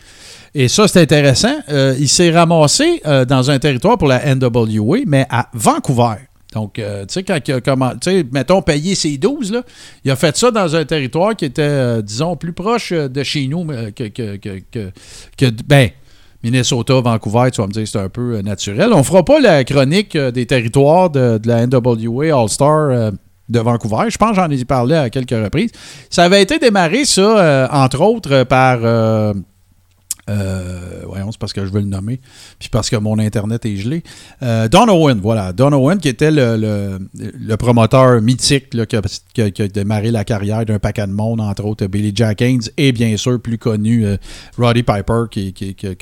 et ça, c'est intéressant, euh, il s'est ramassé dans un territoire pour la NWA, mais à Vancouver. Donc, tu sais, quand il a commen- tu sais, mettons, payer ses 12, là, il a fait ça dans un territoire qui était, disons, plus proche de chez nous que, que, que, que- ben, Minnesota, Vancouver, tu vas me dire, c'est un peu euh, naturel. On fera pas la chronique euh, des territoires de, de la NWA All-Star euh, de Vancouver. Je pense que j'en ai parlé à quelques reprises. Ça avait été démarré, ça, entre autres, par... euh, voyons, c'est parce que je veux le nommer, puis parce que mon Internet est gelé. Euh, Don Owen, voilà. Don Owen, qui était le, le- le promoteur mythique là, qui, a, qui a- démarré la carrière d'un paquet de monde, entre autres Billy Jack Haynes, et bien sûr, plus connu, euh, Roddy Piper, qui, qui- qui- a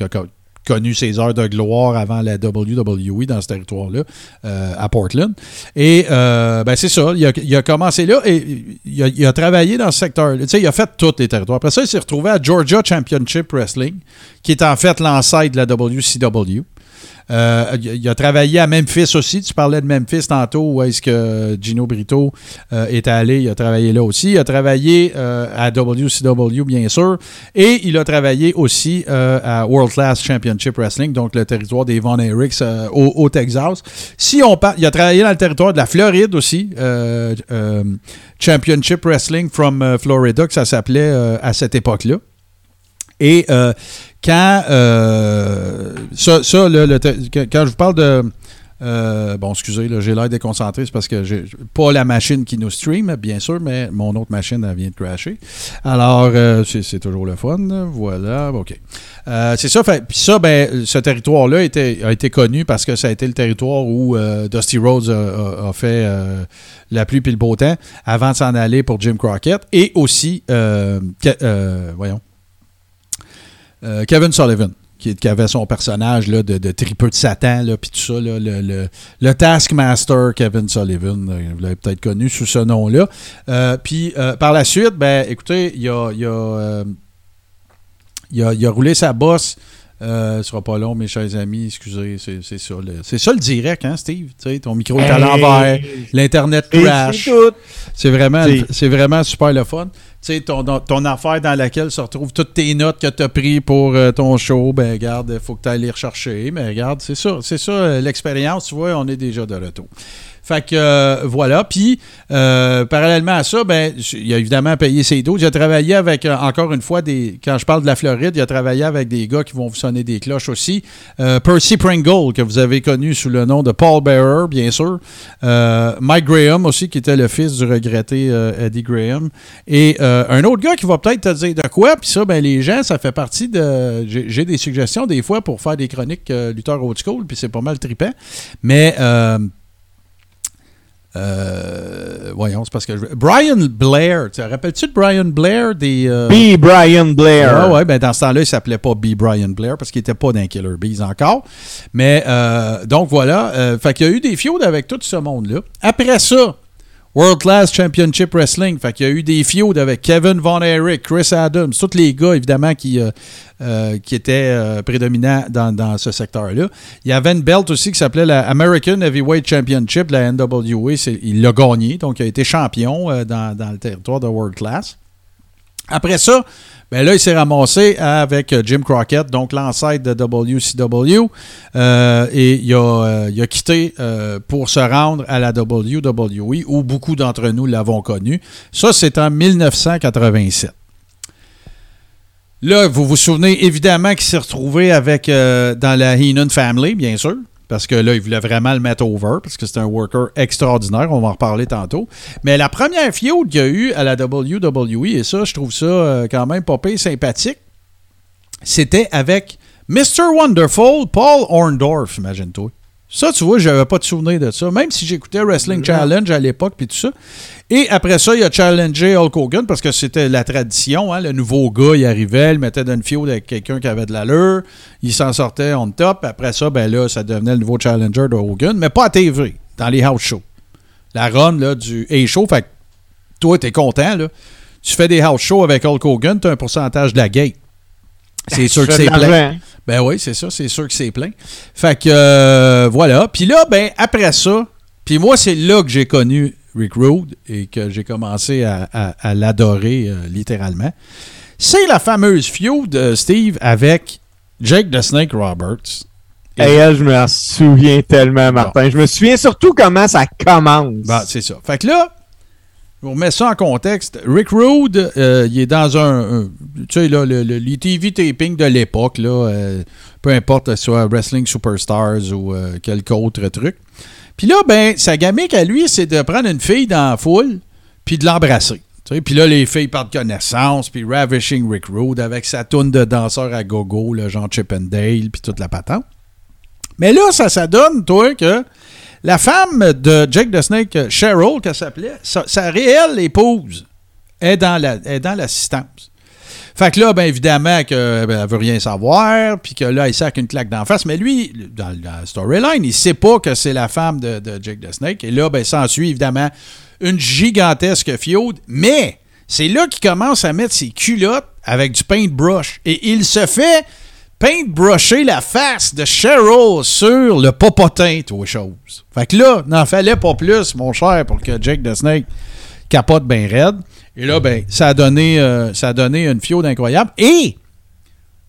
connu ses heures de gloire avant la WWE dans ce territoire-là, euh, à Portland. Et euh, ben c'est ça, il a, commencé là et il a, il a travaillé dans ce secteur. Tu sais, il a fait tous les territoires. Après ça, il s'est retrouvé à Georgia Championship Wrestling, qui est en fait l'ancêtre de la WCW. Euh, il, a- il a travaillé à Memphis aussi. Tu parlais de Memphis tantôt, où est-ce que Gino Brito euh, est allé. Il a travaillé là aussi. Il a travaillé euh, à WCW, bien sûr. Et il a travaillé aussi à World Class Championship Wrestling, donc le territoire des Von Erichs au, Texas. Si on parle, il a travaillé dans le territoire de la Floride aussi. Championship Wrestling from Florida, que ça s'appelait à cette époque-là. Et euh, quand euh, ça, ça, le quand je vous parle de euh, bon, excusez, j'ai l'air déconcentré, c'est parce que j'ai pas la machine qui nous stream, bien sûr, mais mon autre machine, elle vient de crasher. Alors, euh, c'est toujours le fun. Voilà, OK. Euh, c'est ça, puis ça, ben, ce territoire-là a été connu parce que ça a été le territoire où Dusty Rhodes a, fait la pluie puis le beau temps avant de s'en aller pour Jim Crockett et aussi, voyons, euh, Kevin Sullivan, qui, qui avait son personnage là, de, de tripeux de Satan, puis tout ça, là, le, le- le Taskmaster Kevin Sullivan, là, vous l'avez peut-être connu sous ce nom-là. Euh, puis euh, par la suite, ben, écoutez, il a, il a, il a, il a roulé sa bosse. Euh, ce sera pas long, mes chers amis. Excusez, c'est ça. le- C'est ça le direct, hein, Steve? Ton micro est à l'envers, l'Internet
Et
crash.
C'est
vraiment,
C'est-
vraiment super le fun. Tu sais, ton, ton affaire dans laquelle se retrouvent toutes tes notes que tu as prises pour euh, ton show, ben regarde, il faut que tu ailles les rechercher. Mais regarde, c'est ça, c'est ça euh, l'expérience, tu vois, on est déjà de retour. Fait que euh, voilà. Puis, euh, parallèlement à ça, ben, il a évidemment payé ses doses. Il a travaillé avec, euh, encore une fois, des, quand je parle de la Floride, il a travaillé avec des gars qui vont vous sonner des cloches aussi. Percy Pringle, que vous avez connu sous le nom de Paul Bearer, bien sûr. Mike Graham aussi, qui était le fils du regretté Eddie Graham. Et un autre gars qui va peut-être te dire de quoi. Puis ça, ben, les gens, ça fait partie de. J'ai des suggestions des fois pour faire des chroniques lutteurs old school, puis c'est pas mal trippant. Mais. Euh, voyons, c'est parce que. je- Brian Blair, tu te rappelles-tu de Brian Blair des. euh,
B. Brian Blair.
Ouais, ouais, ben dans ce temps-là, il s'appelait pas B. Brian Blair parce qu'il était pas dans Killer Bees encore. Mais euh, donc voilà, euh, fait qu'il y a eu des feuds avec tout ce monde-là. Après ça, World Class Championship Wrestling, fait qu'il y a eu des feuds avec Kevin Von Erich, Chris Adams, tous les gars évidemment qui, euh, euh, qui étaient euh, prédominants dans, ce secteur-là. Il y avait une belt aussi qui s'appelait la American Heavyweight Championship la NWA. Il l'a gagné, donc il a été champion dans le territoire de World Class. Après ça, ben là, il s'est ramassé avec euh, Jim Crockett, donc l'ancêtre de WCW, euh, et il a, euh, quitté pour se rendre à la WWE, où beaucoup d'entre nous l'avons connu. Ça, c'est en 1987. Là, vous vous souvenez évidemment qu'il s'est retrouvé avec dans la Heenan Family, bien sûr, parce que là, il voulait vraiment le mettre over, parce que c'est un worker extraordinaire. On va en reparler tantôt. Mais la première feud qu'il y a eu à la WWE, et ça, je trouve ça euh, quand même pire sympathique, c'était avec Mr. Wonderful, Paul Orndorff, imagine-toi. Ça, tu vois, j'avais pas de souvenir de ça. Même si j'écoutais Wrestling Challenge à l'époque, puis tout ça. Et après ça, il a challengé Hulk Hogan parce que c'était la tradition. hein. Le nouveau gars, il arrivait, il mettait dans une avec quelqu'un qui avait de l'allure. Il s'en sortait on top. Après ça, ben là, ça devenait le nouveau challenger de Hogan, mais pas à TV, dans les house shows. La run là, du A-Show, fait que toi, t'es content. Là. Tu fais des house shows avec Hulk Hogan, tu as un pourcentage de la gate. C'est sûr que c'est plein. Ben oui, c'est ça, c'est sûr que c'est plein. Fait que euh, voilà. Puis là, ben après ça, puis moi, c'est là que j'ai connu Rick Rude et que j'ai commencé à, à- à l'adorer euh, littéralement. C'est la fameuse feud, euh, Steve, avec Jake the Snake Roberts.
Et elle, je me souviens tellement, Martin. Je me souviens surtout comment ça commence.
Ben, c'est ça. Fait que là, on met ça en contexte. Rick Rude, euh, il est dans un, tu sais, là, le, le- les TV taping de l'époque, là, euh, peu importe, soit Wrestling Superstars ou euh, quelque autre truc. Puis là, ben, sa gamique à lui, c'est de prendre une fille dans la foule, puis de l'embrasser. Puis là, les filles partent connaissance, puis Ravishing Rick Rude avec sa toune de danseur à gogo, le genre Chip and Dale, puis toute la patente. Mais là, ça, ça donne, toi, que la femme de Jake the Snake, Cheryl, qu'elle s'appelait, sa, réelle épouse est dans l'assistance. Fait que là, bien évidemment, qu'elle ne veut rien savoir, puis que là, il sac une claque d'en face. Mais lui, dans la storyline, il sait pas que c'est la femme de, Jake the Snake. Et là, ben, s'ensuit évidemment une gigantesque feud. Mais c'est là qu'il commence à mettre ses culottes avec du paintbrush. Et il se fait paintbrusher la face de Cheryl sur le popotin, toi, chose. Fait que là, n'en fallait pas plus, mon cher, pour que Jake the Snake capote bien raide. Et là, ben, ça a donné, euh, ça a donné une fiode incroyable. Et,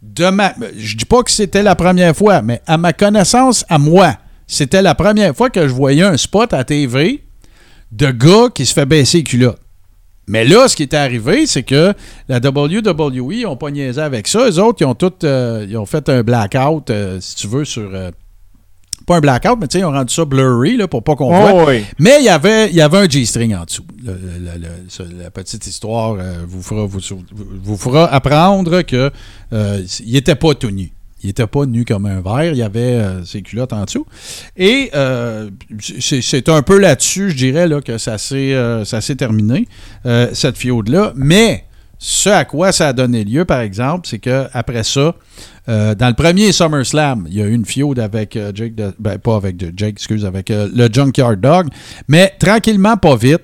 de ma, je dis pas que c'était la première fois, mais à ma connaissance, à moi, c'était la première fois que je voyais un spot à TV de gars qui se fait baisser les culottes. Mais là, ce qui est arrivé, c'est que la WWE, n'ont pas niaisé avec ça. Eux autres, ils ont tout, euh, ils ont fait un blackout, euh, si tu veux, sur... euh, pas un blackout, mais tu sais, ils ont rendu ça blurry là, pour pas qu'on
Oh,
voit.
oui.
Mais il y avait, il y avait un G-string en dessous. Le- le- le- ce- la petite histoire vous, fera, vous, vous fera apprendre que il était pas tout nu. Il était pas nu comme un verre. Il y avait euh, ses culottes en dessous. Et euh, c'est un peu là-dessus, je dirais, là, que ça s'est euh, terminé, cette fiode-là. Mais ce à quoi ça a donné lieu, par exemple, c'est que après ça, dans le premier SummerSlam, il y a eu une feud avec euh, Jake, ben, pas avec de- Jake, avec le Junkyard Dog, mais tranquillement, pas vite.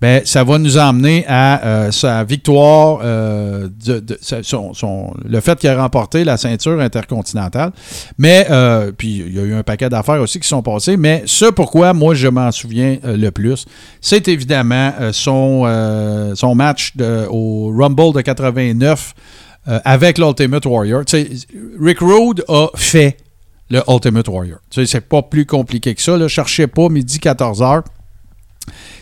Ben, ça va nous emmener à euh, sa victoire, euh, le fait qu'il a remporté la ceinture intercontinentale. Mais, euh, puis il y a eu un paquet d'affaires aussi qui sont passées. Mais ce pourquoi moi je m'en souviens le plus, c'est évidemment son, son match au Rumble de 89 euh, avec l'Ultimate Warrior. Rick Rude a fait le Ultimate Warrior. C'est pas plus compliqué que ça. Là. Cherchez pas midi 14h.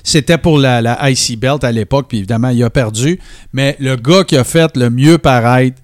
C'était pour la, la IC Belt à l'époque, puis évidemment, il a perdu. Mais le gars qui a fait le mieux paraître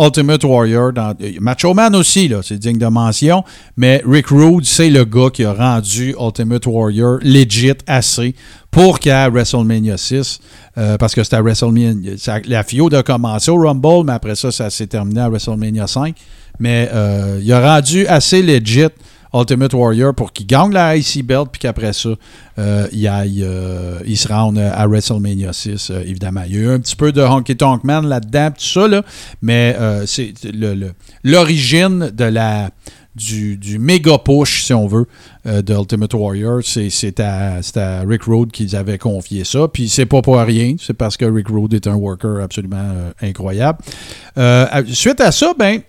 Ultimate Warrior, dans, Macho Man aussi, c'est digne de mention, mais Rick Rude, c'est le gars qui a rendu Ultimate Warrior legit assez pour qu'à WrestleMania 6, euh, parce que c'était à WrestleMania, la FIO a commencé au Rumble, mais après ça, ça s'est terminé à WrestleMania 5. Mais euh, il a rendu assez legit Ultimate Warrior pour qu'il gagne la IC Belt, puis qu'après ça, euh, il, aille, euh, il se rende à WrestleMania 6, euh, évidemment. Il y a eu un petit peu de Honky Tonk Man là-dedans, tout ça, là, mais euh, c'est le- le- l'origine de la du, du méga push, si on veut, euh, de Ultimate Warrior, c'est à, à Rick Rude qu'ils avaient confié ça. Puis c'est pas pour rien, c'est parce que Rick Rude est un worker absolument euh, incroyable. Euh, suite à ça, ben,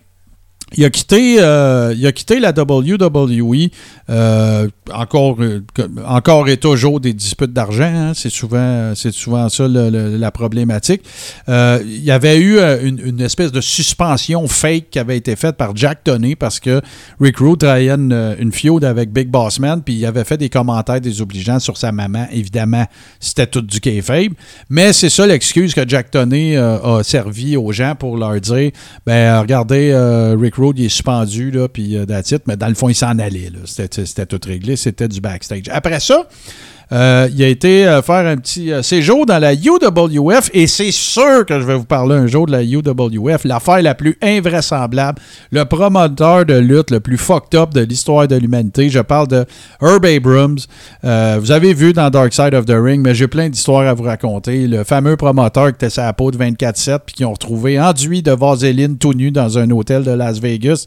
il a quitté, euh, il a quitté la WWE. euh, encore, euh, encore et toujours des disputes d'argent. hein. c'est souvent, souvent ça la problématique. Il y avait eu une, espèce de suspension fake qui avait été faite par Jack Tony parce que Rick Rude travaillait une, une feud avec Big Boss Man, puis il avait fait des commentaires désobligeants sur sa maman. Évidemment, c'était tout du kayfabe. Mais c'est ça l'excuse que Jack Tony a servi aux gens pour leur dire ben regardez, Rick Il est suspendu, là, puis it. Mais dans le fond, il s'en allait. c'était tout réglé, c'était du backstage. Après ça, euh, il a été euh, faire un petit euh, séjour dans la UWF et c'est sûr que je vais vous parler un jour de la UWF, l'affaire la plus invraisemblable, le promoteur de lutte le plus fucked up de l'histoire de l'humanité. Je parle de Herb Abrams. Euh, vous avez vu dans Dark Side of the Ring, mais j'ai plein d'histoires à vous raconter. Le fameux promoteur qui était sa peau de 24-7 puis qui ont retrouvé enduit de vaseline tout nu dans un hôtel de Las Vegas.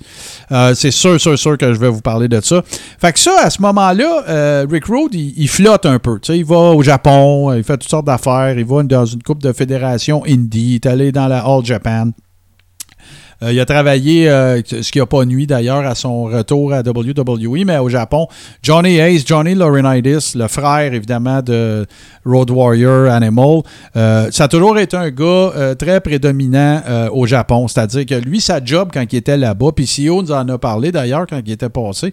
C'est sûr, sûr, sûr que je vais vous parler de ça. Fait que ça, à ce moment-là, Rick Rude, il, flotte un peu. Tu sais, il va au Japon, il fait toutes sortes d'affaires, il va dans une coupe de fédération indie, il est allé dans la All Japan. Euh, il a travaillé, euh, ce qui n'a pas nuit d'ailleurs à son retour à WWE, mais au Japon, Johnny Ace, Johnny Laurinaitis, le frère évidemment de Road Warrior Animal, euh, ça a toujours été un gars euh, très prédominant euh, au Japon. C'est-à-dire que lui, sa job quand il était là-bas, puis CEO nous en a parlé d'ailleurs quand il était passé,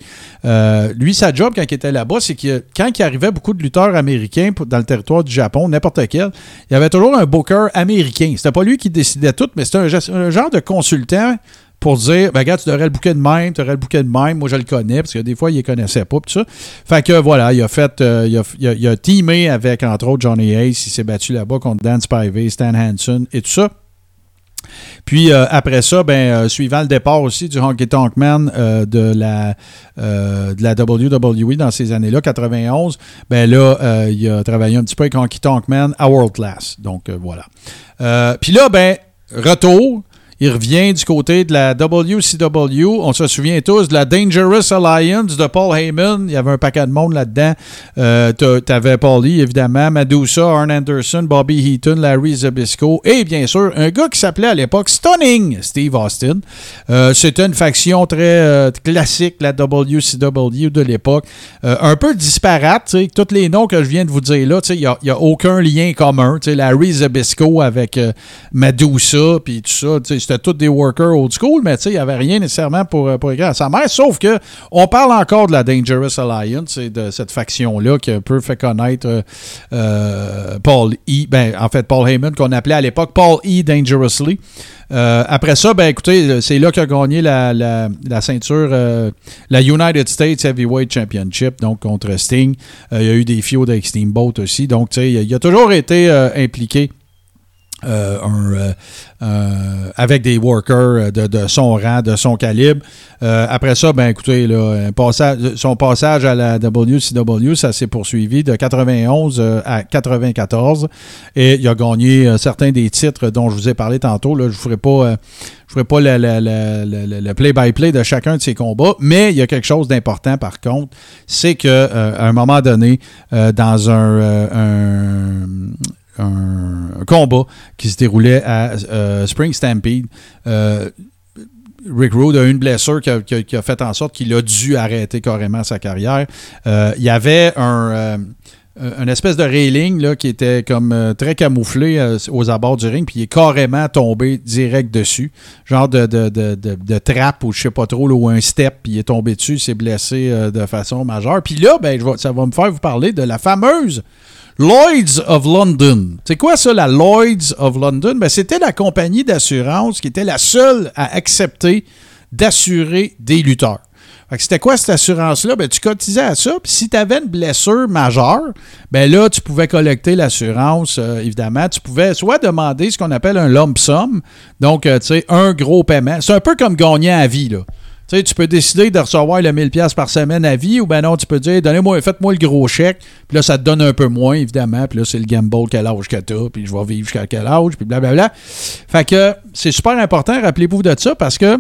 lui, sa job quand il était là-bas, c'est que quand il arrivait beaucoup de lutteurs américains dans le territoire du Japon, n'importe quel, il y avait toujours un booker américain. C'était pas lui qui décidait tout, mais c'était un genre de consultant pour dire, ben, regarde, tu devrais le bouquet de même, tu devrais le bouquet de même, moi je le connais, parce que des fois, il ne connaissait pas, tout ça. Fait que voilà, il a fait, euh, il, a, il a- teamé avec, entre autres, Johnny Ace, il s'est battu là-bas contre Dan Spivey, Stan Hansen et tout ça. Puis euh, après ça, ben, euh, suivant le départ aussi du Honky Tonk Man de, la, de la WWE dans ces années-là, 91, ben là, il a travaillé un petit peu avec Honky Tonk Man à World Class. Donc voilà. Puis là, ben, retour. Il revient du côté de la WCW. On se souvient tous de la Dangerous Alliance de Paul Heyman. Il y avait un paquet de monde là-dedans. Euh, t'as- T'avais Paul Lee, évidemment, Madusa, Arn Anderson, Bobby Heaton, Larry Zabisco et bien sûr, un gars qui s'appelait à l'époque Stunning Steve Austin. Euh, C'était une faction très euh, classique, la WCW de l'époque. Un peu disparate. tu. Tous les noms que je viens de vous dire là, tu il n'y a, aucun lien commun. Tu Larry Zabisco avec Madusa, puis tout ça. tu C'était tous des workers old school, mais il n'y avait rien nécessairement pour, euh, pour écrire à sa mère. Sauf que on parle encore de la Dangerous Alliance et de cette faction-là qui a un peu fait connaître euh, euh, Paul E. Ben, en fait, Paul Heyman, qu'on appelait à l'époque Paul E. Dangerously. Après ça, ben écoutez, c'est là qu'il a gagné la, la- la ceinture, la United States Heavyweight Championship, donc contre Sting. Il y a eu des fiots avec Steamboat aussi. Donc, tu sais, il a toujours été impliqué euh, euh, euh, avec des workers de, son rang, de son calibre. Après ça, ben écoutez, là, son passage à la WCW, ça s'est poursuivi de 91 euh, à 94 et il a gagné certains des titres dont je vous ai parlé tantôt. Là, je ne ferai pas, je ferai pas le, play-by-play de chacun de ces combats, mais il y a quelque chose d'important par contre, c'est que à un moment donné, dans un, un combat qui se déroulait à euh, Spring Stampede. Euh, Rick Rude a une blessure qui a, fait en sorte qu'il a dû arrêter carrément sa carrière. Euh, il y avait un. espèce de railing là, qui était comme très camouflé aux abords du ring, puis il est carrément tombé direct dessus. Genre de, trappe ou je sais pas trop, ou un step, puis il est tombé dessus, il s'est blessé de façon majeure. Puis là, ben, ça va me faire vous parler de la fameuse Lloyds of London. C'est quoi ça, la Lloyds of London? Ben, c'était la compagnie d'assurance qui était la seule à accepter d'assurer des lutteurs. C'était quoi cette assurance-là? Ben, tu cotisais à ça, puis si tu avais une blessure majeure, ben là, tu pouvais collecter l'assurance, euh, évidemment. Tu pouvais soit demander ce qu'on appelle un lump sum, donc, euh, un gros paiement. C'est un peu comme gagner à vie, là. Tu sais, tu peux décider de recevoir le 1000$ piastres par semaine à vie, ou ben non, tu peux dire, donnez-moi, faites-moi le gros chèque, puis là, ça te donne un peu moins, évidemment, puis là, c'est le gamble, quel âge que t'as, puis je vais vivre jusqu'à quel âge, puis blablabla. Fait que c'est super important, rappelez-vous de ça, parce que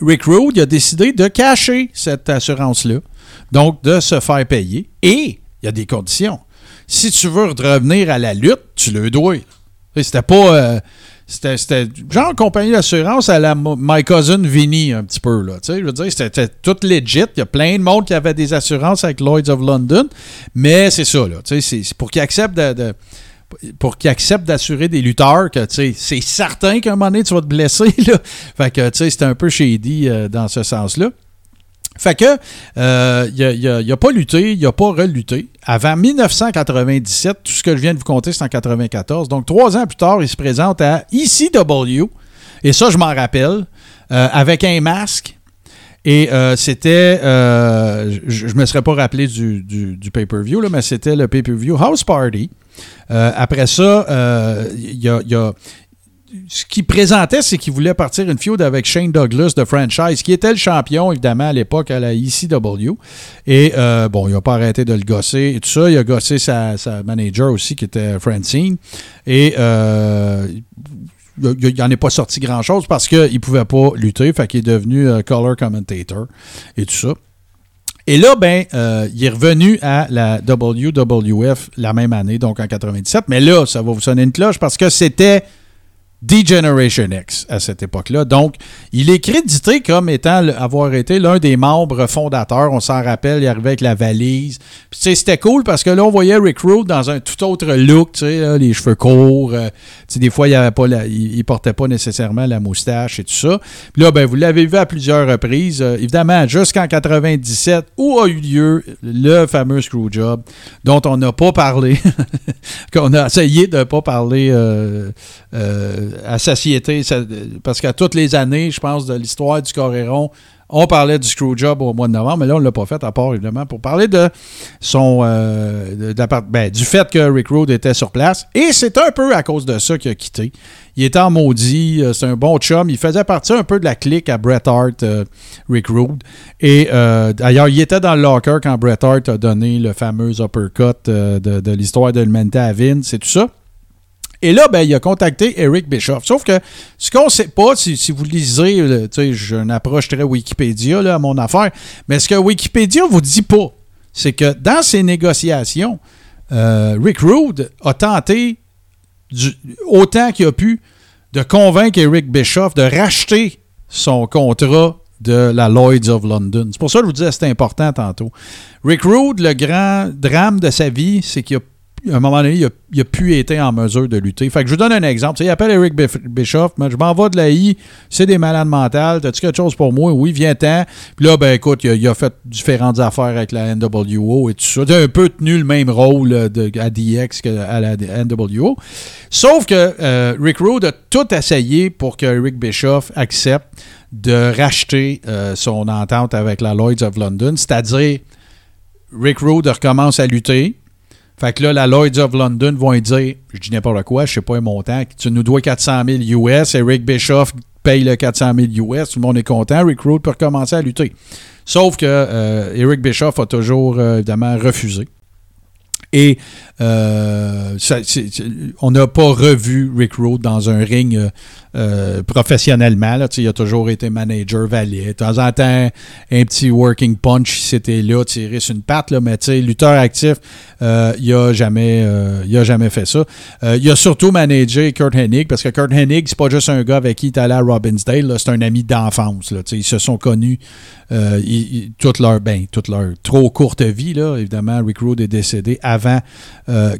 Rick Rude a décidé de cacher cette assurance-là, donc de se faire payer. Et il y a des conditions. Si tu veux revenir à la lutte, tu le dois. C'était pas. euh, c'était, genre compagnie d'assurance à la My Cousin Vinny, un petit peu. Là, je veux dire, c'était, tout legit. Il y a plein de monde qui avait des assurances avec Lloyds of London. Mais c'est ça. Là, c'est, pour qu'ils acceptent de- pour qu'ils acceptent d'assurer des lutteurs que c'est certain qu'à un moment donné, tu vas te blesser. Là. Fait que c'était un peu shady euh, dans ce sens-là. Fait que euh, il n'a pas lutté, il n'a pas relutté. Avant 1997, tout ce que je viens de vous compter, c'est en 94. Donc, trois ans plus tard, il se présente à ECW. Et ça, je m'en rappelle, euh, avec un masque. Et euh, c'était, euh, je ne me serais pas rappelé du, du- pay-per-view, mais c'était le pay-per-view House Party. Après ça, a- il y a ce qu'il présentait, c'est qu'il voulait partir une feud avec Shane Douglas de franchise, qui était le champion, évidemment, à l'époque à la ECW. Et euh, bon, il n'a pas arrêté de le gosser et tout ça. Il a gossé sa, manager aussi, qui était Francine. Et euh, il n'en est pas sorti grand-chose parce qu'il ne pouvait pas lutter. Fait qu'il est devenu euh, color commentator et tout ça. Et là, ben, il est revenu à la WWF la même année, donc en 97. Mais là, ça va vous sonner une cloche parce que c'était D-Generation X à cette époque-là. Donc, il est crédité comme étant avoir été l'un des membres fondateurs. On s'en rappelle, il arrivait avec la valise. Puis, c'était cool parce que là, on voyait Rick Rude dans un tout autre look, tu sais, les cheveux courts. euh, des fois, il, avait pas la- il, portait pas nécessairement la moustache et tout ça. Puis là, ben, vous l'avez vu à plusieurs reprises. Euh, évidemment, jusqu'en 97, où a eu lieu le fameux Screwjob dont on n'a pas parlé, qu'on a essayé de ne pas parler euh, à satiété, ça- parce qu'à toutes les années, je pense, de l'histoire du Coréron, on parlait du Screwjob au mois de novembre, mais là, on ne l'a pas fait, à part, évidemment, pour parler de son euh, ben, du fait que Rick Rude était sur place. Et c'est un peu à cause de ça qu'il a quitté. Il était en maudit, euh, c'est un bon chum. Il faisait partie un peu de la clique à Bret Hart, euh, Rick Rude. Et euh, d'ailleurs, il était dans le locker quand Bret Hart a donné le fameux uppercut euh, de, de l'histoire de l'humanité à Vince et tout ça. Et là, ben, il a contacté Eric Bischoff. Sauf que ce qu'on ne sait pas, si, vous lisez, j'ai une approche très Wikipédia là, à mon affaire, mais ce que Wikipédia vous dit pas, c'est que dans ces négociations, euh, Rick Rude a tenté autant qu'il a pu de convaincre Eric Bischoff de racheter son contrat de la Lloyds of London. C'est pour ça que je vous disais c'était important tantôt. Rick Rude, le grand drame de sa vie, c'est qu'il a à un moment donné, il a, pu été en mesure de lutter. Fait que je vous donne un exemple. Il appelle Eric Bischoff, je m'en vais de la I, c'est des malades mentales, t'as-tu quelque chose pour moi? Oui, viens-t'en. Puis là, ben écoute, il a, il a fait différentes affaires avec la NWO et tout ça. Il a un peu tenu le même rôle euh, de, à DX qu'à la NWO. Sauf que euh, Rick Rude a tout essayé pour que Eric Bischoff accepte de racheter euh, son entente avec la Lloyds of London, c'est-à-dire Rick Rude recommence à lutter. Fait que là, la Lloyds of London vont dire, je dis n'importe quoi, je sais pas un montant, tu nous dois 400 000 US, Eric Bischoff paye le 400 000 US, tout le monde est content, Rick Rude peut recommencer à lutter. Sauf que euh, Eric Bischoff a toujours, euh, évidemment, refusé. Et Euh, on n'a pas revu Rick Rude dans un ring euh, euh, professionnellement. Là. Il a toujours été manager valet. De temps en temps, un petit working punch, c'était là, tirer sur une patte. Là, mais lutteur actif, euh, il n'a jamais, jamais fait ça. Il a surtout managé Kurt Hennig, parce que Kurt Hennig, c'est pas juste un gars avec qui il est allé à Robbinsdale, c'est un ami d'enfance. Ils se sont connus euh, toute leur ben, toute leur trop courte vie. Là. Évidemment, Rick Rude est décédé avant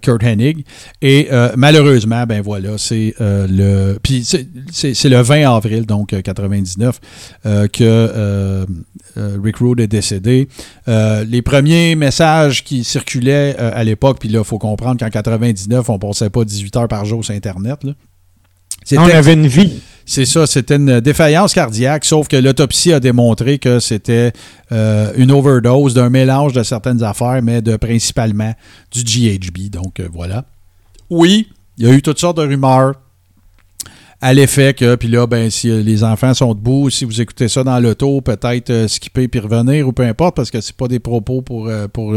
Kurt Hennig. Et euh, malheureusement, ben voilà, c'est euh, le. Puis c'est- le 20 avril, donc euh, 99, euh, que euh, euh, Rick Rude est décédé. Euh, les premiers messages qui circulaient euh, à l'époque, puis là, il faut comprendre qu'en 99, on ne passait pas 18 heures par jour sur Internet. Là.
On avait une vie.
C'est ça, c'était une défaillance cardiaque, sauf que l'autopsie a démontré que c'était euh, une overdose d'un mélange de certaines affaires, mais de principalement du GHB. Donc euh, voilà. Oui, il y a eu toutes sortes de rumeurs à l'effet que, puis là, ben, si les enfants sont debout, si vous écoutez ça dans l'auto, peut-être euh, skipper puis revenir ou peu importe, parce que c'est pas des propos pour, euh, pour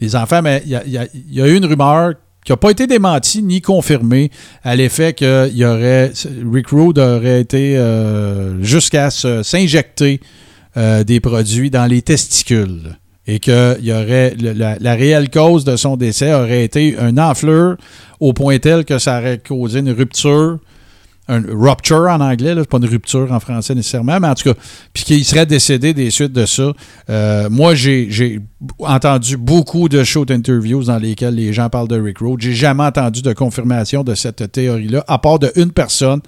les enfants, mais il y a eu une rumeur qui n'a pas été démentie ni confirmée à l'effet que y aurait, Rick Rude aurait été euh, jusqu'à s'injecter euh, des produits dans les testicules et que y aurait la, la réelle cause de son décès aurait été un enflure au point tel que ça aurait causé une rupture un rupture en anglais, pas une rupture en français nécessairement, mais en tout cas, puis qu'il serait décédé des suites de ça. Euh, moi, j'ai entendu beaucoup de show interviews dans lesquels les gens parlent de Rick Rude. J'ai jamais entendu de confirmation de cette théorie-là, à part de une personne.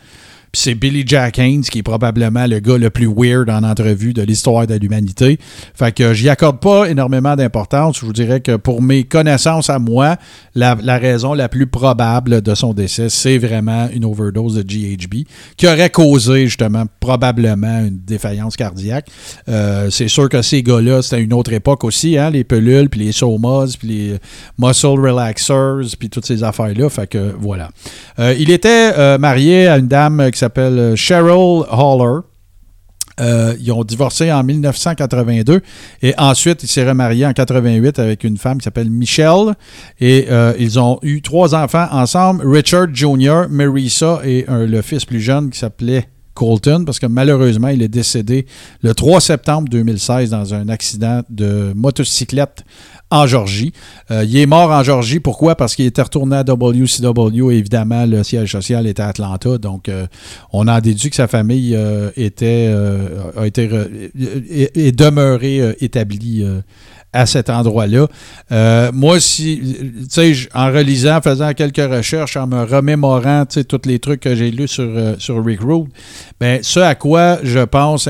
Puis c'est Billy Jack Haynes, qui est probablement le gars le plus weird en entrevue de l'histoire de l'humanité. Fait que j'y accorde pas énormément d'importance. Je vous dirais que pour mes connaissances à moi, la, raison la plus probable de son décès, c'est vraiment une overdose de GHB qui aurait causé justement probablement une défaillance cardiaque. Euh, c'est sûr que ces gars-là, c'était une autre époque aussi, hein, les pelules, puis les somas, puis les muscle relaxers, puis toutes ces affaires-là. Fait que voilà. Euh, il était euh, marié à une dame qui s'appelle euh, Cheryl Haller. Euh, ils ont divorcé en 1982 et ensuite il s'est remarié en 88 avec une femme qui s'appelle Michelle et euh, ils ont eu trois enfants ensemble, Richard Jr., Marisa et le fils plus jeune qui s'appelait Colton parce que malheureusement il est décédé le 3 septembre 2016 dans un accident de motocyclette en Georgie. Euh, il est mort en Georgie. Pourquoi? Parce qu'il était retourné à WCW et évidemment, le siège social était à Atlanta. Donc, euh, on en déduit que sa famille euh, était, euh, a été est, demeurée euh, établie à cet endroit-là. Euh, moi, si, tu sais, en relisant, en faisant quelques recherches, en me remémorant, tu sais, tous les trucs que j'ai lus sur, euh, sur Rick Rude, ben, ce à quoi je pense,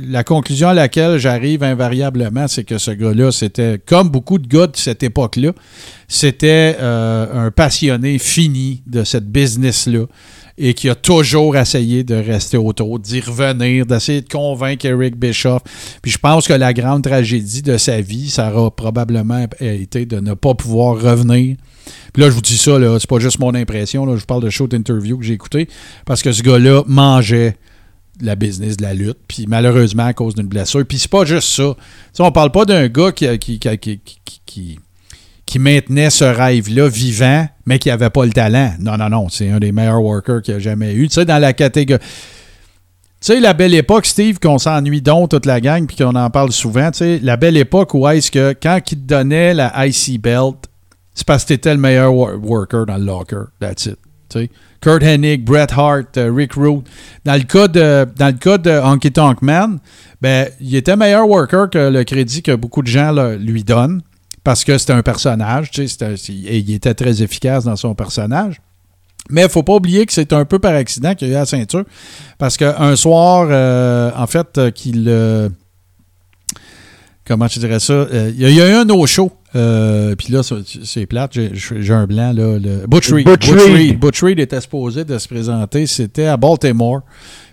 la conclusion à laquelle j'arrive invariablement, c'est que ce gars-là, c'était, comme beaucoup de gars de cette époque-là, c'était euh, un passionné fini de cette business-là et qui a toujours essayé de rester autour, d'y revenir, d'essayer de convaincre Eric Bischoff. Puis je pense que la grande tragédie de sa vie, ça aura probablement été de ne pas pouvoir revenir. Puis là, je vous dis ça, c'est pas juste mon impression, là, je vous parle de show d'interview que j'ai écouté, parce que ce gars-là mangeait la business de la lutte, puis malheureusement à cause d'une blessure. Puis c'est pas juste ça. Tu sais, on parle pas d'un gars qui, qui, qui- maintenait ce rêve-là vivant, mais qui n'avait pas le talent. Non, non, non, c'est un des meilleurs workers qu'il a jamais eu. Tu sais, dans la catégorie. Tu sais, la belle époque, Steve, qu'on s'ennuie donc toute la gang, puis qu'on en parle souvent, tu sais, la belle époque où est-ce que quand il te donnait la IC belt, c'est parce que t'étais le meilleur wor- worker dans le locker. That's it. tu sais. Kurt Hennig, Bret Hart, euh, Rick Rude. Dans le cas de, dans le cas de Honky Tonk Man, ben, il était meilleur worker que le crédit que beaucoup de gens lui donnent parce que c'était un personnage. tu sais, et il était très efficace dans son personnage. Mais il ne faut pas oublier que c'est un peu par accident qu'il a eu la ceinture. Parce qu'un soir, euh, en fait, euh, qu'il. euh, comment je dirais ça? Il y, a- il y a eu un no-show. Euh, Puis là, c'est plate, j'ai- un blanc. Là, le, Butch Reed.
Butch
Butch
Reed.
Reed. Butch Reed était supposé de se présenter. C'était à Baltimore.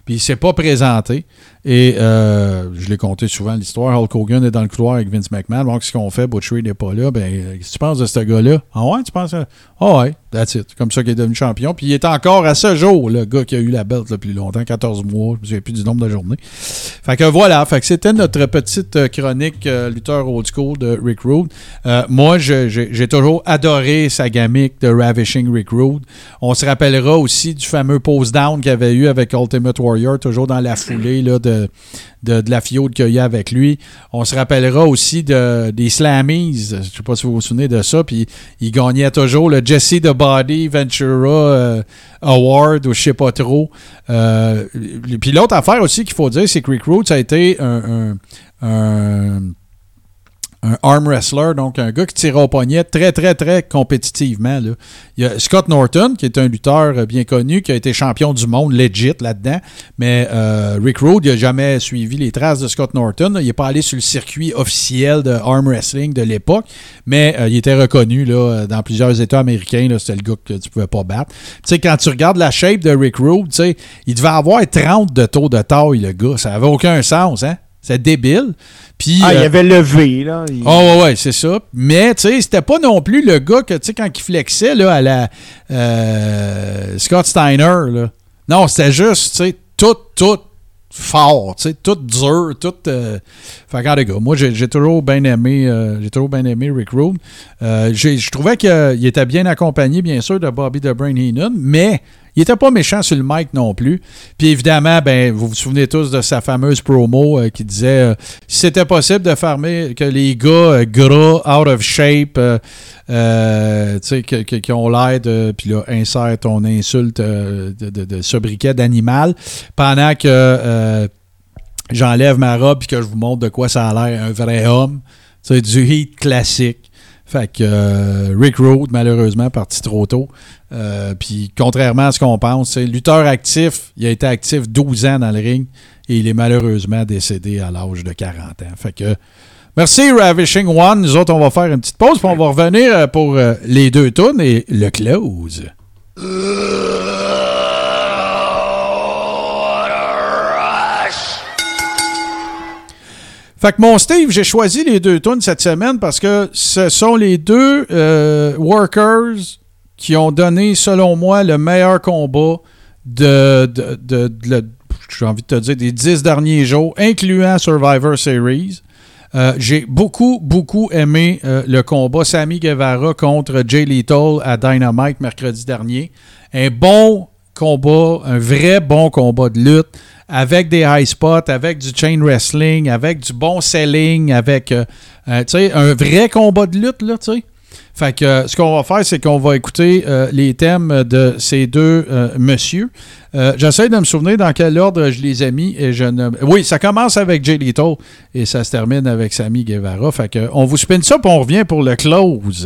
Puis il ne s'est pas présenté. Et euh, je l'ai compté souvent l'histoire. Hulk Hogan est dans le couloir avec Vince McMahon. Donc, ce qu'on fait, Butchery n'est pas là. Ben, qu'est-ce que tu penses de ce gars-là? Ah ouais, tu penses? Ah ouais, that's it. Comme ça qu'il est devenu champion. Puis il est encore à ce jour, le gars qui a eu la belt depuis longtemps, 14 mois. Je me souviens plus du nombre de journées. Fait que voilà. Fait que c'était notre petite euh, chronique euh, lutteur old school de Rick Rude. Euh, moi, j'ai toujours adoré sa gamique de Ravishing Rick Rude. On se rappellera aussi du fameux pose down qu'il avait eu avec Ultimate Warrior, toujours dans la foulée là, de, de, la fiode qu'il y a avec lui. On se rappellera aussi de, des Slammies. Je ne sais pas si vous vous souvenez de ça. Puis il gagnait toujours le Jesse the Body Ventura euh, Award ou je sais pas trop. Euh, puis l'autre affaire aussi qu'il faut dire, c'est que Rick a été un un arm wrestler, donc un gars qui tirait au poignet très, très, très compétitivement. là. Il y a Scott Norton, qui est un lutteur bien connu, qui a été champion du monde legit là-dedans, mais euh, Rick Rude, il n'a jamais suivi les traces de Scott Norton. Il n'est pas allé sur le circuit officiel de arm wrestling de l'époque, mais euh, il était reconnu dans plusieurs États américains. C'était le gars que tu pouvais pas battre. Tu quand tu regardes la shape de Rick Rude, il devait avoir 30 de taux de taille, le gars. Ça avait aucun sens, hein? C'est débile. Puis,
Ah, il
euh,
avait levé, là. Il-
ah ouais, ouais, c'est ça. Mais, tu sais, c'était pas non plus le gars que, tu sais, quand il flexait, là, à la euh, Scott Steiner, là. Non, c'était juste, tu sais, tout, tout fort, tu sais, tout dur, tout... Euh... Fait que, gars, moi, j'ai j'ai toujours bien aimé, euh, j'ai toujours bien aimé Rick Rude. Euh, je trouvais qu'il était bien accompagné, bien sûr, de Bobby the Brain Heenan, mais il était pas méchant sur le mic non plus. Puis évidemment, ben, vous vous souvenez tous de sa fameuse promo euh, qui disait euh, si c'était possible de farmer que les gars euh, gras, out of shape, euh, que- qui ont l'air de. Puis là, insère ton insulte de, sobriquet d'animal pendant que. J'enlève ma robe et que je vous montre de quoi ça a l'air un vrai homme. Du heat classique. Fait que Rick Rude, malheureusement, parti trop tôt. Euh, Puis contrairement à ce qu'on pense, lutteur actif. Il a été actif 12 ans dans le ring et il est malheureusement décédé à l'âge de 40 ans. Fait que merci Ravishing One. Nous autres, on va faire une petite pause puis on va revenir euh, pour euh, les deux tunes et le close. Fait que mon Steve, j'ai choisi les deux tunes cette semaine parce que ce sont les deux workers qui ont donné, selon moi, le meilleur combat de, de, de- j'ai envie de te dire, des dix derniers jours, incluant Survivor Series. Euh, j'ai beaucoup, beaucoup aimé euh, le combat Sammy Guevara contre Jay Lethal à Dynamite mercredi dernier. Un bon combat, un vrai bon combat de lutte avec des high spots, avec du chain wrestling, avec du bon selling, avec euh, un vrai combat de lutte, là, tu sais. Fait que euh, ce qu'on va faire, c'est qu'on va écouter euh, les thèmes de ces deux euh, messieurs. J'essaie de me souvenir dans quel ordre je les ai mis. Et je ne... Oui, ça commence avec Jay Lethal et ça se termine avec Sammy Guevara. Fait que on vous spin ça puis on revient pour le close.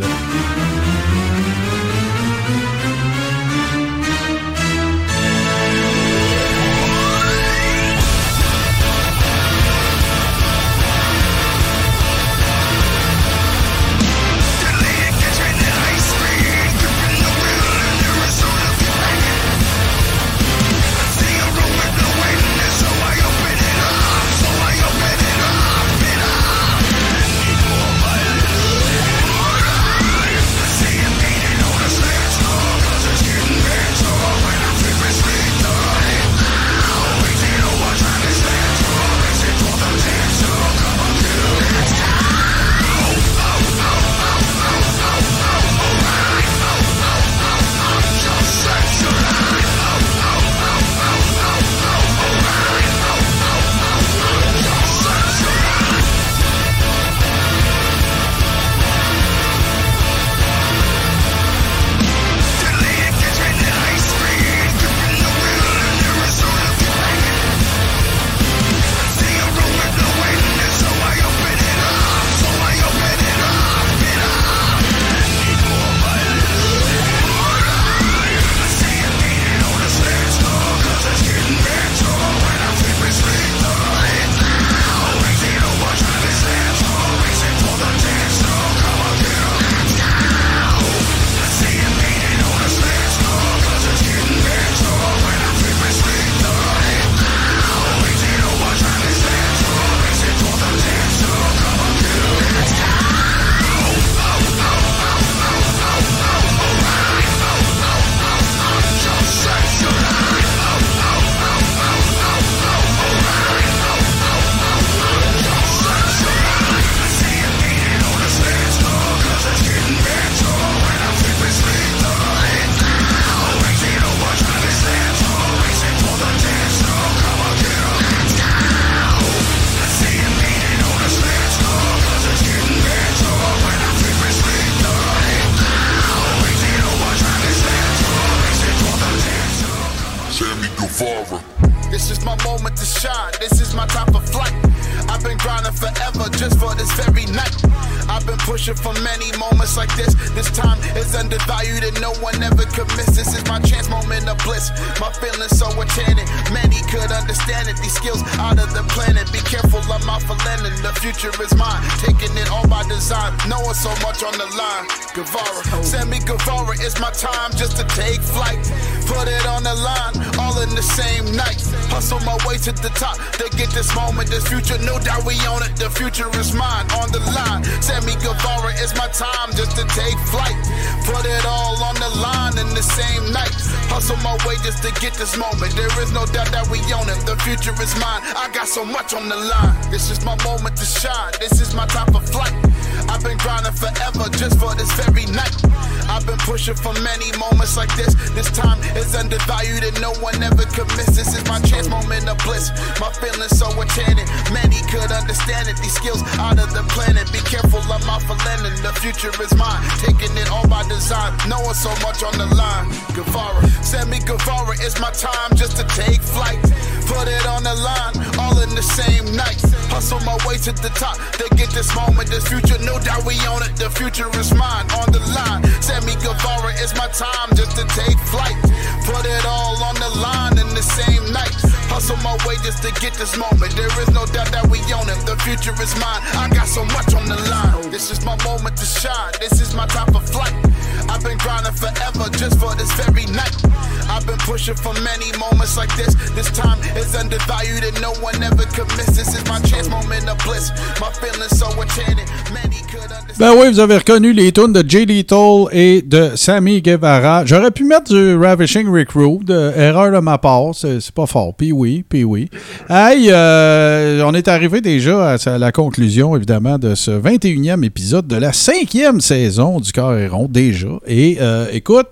Many moments like this. This time is undervalued and no one ever could miss. This is my chance, moment of bliss. My feelings so enchanted. Many could understand.
Ben oui, vous avez reconnu les tunes de Jay Little et de Sammy Guevara. J'aurais pu mettre du Ravishing Recruit. Euh, erreur de ma part, c'est c'est pas fort. Puis oui, puis oui. Hey, euh, on est arrivé déjà à, à la conclusion, évidemment, de ce 21e épisode de la cinquième saison du Carré rond, déjà. Et euh, écoute,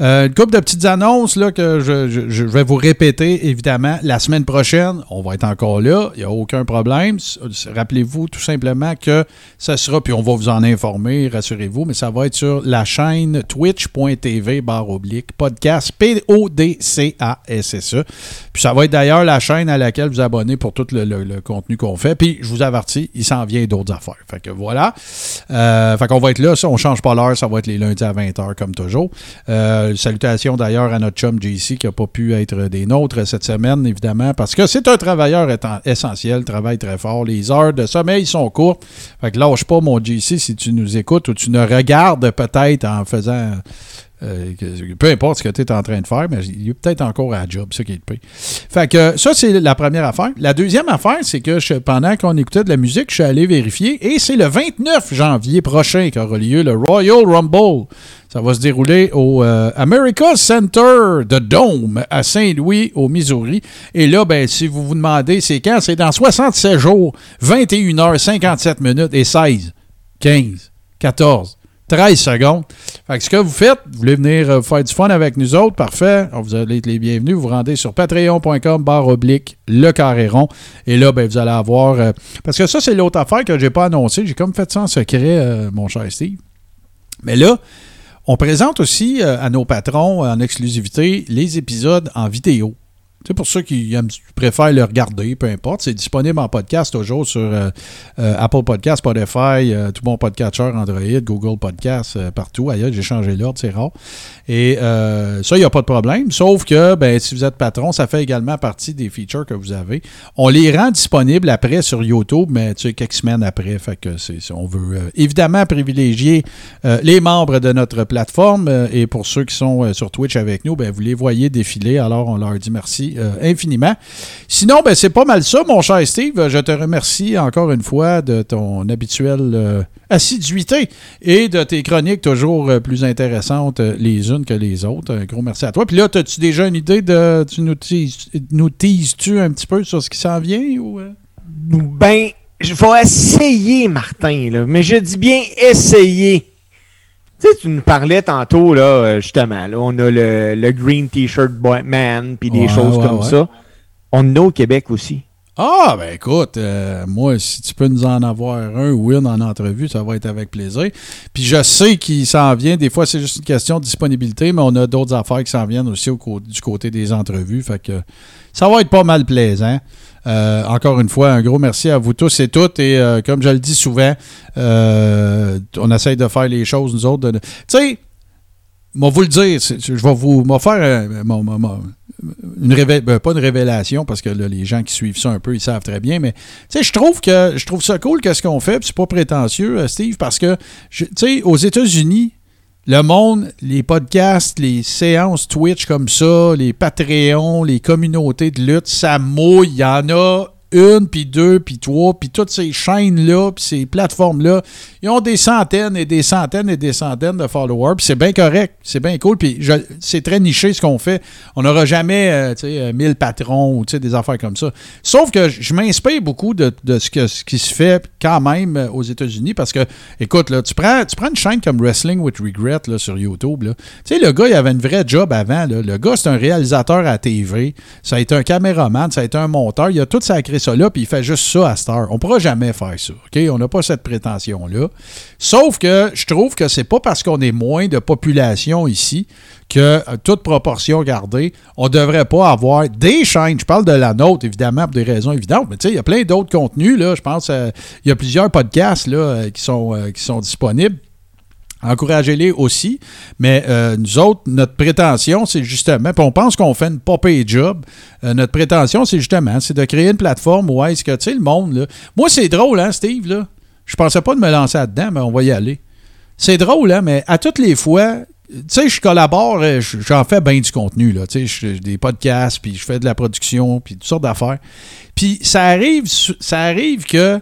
euh, une couple de petites annonces là, que je, vais vous répéter, évidemment. La semaine prochaine, on va être encore là. Il n'y a aucun problème. Rappelez-vous tout simplement que ça sera, puis on va vous en informer, rassurez-vous, mais ça va être sur la chaîne twitch.tv barre oblique podcast P-O-D-C-A-S-S-E. Puis ça va être d'ailleurs la chaîne à laquelle vous abonnez pour tout le contenu qu'on fait. Puis je vous avertis, il s'en vient d'autres affaires. Fait que voilà. Euh, fait qu'on va être là. Ça, on change pas l'heure. Ça va être les lundis à 20h comme toujours. Euh, salutations d'ailleurs à notre chum JC qui n'a pas pu être des nôtres cette semaine, évidemment, parce que c'est un travailleur essentiel, travaille très fort. Les heures de sommeil sont courtes. Fait que lâche pas mon JC si tu nous écoutes ou tu nous regardes peut-être en faisant. Euh, peu importe ce que tu es en train de faire, mais il est peut-être encore à job, ça qui est le pire. Fait que ça, c'est la première affaire. La deuxième affaire, c'est que pendant qu'on écoutait de la musique, je suis allé vérifier et c'est le 29 janvier prochain qu'aura lieu le Royal Rumble. Ça va se dérouler au euh, America Center de Dome à Saint-Louis, au Missouri. Et là, ben, si vous vous demandez c'est quand, c'est dans 67 jours, 21 h 57 minutes et 16, 15, 14, 13 secondes. Fait que ce que vous faites, vous voulez venir euh, faire du fun avec nous autres, parfait. Alors, Vous allez être les bienvenus. Vous vous rendez sur patreon.com barre oblique le carré rond. Et là, ben, vous allez avoir... euh, parce que ça, c'est l'autre affaire que j'ai pas annoncé. J'ai comme fait ça en secret, euh, mon cher Steve. Mais là, on présente aussi à nos patrons en exclusivité les épisodes en vidéo. C'est pour ceux qui préfèrent le regarder, peu importe. C'est disponible en podcast toujours sur euh, euh, Apple Podcast, Spotify, euh, tout bon podcatcher Android, Google Podcast, partout. Ailleurs, j'ai changé l'ordre, c'est rare. Et ça, il n'y a pas de problème. Sauf que ben, si vous êtes patron, ça fait également partie des features que vous avez. On les rend disponibles après sur YouTube, mais tu sais, quelques semaines après. Fait que c'est, on veut évidemment privilégier les membres de notre plateforme. et pour ceux qui sont sur Twitch avec nous, ben, vous les voyez défiler. Alors, on leur dit merci euh, infiniment. Sinon, ben, c'est pas mal ça, mon cher Steve. Je te remercie encore une fois de ton habituelle euh, assiduité et de tes chroniques toujours euh, plus intéressantes les unes que les autres. Un gros merci à toi. Puis là, as-tu déjà une idée de. Tu nous teases- nous teases-tu un petit peu sur ce qui s'en vient ou.
Ben, je vais essayer, Martin, mais je dis bien essayer. Tu sais, tu nous parlais tantôt, là, euh, justement, là, on a le, le Green T-shirt Man, puis des
Ouais,
choses
ouais,
comme
ouais.
ça. On en a au Québec aussi.
Ah, ben écoute, euh, moi, si tu peux nous en avoir un ou une en entrevue, ça va être avec plaisir. Puis je sais qu'il s'en vient. Des fois, c'est juste une question de disponibilité, mais on a d'autres affaires qui s'en viennent aussi au du côté des entrevues. Fait que ça va être pas mal plaisant. Euh, encore une fois, un gros merci à vous tous et toutes. Et euh, comme je le dis souvent, euh, on essaye de faire les choses, nous autres. Tu sais, moi, vous le dire, je vais vous faire une ben, pas une révélation parce que les gens qui suivent ça un peu, ils savent très bien, mais je trouve que je trouve ça cool que ce qu'on fait, c'est pas prétentieux, Steve, parce que tu sais, aux États-Unis, le monde, les podcasts, les séances Twitch comme ça, les Patreons, les communautés de lutte, ça mouille. Il y en a une, puis deux, puis trois, puis toutes ces chaînes-là, puis ces plateformes-là, ils ont des centaines et des centaines et des centaines de followers, puis c'est bien correct, c'est bien cool, puis c'est très niché ce qu'on fait. On n'aura jamais, euh, tu sais, euh, 1000 patrons ou des affaires comme ça. Sauf que je m'inspire beaucoup de, ce, qui se fait quand même euh, aux États-Unis, parce que, écoute, là, tu prends, tu prends une chaîne comme Wrestling with Regret là, sur YouTube, là. tu sais, le gars, il avait une vraie job avant, le gars, c'est un réalisateur à TV, ça a été un caméraman, ça a été un monteur, il a tout sacré ça là, puis il fait juste ça à Star. On pourra jamais faire ça, OK? On n'a pas cette prétention-là. Sauf que je trouve que c'est pas parce qu'on est moins de population ici que, euh, toute proportion gardée, on devrait pas avoir des chaînes. Je parle de la nôtre, évidemment, pour des raisons évidentes, mais tu sais, il y a plein d'autres contenus, là. Je pense euh, il y a plusieurs podcasts, là, euh, qui sont, qui sont disponibles. Encouragez-les aussi. Mais euh, nous autres, notre prétention, c'est justement, puis on pense qu'on fait une popée job. Euh, notre prétention, c'est justement, c'est de créer une plateforme où est-ce que, tu sais, le monde, là. Moi, c'est drôle, hein, Steve, là. Je pensais pas de me lancer là-dedans, mais on va y aller. C'est drôle, hein, mais à toutes les fois, tu sais, je collabore, euh, je- j'en fais bien du contenu, là. Tu sais, des podcasts, puis je fais de la production, puis toutes sortes d'affaires. Puis ça arrive, ça arrive que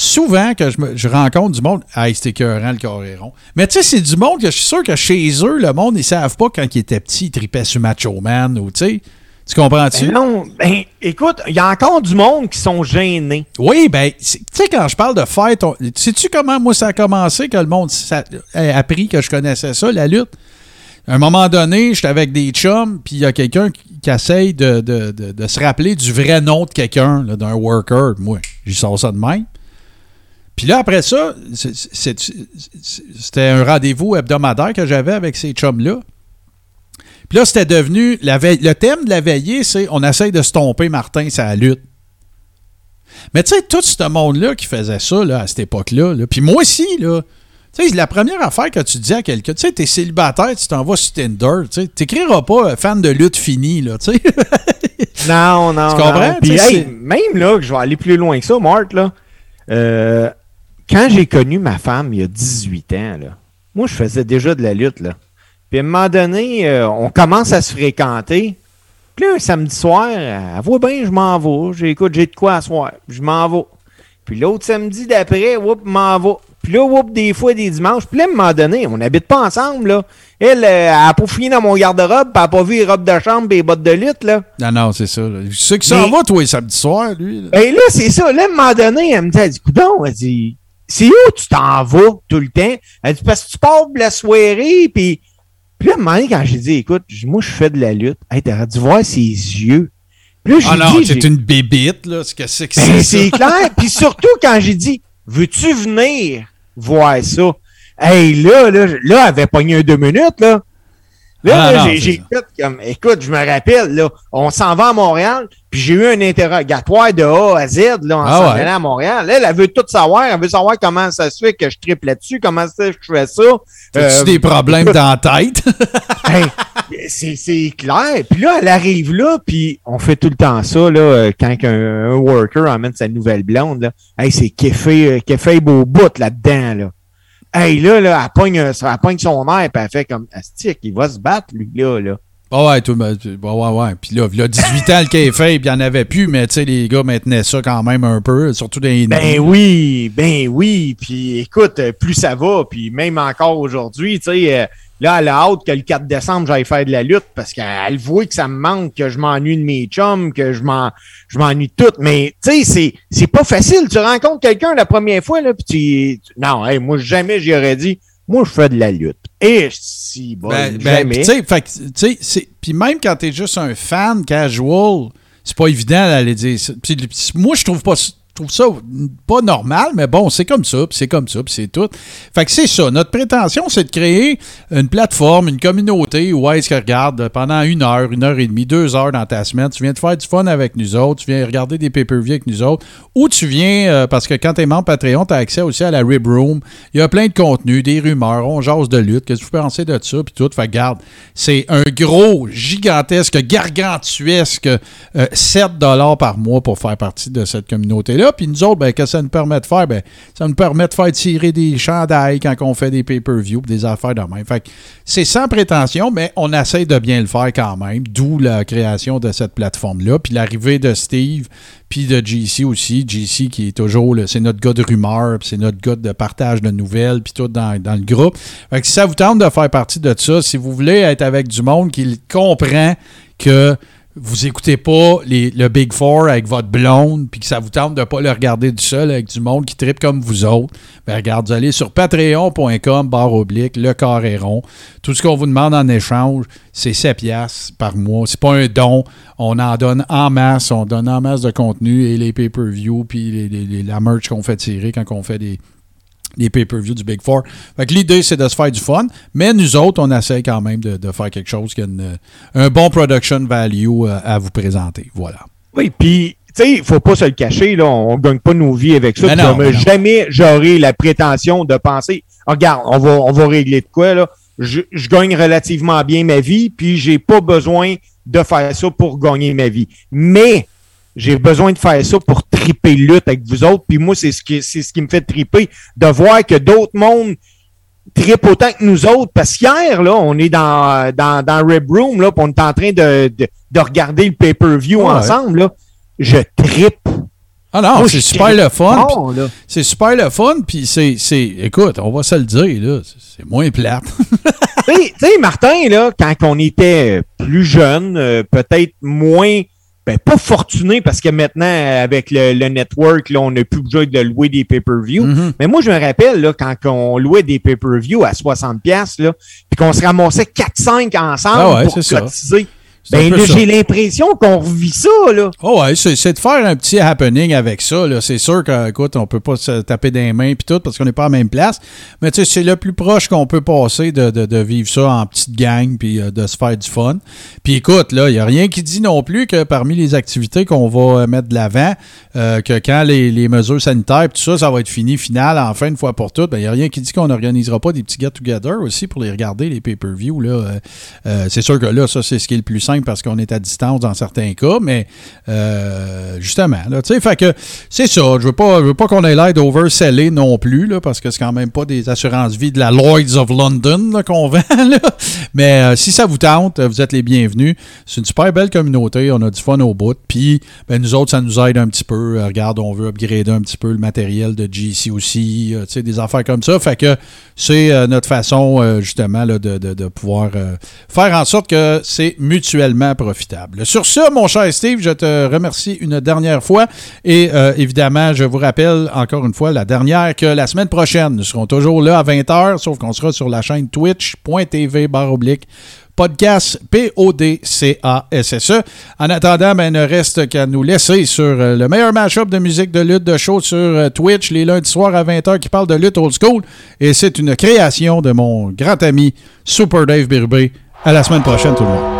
souvent que je, me- je rencontre du monde, ah, c'était écœurant le Coréron. Mais tu sais, c'est du monde que je suis sûr que chez eux, le monde, ils savent pas quand ils étaient petits, ils tripaient sur Macho Man ou tu sais. Tu comprends-tu?
Ben non, ben écoute, il y a encore du monde qui sont gênés.
Oui, ben, c'est- tu sais, quand je parle de ton. Sais-tu comment moi ça a commencé que le monde ça- a appris que je connaissais ça, la lutte? À un moment donné, j'étais avec des chums, puis il y a quelqu'un qui, qui essaye de, de- de- de se rappeler du vrai nom de quelqu'un, d'un worker. Moi, j'y sors ça de même. Puis là, après ça, c'était un rendez-vous hebdomadaire que j'avais avec ces chums-là. Puis là, c'était devenu. La veille- le thème de la veillée, c'est on essaye de stomper Martin, ça lutte. Mais tu sais, tout ce monde-là qui faisait ça là, à cette époque-là, là, puis moi aussi, là, tu sais, la première affaire que tu dis à quelqu'un, tu sais, t'es célibataire, tu t'en vas sur Tinder, tu sais, t'écriras pas euh, fan de lutte fini, là, tu sais.
Non, non.
Tu comprends?
non. Hey, même là, que je vais aller plus loin que ça, Marthe, là. euh, quand j'ai connu ma femme il y a 18 ans, là, moi, je faisais déjà de la lutte, là. Puis à un moment donné, euh, on commence à se fréquenter. Puis là, un samedi soir, elle voit bien, je m'en vais. J'écoute, j'ai de quoi à soir. Je m'en vais. Puis l'autre samedi d'après, whoop, m'en vais. Puis là, whoop, des fois, des dimanches. Puis là, à un moment donné, on n'habite pas ensemble, là. Elle, euh, elle a pas fouillé dans mon garde-robe, puis elle a pas vu les robes de chambre et les bottes de lutte, là.
Non, non, c'est ça. là. Je sais que ça en va, toi, samedi soir, lui. là.
Et là, c'est ça. Là, à un moment donné, elle me dit, elle dit, elle dit, c'est où tu t'en vas tout le temps? Elle dit, parce que tu pars de la soirée, puis... Puis là, à un moment donné, quand j'ai dit, écoute, moi, je fais de la lutte. Hey, t'aurais dû voir ses yeux. Puis là, j'ai
Ah non, c'est une bébite, là. C'est que c'est que
Ben,
c'est
c'est clair. Puis surtout, quand j'ai dit, veux-tu venir voir ça? Hey, là, là, là, elle avait pogné un deux minutes, là. Là,
Ah,
là, j'ai- fait comme, écoute, je me rappelle, là, on s'en va à Montréal, puis j'ai eu un interrogatoire de A à Z, là, en
Ah
s'en
ouais.
allant à Montréal. Là, elle veut tout savoir, elle veut savoir comment ça se fait que je triple là-dessus, comment ça se fait que je fais ça.
T'as-tu
Euh,
des problèmes
écoute,
dans la tête?
Hey, c'est, c'est clair. Puis là, elle arrive là, puis on fait tout le temps ça, là, euh, quand un, un worker emmène sa nouvelle blonde, là. Hey, c'est Keffé, euh, Keffé beau bout là-dedans, là. Hey, là, là, elle pogne, euh, elle pogne son air, puis elle fait comme, Astic, il va se battre, lui, là, là.
Ah ouais, tout, tu- ouais, ouais. Puis là, il a 18 ans, le café, il n'y en avait plus, mais tu sais, les gars maintenaient ça quand même un peu, surtout dans les
Ben oui, ben oui. Puis écoute, euh, plus ça va, puis même encore aujourd'hui, tu sais, euh, là, elle a hâte que le 4 décembre, j'aille faire de la lutte parce qu'elle voit que ça me manque, que je m'ennuie de mes chums, que je m'en, je m'ennuie de tout. Mais tu sais, c'est, c'est pas facile. Tu rencontres quelqu'un la première fois, là, puis tu, non, hey, moi, jamais j'y aurais dit, moi, je fais de la lutte. Et si, bon,
Ben, ben,
jamais.
tu sais, puis même quand t'es juste un fan casual, c'est pas évident d'aller dire ça. Puis, moi, je trouve pas, trouve ça pas normal, mais bon, c'est comme ça, puis c'est comme ça, puis c'est tout. Fait que c'est ça. Notre prétention, c'est de créer une plateforme, une communauté où est-ce que regarde pendant une heure, une heure et demie, deux heures dans ta semaine, tu viens de faire du fun avec nous autres, tu viens regarder des pay-per-view avec nous autres, ou tu viens, euh, parce que quand tu es membre Patreon, tu as accès aussi à la Rib Room. Il y a plein de contenu, des rumeurs, on jase de lutte, qu'est-ce que vous pensez de ça, puis tout. Fait que garde, c'est un gros, gigantesque, gargantuesque euh, 7 par mois pour faire partie de cette communauté-là. Puis nous autres, ben, qu'est-ce que ça nous permet de faire? Ben, ça nous permet de faire tirer des chandails quand on fait des pay-per-view, des affaires de même. Fait c'est sans prétention, mais on essaie de bien le faire quand même, d'où la création de cette plateforme-là. Puis l'arrivée de Steve, puis de JC aussi. JC qui est toujours, c'est notre gars de rumeur, c'est notre gars de partage de nouvelles, puis tout dans, dans le groupe. Fait que si ça vous tente de faire partie de ça, si vous voulez être avec du monde qui comprend que vous écoutez pas les- le Big Four avec votre blonde, puis que ça vous tente de pas le regarder du seul avec du monde qui tripe comme vous autres, ben regarde, vous allez sur patreon.com, barre oblique, le carré rond. Tout ce qu'on vous demande en échange, c'est 7 piastres par mois. C'est pas un don. On en donne en masse. On donne en masse de contenu et les pay-per-view, puis la merch qu'on fait tirer quand on fait des, les pay-per-view du Big Four. Fait que l'idée, c'est de se faire du fun, mais nous autres, on essaie quand même de, de faire quelque chose qui a une- un bon production value euh, à vous présenter. Voilà.
Oui, puis, tu sais, il faut pas se le cacher, là, on ne gagne pas nos vies avec ça.
Non,
jamais- j'aurai la prétention de penser, regarde, on va, on va régler de quoi, là. Je, je gagne relativement bien ma vie, puis j'ai pas besoin de faire ça pour gagner ma vie. Mais j'ai besoin de faire ça pour triper lutte avec vous autres. Puis moi, c'est ce qui, c'est ce qui me fait triper, de voir que d'autres mondes trippent autant que nous autres. Parce qu'hier, là, on est dans, dans, dans Rib Room, là, puis on est en train de, de, de regarder le pay-per-view
Ouais.
ensemble, là. Je trippe.
Ah non, c'est super le fun. C'est super le fun, puis c'est, c'est. Écoute, on va se le dire, là. c'est- moins plate.
Tu sais- tu sais, Martin, là, quand on était plus jeune, euh, peut-être moins, ben, pas fortuné, parce que maintenant, avec le, le network, là, on n'a plus besoin de louer des pay-per-view.
Mm-hmm.
Mais moi, je me rappelle, là, quand on louait des pay-per-view à 60$, piastres, là, puis qu'on se ramassait 4-5 ensemble
Ah ouais,
pour
ça.
Ben, j'ai l'impression qu'on revit ça, là.
Oh ouais, c'est, de faire un petit happening avec ça. Là. C'est sûr qu'écoute, on peut pas se taper des mains puis tout parce qu'on n'est pas à la même place. Mais tu sais, c'est le plus proche qu'on peut passer de, de- de vivre ça en petite gang puis euh, de se faire du fun. Puis écoute, là, il n'y a rien qui dit non plus que parmi les activités qu'on va euh, mettre de l'avant, euh, que quand les, les mesures sanitaires tout ça, ça va être fini, final, enfin, une fois pour toutes, ben, il n'y a rien qui dit qu'on n'organisera pas des petits get-together aussi pour les regarder, les pay-per-view. Là. Euh, c'est sûr que là, ça, c'est ce qui est le plus simple parce qu'on est à distance dans certains cas, mais euh, justement, tu sais, fait que c'est ça. Je veux pas, je veux pas qu'on ait l'air d'overseller non plus, là, parce que c'est quand même pas des assurances-vie de la Lloyds of London qu'on vend. Mais euh, si ça vous tente, vous êtes les bienvenus. C'est une super belle communauté. On a du fun au bout. Puis, ben, nous autres, ça nous aide un petit peu. Euh, regarde, on veut upgrader un petit peu le matériel de GC aussi. tu sais, des affaires comme ça. Fait que c'est notre façon, justement, là, de, de- pouvoir faire en sorte que c'est Sur ce, mon cher Steve, je te remercie une dernière fois. Et euh, évidemment, je vous rappelle encore une fois, la dernière, que la semaine prochaine, nous serons toujours là à 20h, sauf qu'on sera sur la chaîne twitch.tv barre oblique podcast P-O-D-C-A-S-S-E. En attendant, ben, il ne reste qu'à nous laisser sur euh, le meilleur match-up de musique de lutte de show sur euh, Twitch les lundis soirs à 20h qui parle de lutte old school. Et c'est une création de mon grand ami Super Dave Birbé. À la semaine prochaine, tout le monde.